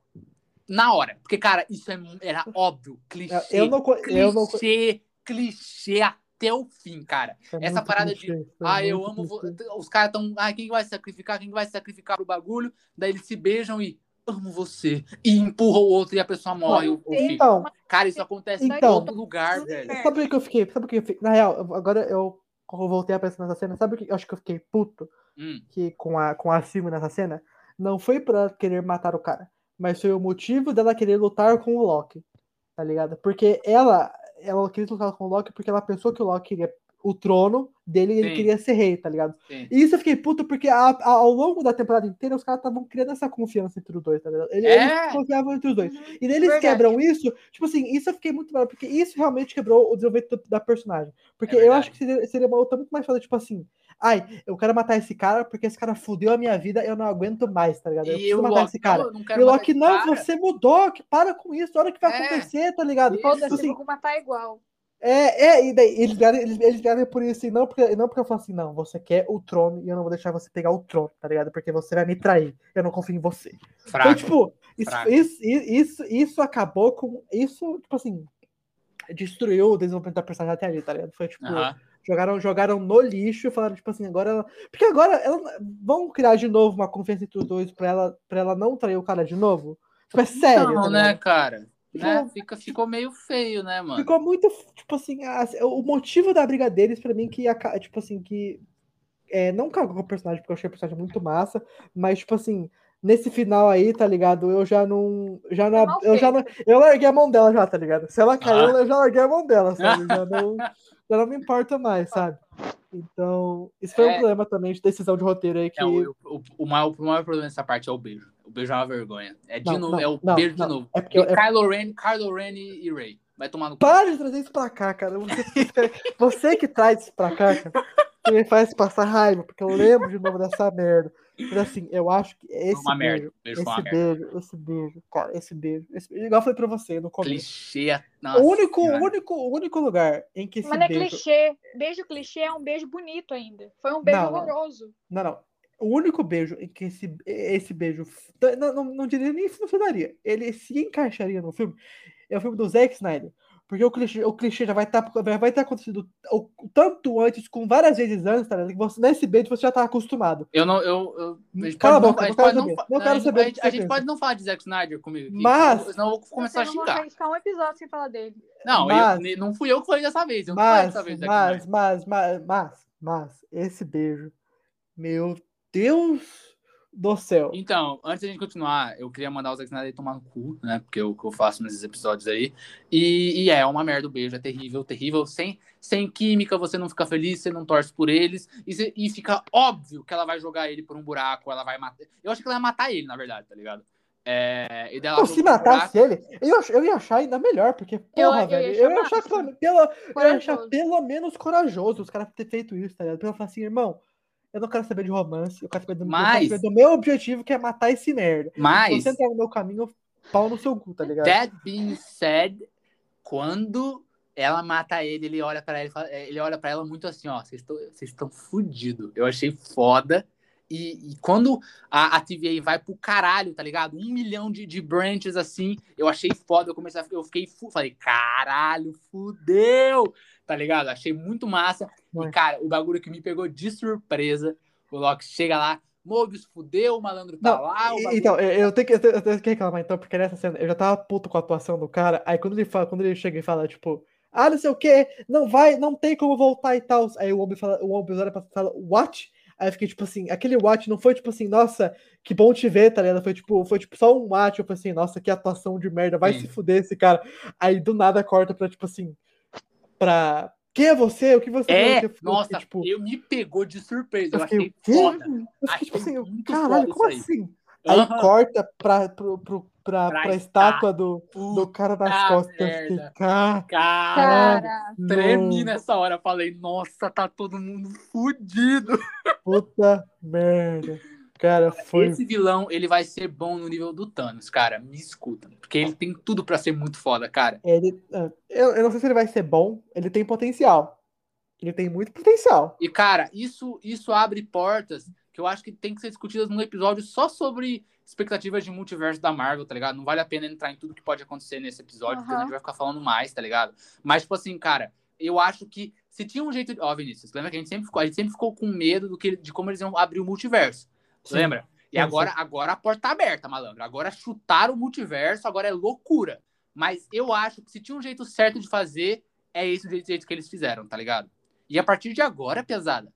Na hora. Porque, cara, isso é, era óbvio. Clichê. Eu não, co- eu não, clichê, clichê até o fim, cara. é essa parada de, clichê, é Ah, eu amo. vo- clichê. Os caras tão. Ah, quem vai se sacrificar? Quem vai se sacrificar pro bagulho? Daí eles se beijam e. Amo você. E empurra o outro e a pessoa morre. fica. Então, Cara, isso acontece em Então. todo lugar, velho. sabe o que eu fiquei? Sabe o que eu fiquei? Na real, agora eu, eu voltei a pensar nessa cena, sabe o que eu acho que eu fiquei puto Hum, que, com, a, com a Silvia nessa cena? Não foi pra querer matar o cara, mas foi o motivo dela querer lutar com o Loki, tá ligado? Porque ela, ela queria lutar com o Loki porque ela pensou que o Loki queria o trono dele e ele queria ser rei, tá ligado? sim. E isso eu fiquei puto porque a- a- ao longo da temporada inteira os caras estavam criando essa confiança entre os dois, tá ligado? Eles, É. eles confiavam entre os dois. Uhum. E daí eles Verdade. quebram isso, tipo assim, isso eu fiquei muito mal, porque isso realmente quebrou o desenvolvimento da personagem. Porque É eu acho que seria, seria uma luta muito mais foda, tipo assim, ai, eu quero matar esse cara porque esse cara fudeu a minha vida, eu não aguento mais, tá ligado? Eu E preciso matar Loki, esse cara. não, não E o Loki, não, cara. você mudou, que para com isso, olha o que vai É. acontecer, tá ligado? Isso. Tipo Foda-se, assim, eu vou matar igual. é, é, e daí eles ganham, eles, eles ganham por isso, e não porque, não porque eu falo assim, não, você quer o trono e eu não vou deixar você pegar o trono, tá ligado? Porque você vai me trair, eu não confio em você. Fraco. Então, tipo, isso, fraco. isso, isso, isso acabou com. Isso, tipo assim, destruiu o desenvolvimento da personagem até ali, tá ligado? Foi tipo, Aham. Jogaram, jogaram no lixo e falaram, tipo assim, agora ela. Porque agora ela, vão criar de novo uma confiança entre os dois pra ela, pra ela não trair o cara de novo? Tipo, é sério. Não, tá né, cara? Né? Tipo- Fica, ficou meio feio, né, mano? Ficou muito, tipo assim, a- o motivo da briga deles, pra mim, que, aca- tipo assim, que é, não cagou com o personagem, porque eu achei o personagem muito massa, mas, tipo assim, nesse final aí, tá ligado? Eu já não, já não, mal eu já não, eu larguei a mão dela já, tá ligado? Se ela caiu, Ah. eu já larguei a mão dela, sabe? Já não, já não me importa mais, sabe? Então, isso foi É. um problema também de decisão de roteiro aí que... É, o, o, o, maior, o maior problema dessa parte é o beijo. O beijo é uma vergonha. É de Não, novo, não, é o não, beijo de novo. É porque é- Kylo Ren, Kylo Ren e Rey. Vai tomar no cu. Para de trazer isso pra cá, cara. Você, você que traz isso pra cá, cara, que me faz passar raiva, porque eu lembro de novo dessa merda. Mas assim, eu acho que esse uma merda. beijo, foi uma esse merda. beijo, esse beijo, cara, esse beijo, esse beijo, igual eu falei pra você no começo. Clichê. Nossa, O único, senhora. único, o único lugar em que esse Mas não é beijo. clichê. Beijo clichê é um beijo bonito ainda. Foi um beijo Não, não. horroroso. Não, não. O único beijo em que esse, esse beijo. Não, não, não diria nem se funcionaria. Ele se encaixaria no filme. É o filme do Zack Snyder. Porque o clichê, o clichê já vai estar vai ter acontecido o- tanto antes, com várias vezes antes, tá ligado? Que você, nesse beijo você já tá acostumado. Eu não. Eu, eu, a gente Cala a pode boca, não, a não gente quero pode não, Não a quero gente- saber a gente, a gente pode não falar de Zack Snyder comigo. aqui, Mas- senão- eu vou começar a xingar. ficar um episódio sem falar dele. Não, Mas- eu, não fui eu que falei dessa vez. Eu não falei Mas, dessa vez. Zack mas, mas, mas, mas, mas, esse beijo. Meu Deus do céu. Então, antes da gente continuar, eu queria mandar o Zack Snyder tomar no cu, né? Porque é o que eu faço nesses episódios aí. E, e é uma merda o beijo, é terrível, terrível. Sem, sem química, você não fica feliz, você não torce por eles. E, cê- e fica óbvio que ela vai jogar ele por um buraco, ela vai matar. Eu acho que ela ia matar ele, na verdade, tá ligado? É, e dela Não, se matasse ele, eu, eu ia achar ainda melhor, porque, porra, eu ia velho, achar eu ia achar, pelo, pelo, eu ia achar pelo menos corajoso os caras ter feito isso, tá ligado? Porque eu falo assim, irmão, eu não quero saber de romance, eu quero saber do, Mas- saber do meu objetivo, que é matar esse merda. Se Mas, você entrar no meu caminho, pau no seu cu, tá ligado? that being said, quando ela mata ele, ele olha pra ela, e fala- ele olha para ela muito assim, ó, vocês estão vocês estão fudidos. Eu achei foda. E, e quando a, a TVA vai pro caralho, tá ligado? Um milhão de, de branches assim, eu achei foda. Eu comecei a, eu fiquei, falei, caralho, fudeu, tá ligado? Achei muito massa. E, cara, o bagulho que me pegou de surpresa, o Loki chega lá, Mobius fudeu, o malandro tá Não, lá. Bagulho... Então, eu eu tenho, que, eu, tenho, eu tenho que reclamar, então, porque nessa cena eu já tava puto com a atuação do cara. Aí quando ele fala, quando ele chega e fala, tipo, ah, não sei o que, não vai, não tem como voltar e tal. Aí o homem fala, o homem olha pra fala, what? Aí eu fiquei, tipo assim, aquele watch não foi tipo assim, nossa, que bom te ver, tá ligado? Foi tipo, foi tipo só um watch, tipo assim, nossa, que atuação de merda, vai Sim. se fuder esse cara. Aí do nada corta pra, tipo assim, pra. Quem é você? O que você É, fiquei, nossa, tipo, eu me pegou de surpresa. Eu, eu fiquei, achei quê? foda. Eu fiquei, tipo Achei assim, muito caralho, como assim? Aí corta pra, pro, pro, pra, Pra pra estátua do, do cara das costas. Fiquei, merda. cara, Cara, tremi nessa hora. Falei, nossa, tá todo mundo fudido. puta merda. Cara, foi. Esse vilão, ele vai ser bom no nível do Thanos, cara. Me escuta. Porque ele tem tudo pra ser muito foda, cara. Ele, ah, eu, eu não sei se ele vai ser bom, ele tem potencial. Ele tem muito potencial. E, cara, isso, isso abre portas que eu acho que tem que ser discutidas num episódio só sobre expectativas de multiverso da Marvel, tá ligado? Não vale a pena entrar em tudo que pode acontecer nesse episódio, porque a gente vai ficar falando mais, tá ligado? Mas, tipo assim, cara, eu acho que se tinha um jeito. de- Ó, Vinícius, lembra que a gente sempre ficou, a gente sempre ficou com medo do que, de como eles iam abrir o multiverso. Sim. Lembra? E agora, agora a porta tá aberta, malandro. Agora chutaram o multiverso, agora é loucura. Mas eu acho que se tinha um jeito certo de fazer, é esse o jeito, que eles fizeram, tá ligado? E a partir de agora, pesada,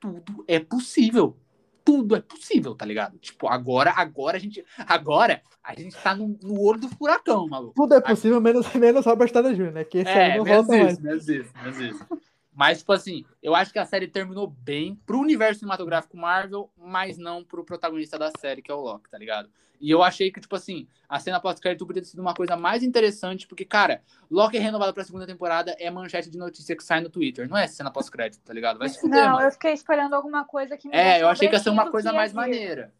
tudo é possível. Tudo é possível, tá ligado? Tipo, agora, agora a gente. Agora a gente tá no, no olho do furacão, maluco. Tudo é possível, menos, menos Robert Downey Jr., né? Que esse aí É, não menos volta mais. isso, menos isso, menos isso. Mas, tipo assim, eu acho que a série terminou bem pro universo cinematográfico Marvel, mas não pro protagonista da série, que é o Loki, tá ligado? E eu achei que, tipo assim, a cena pós-crédito poderia ter sido uma coisa mais interessante, porque, cara, Loki é renovado pra segunda temporada, é manchete de notícia que sai no Twitter, não é cena pós-crédito, tá ligado? Vai se fuder, não, mano. eu fiquei esperando alguma coisa que me É, eu achei que ia ser uma coisa mais maneira.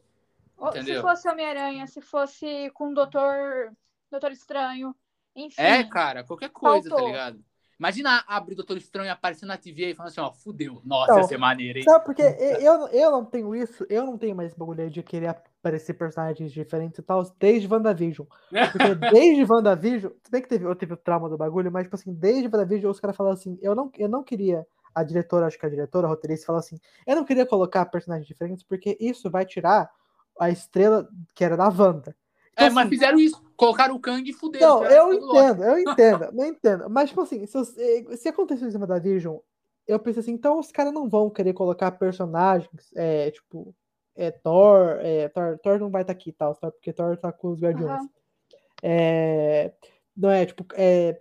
Ou entendeu? Se fosse Homem-Aranha, se fosse com o Doutor, Doutor Estranho, enfim. É, cara, qualquer coisa, Faltou. tá ligado? Imagina abrir o Doutor Estranho aparecendo na TV e falando assim, ó, fudeu. Nossa, Então, ia ser maneiro, hein? Sabe, porque eu, eu não tenho isso, eu não tenho mais esse bagulho de querer aparecer personagens diferentes e tal, desde WandaVision. Porque desde WandaVision, bem que teve, eu tive o trauma do bagulho, mas, tipo assim, desde WandaVision os caras falaram assim, eu não, eu não queria, a diretora, acho que a diretora, a roteirista, falou assim, eu não queria colocar personagens diferentes, porque isso vai tirar a estrela que era da Wanda. Então, É, mas assim, fizeram isso. Colocaram o Kang e fuderam. Não, eu entendo, eu entendo, eu entendo. Mas, tipo assim, se, eu- se aconteceu em cima da Vision, eu pensei assim, então os caras não vão querer colocar personagens, é, tipo, é, Thor, é, Thor, Thor não vai estar aqui e tal, sabe? Porque Thor tá com os Guardiões. Aham. É, não é, tipo, é,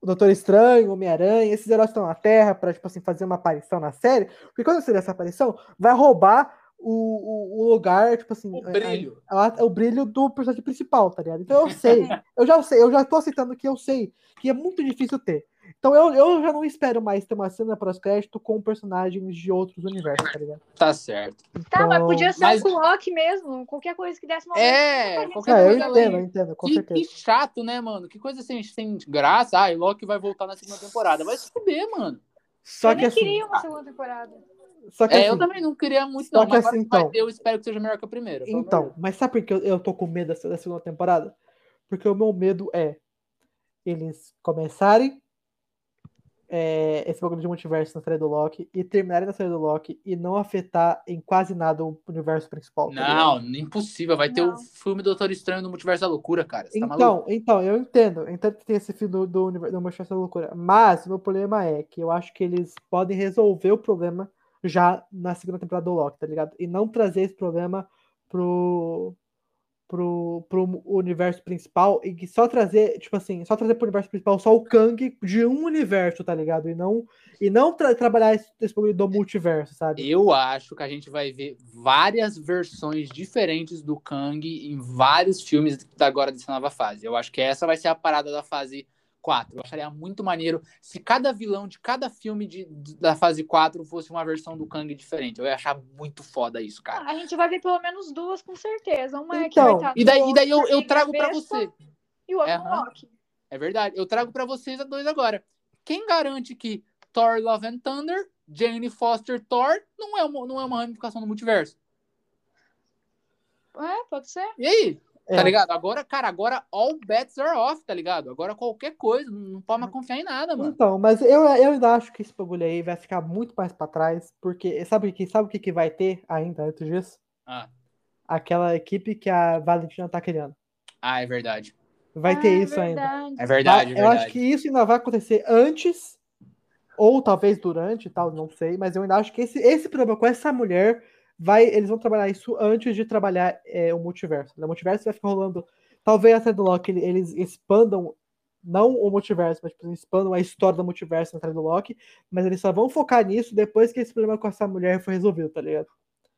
o Doutor Estranho, Homem-Aranha, esses heróis estão na Terra pra, tipo assim, fazer uma aparição na série, porque quando fizer essa aparição, vai roubar o, o, lugar, tipo assim, O a- brilho. a- o brilho do personagem principal, tá ligado? Então eu sei, eu já sei, eu já tô aceitando que eu sei que é muito difícil ter. Então eu, eu já não espero mais ter uma cena pós-crédito com personagens de outros universos, tá ligado? Tá certo. Tá, mas Então- podia ser Mas- um Loki mesmo, qualquer coisa que desse uma É, gente qualquer É, eu coisa entendo, eu entendo, com Que, certeza. que chato, né, mano? Que coisa sem, sem graça. Ah, e Loki vai voltar na segunda temporada. Vai se fuder, mano. Só eu que nem assim, queria uma segunda temporada. Só que É, assim, eu também não queria muito, só não. que Mas assim, então- eu espero que seja melhor que a primeira. Então, Deus. mas sabe por que eu, eu tô com medo da segunda temporada? Porque o meu medo é eles começarem é, esse bagulho de multiverso na série do Loki e terminarem na série do Loki e não afetar em quase nada o universo principal. tá? Não, impossível. Vai ter o Não. filme Doutor Estranho no Multiverso da Loucura, cara. Você tá maluco? Então, então, eu entendo. Eu entendo que tem esse filme do, do, do Multiverso da Loucura. Mas o meu problema é que eu acho que eles podem resolver o problema já na segunda temporada do Loki, tá ligado? E não trazer esse problema pro, pro, pro universo principal e que só trazer, tipo assim, só trazer pro universo principal só o Kang de um universo, tá ligado? E não, e não tra- trabalhar esse, esse do multiverso, sabe? Eu acho que a gente vai ver várias versões diferentes do Kang em vários filmes agora dessa nova fase. Eu acho que essa vai ser a parada da fase 4. Eu acharia muito maneiro se cada vilão de cada filme de, de- da fase 4 fosse uma versão do Kang diferente. Eu ia achar muito foda isso, cara. Ah, a gente vai ver pelo menos duas, com certeza. Uma é que Então, vai estar E daí, e daí eu, eu trago pra Vespa você. E o outro. Loki. É verdade. Eu trago pra vocês a dois agora. Quem garante que Thor Love and Thunder, Jane Foster Thor, não é uma, não é uma ramificação do multiverso? É, pode ser. E aí? Tá É. ligado? Agora, cara, agora all bets are off, tá ligado? Agora qualquer coisa, não pode mais confiar em nada, mano. Então, mas eu, eu ainda acho que esse bagulho aí vai ficar muito mais pra trás, porque sabe o que, sabe o que, que vai ter ainda antes disso? Ah, Aquela equipe que a Valentina tá criando. ah, é verdade. Vai Ah, ter é isso ainda. verdade. É verdade, é eu verdade. acho que isso ainda vai acontecer antes ou talvez durante e tal, não sei, mas eu ainda acho que esse, esse problema com essa mulher vai, eles vão trabalhar isso antes de trabalhar é, o multiverso. Né? O multiverso vai ficar rolando, talvez a série do Loki eles expandam não o multiverso, mas tipo, expandam a história do multiverso na do Loki, mas eles só vão focar nisso depois que esse problema com essa mulher foi resolvido, tá ligado?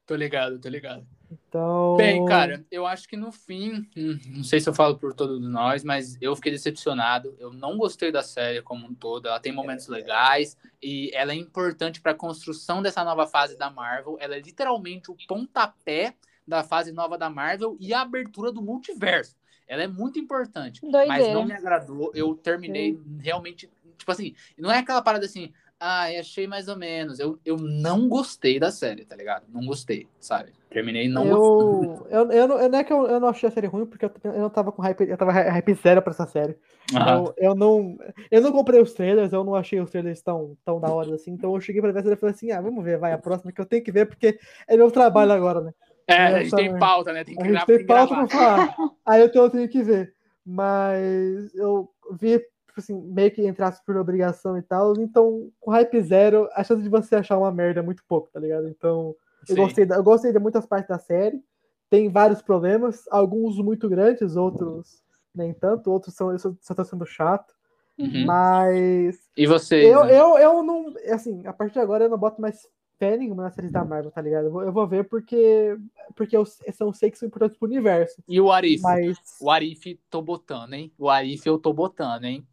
Tô ligado, tô ligado. Então. Bem, cara, eu acho que no fim, hum, não sei se eu falo por todos nós, mas eu fiquei decepcionado. Eu não gostei da série como um todo. Ela tem momentos legais e ela é importante para a construção dessa nova fase da Marvel. Ela é literalmente o pontapé da fase nova da Marvel e a abertura do multiverso. Ela é muito importante, Doideira. mas não me agradou. Eu terminei realmente, tipo assim, não é aquela parada assim, ah, achei mais ou menos. Eu, eu não gostei da série, tá ligado? Não gostei, sabe? Terminei não gostando. eu, eu, eu, não, eu não é que eu, eu não achei a série ruim, porque eu, eu não tava com hype, eu tava hy- hype zero pra essa série. Eu, eu não, eu não comprei os trailers, eu não achei os trailers tão, tão da hora assim, então eu cheguei pra ver e falei assim, ah, vamos ver, vai, a próxima que eu tenho que ver, porque é meu trabalho agora, né? É, a Eu gente tem pauta, né? Tem que A gente gravar. tem pauta pra falar. Aí eu tenho, eu tenho que ver. Mas eu vi, tipo assim, meio que entre aspas por obrigação e tal. Então, com hype zero, a chance de você achar uma merda é muito pouco, tá ligado? Então, eu gostei, eu gostei de muitas partes da série. Tem vários problemas, alguns muito grandes, outros nem tanto, outros são, eu só, só tô sendo chato. Uhum. Mas E você? eu, eu, eu não. Assim, a partir de agora eu não boto mais fé nenhuma nas séries da Marvel, tá ligado? Eu vou, eu vou ver porque, porque eu, eu sei que são importantes pro universo. E o Arif? Mas. O Arif tô botando, hein? O Arif eu tô botando, hein?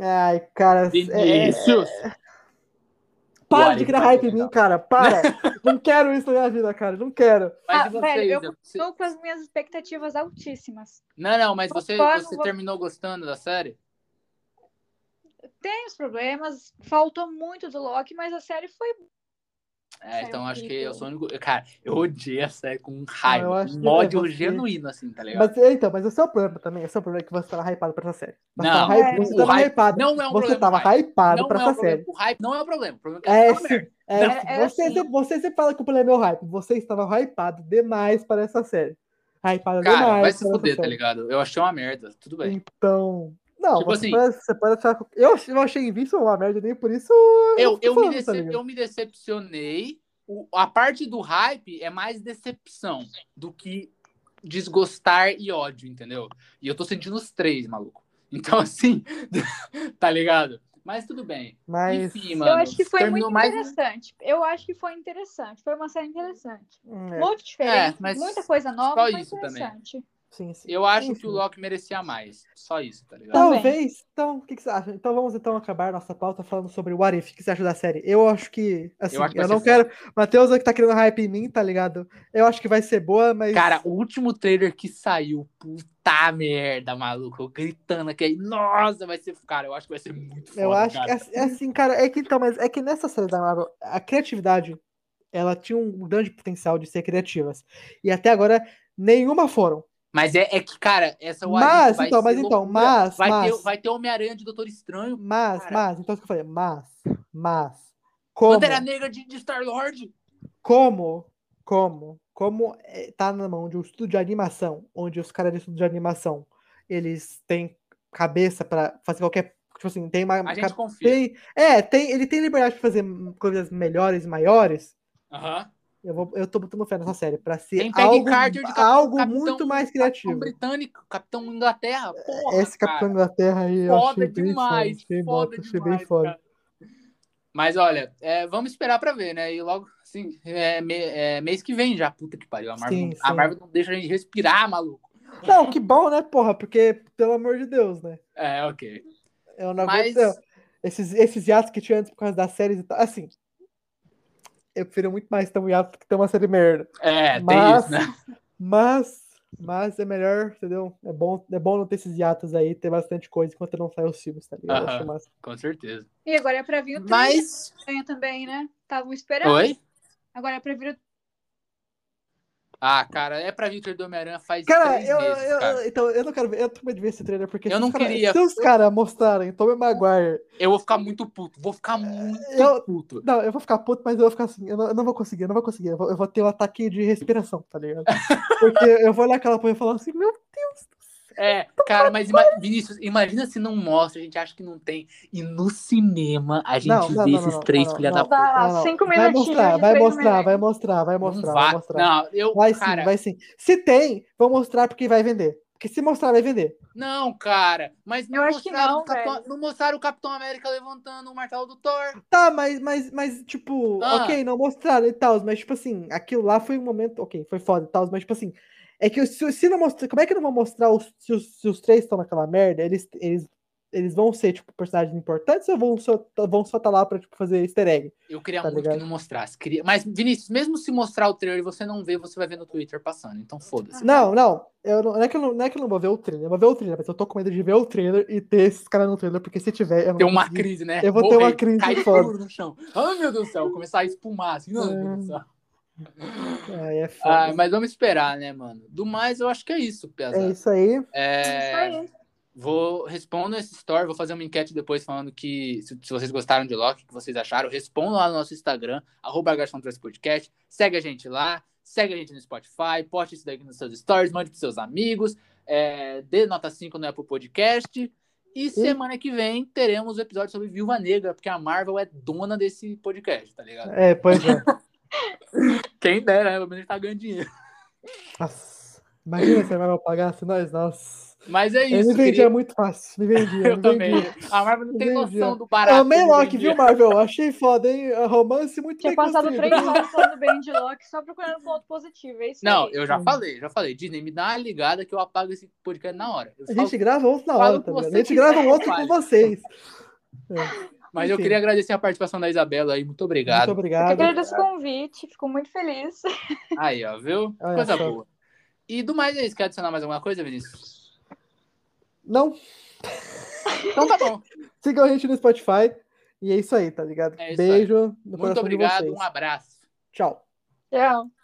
Ai, cara. É, Vinícius! para Arif de criar hype em mim, cara. Para. não quero isso na minha vida, cara. Não quero. Mas Ah, vocês? velho, eu Você- Estou com as minhas expectativas altíssimas. Não, não, mas você, você vou- terminou gostando da série? Tem os problemas, faltou muito do Loki, mas a série foi. É, então acho que eu sou o único. Cara, eu odiei a série com raiva. um ódio é você. genuíno, assim, tá ligado? Mas, então, mas esse é o problema também. Esse é o problema que você tava hypado pra essa série. Você Não, tava, hype- é, você tava hype hypado. não é um você problema, tava hype. hypado não pra é essa o problema. série. O hype não é o problema. O problema é que É, é. É, é você, assim. sempre- você sempre fala que o problema é o hype. Você estava hypado demais para essa série. Hypado Cara, demais. vai se fuder, tá ligado? Eu achei uma merda. Tudo bem. Então. Não, Tipo você, assim- pode, você pode achar. Eu, eu achei Invincible uma merda, nem por isso. Eu, eu, me, falando, tá decep- ligado? eu me decepcionei. O- a parte do hype é mais decepção do que desgostar e ódio, entendeu? E eu tô sentindo os três, maluco. Então, assim, tá ligado? Mas tudo bem. Mas. Enfim, mano. eu acho que foi muito mais. interessante. Eu acho que foi interessante. Foi uma série interessante. hum, é, Muito diferente, É, mas muita coisa nova, só foi isso também. Sim, sim. Eu acho Sim, que o. Loki merecia mais. Só isso, tá ligado? Também. Talvez. Então, o que, que você acha? Então vamos então acabar nossa pauta falando sobre o What If. O que você acha da série? Eu acho que. Assim, Eu eu, acho que vai não ser quero. Matheus é que tá querendo hype em mim, tá ligado? Eu acho que vai ser boa, mas. Cara, o último trailer que saiu, puta merda, maluco. Eu gritando aqui. Nossa, vai ser. Cara, eu acho que vai ser muito foda. Eu acho cara. que é, é assim, cara, é que então, mas é que nessa série da Marvel, a criatividade, ela tinha um grande potencial de ser criativas. E até agora, nenhuma foram. Mas é, é que, cara, essa What Mas, vai então, mas então, loucura. mas, vai mas- Ter, vai ter Homem-Aranha de Doutor Estranho. Mas, Cara. mas, então é o que eu falei, mas, mas, como, Pantera Negra de, de Star-Lord. como, como, como é, tá na mão de um estúdio de animação, onde os caras do estúdio de animação, eles têm cabeça pra fazer qualquer, tipo assim, tem uma, A gente confia. tem, é, tem, ele tem liberdade de fazer coisas melhores, maiores, Aham. Eu, vou, eu tô botando fé nessa série pra ser Tem algo, Carter de Capitão- algo Capitão- muito mais Capitão criativo. Britânico, Capitão Inglaterra. Porra, Esse Capitão cara. Inglaterra aí eu Foda achei bem demais. Achei, foda bom, achei demais, bem foda. cara. Mas olha, é, vamos esperar pra ver, né? E logo, assim, é, me- é, mês que vem já. Puta que pariu. A Marvel, Sim, não, a sim. Marvel não deixa a gente respirar, maluco. Não, que bom, né, porra? Porque, pelo amor de Deus, né? É, ok. Eu não Mas- aguento. Esses, esses hiatos que tinha antes por causa das séries e tal. Assim, eu prefiro muito mais ter um hiato que ter uma série merda. É, tem Mas- isso, né? Mas, mas é melhor, entendeu? É bom, é bom não ter esses hiatos aí, ter bastante coisa enquanto não sai os filmes, tá ligado? Aham. massa. Com certeza. E agora é pra vir o Mas. também, né? Estavam esperando. Oi? Agora é pra vir o Ah, cara, é pra Victor do Homem-Aranha faz Cara, três eu, meses, eu- cara. então, eu não quero ver, eu tô com medo de ver esse trailer, porque Eu se não os cara- queria. se os caras mostrarem Tobey Maguire Eu vou ficar muito puto. Vou ficar muito Eu- puto. Não, eu vou ficar puto, mas eu vou ficar assim, eu não, eu não vou conseguir, eu não vou conseguir. Eu vou, eu vou ter um ataque de respiração, tá ligado? Porque eu vou olhar aquela porra e falar assim, meu Deus do É, cara, mas ima Vinícius, imagina se não mostra, a gente acha que não tem. E no cinema a gente Não, não, vê não, esses não, três filha da puta. Vai mostrar, vai mostrar, vai mostrar, vai mostrar, vai, mostrar. não, eu, Vai cara, sim, vai sim. Se tem, vão mostrar porque vai vender. Porque se mostrar, vai vender. não, cara, mas não Eu acho que mostraram, não, o Capitão, não mostraram o Capitão América levantando o martelo do Thor. Tá, mas, mas, mas tipo, Ah. ok, não mostraram e tal, mas, tipo assim, aquilo lá foi um momento, ok, foi foda e tal, mas, tipo assim, é que se, se não mostrar, como é que não vão mostrar os, se, os, se os três estão naquela merda, eles, eles, eles vão ser, tipo, personagens importantes ou vão só vão só tá lá pra, tipo, fazer easter egg? Eu queria Tá muito ligado? que não mostrasse. Queria... Mas, Vinícius, mesmo se mostrar o trailer e você não vê, você vai ver no Twitter passando. Então foda-se. Não, não, eu não, não, é que eu não, não é que eu não vou ver o trailer, eu vou ver o trailer, mas eu tô com medo de ver o trailer e ter esses caras no trailer, porque se tiver, eu não Tem uma conseguir. crise, né? Eu vou ter uma Morrer, crise cair foda. no chão. Ai, meu Deus do céu. Começar a espumar assim. Ai, meu Deus do céu. Ai, é foda. Ah, mas vamos esperar, né, mano? Do mais, eu acho que é isso, Pesa. É isso aí. É, Isso aí. Vou responder esse story, vou fazer uma enquete depois falando que se, se vocês gostaram de Loki, o que vocês acharam, respondam lá no nosso Instagram, arroba Podcast, segue a gente lá, segue a gente no Spotify, poste isso daqui nos seus stories, mande pros seus amigos, é, dê nota 5 no Apple Podcast. E semana que vem teremos o episódio sobre Viúva Negra, porque a Marvel é dona desse podcast, tá ligado? É, pois é. Quem dera, né? Pelo menos a gente tá ganhando dinheiro. Nossa, imagina se a Marvel pagasse nós, nossa. Mas é Eu isso. me vendia queria- muito fácil, me vendia, Eu me também. vendia. A Marvel não tem Entendi. noção do Eu barato. amei que ele Loki, vendia. viu, Marvel? Achei foda, hein? Romance muito Tinha bem passado três horas falando bem de Loki, só procurando ponto positivo. É isso Não, aí. eu já Hum. falei, já falei. Disney, me dá uma ligada que eu apago esse podcast na hora. Eu A falo- gente grava outro na hora, tá você A gente quiser, grava um outro com vocês. Mas eu enfim. queria agradecer a participação da Isabela aí. Muito Muito obrigado. Eu obrigado. agradeço o convite, fico muito feliz. Aí, ó, viu? Olha Coisa só. boa. E do mais é isso. Quer adicionar mais alguma coisa, Vinícius? Não, Então tá bom. sigam a gente no Spotify. E é isso aí, tá ligado? É isso aí. Beijo no Muito obrigado. de vocês. Um abraço. Tchau. Tchau.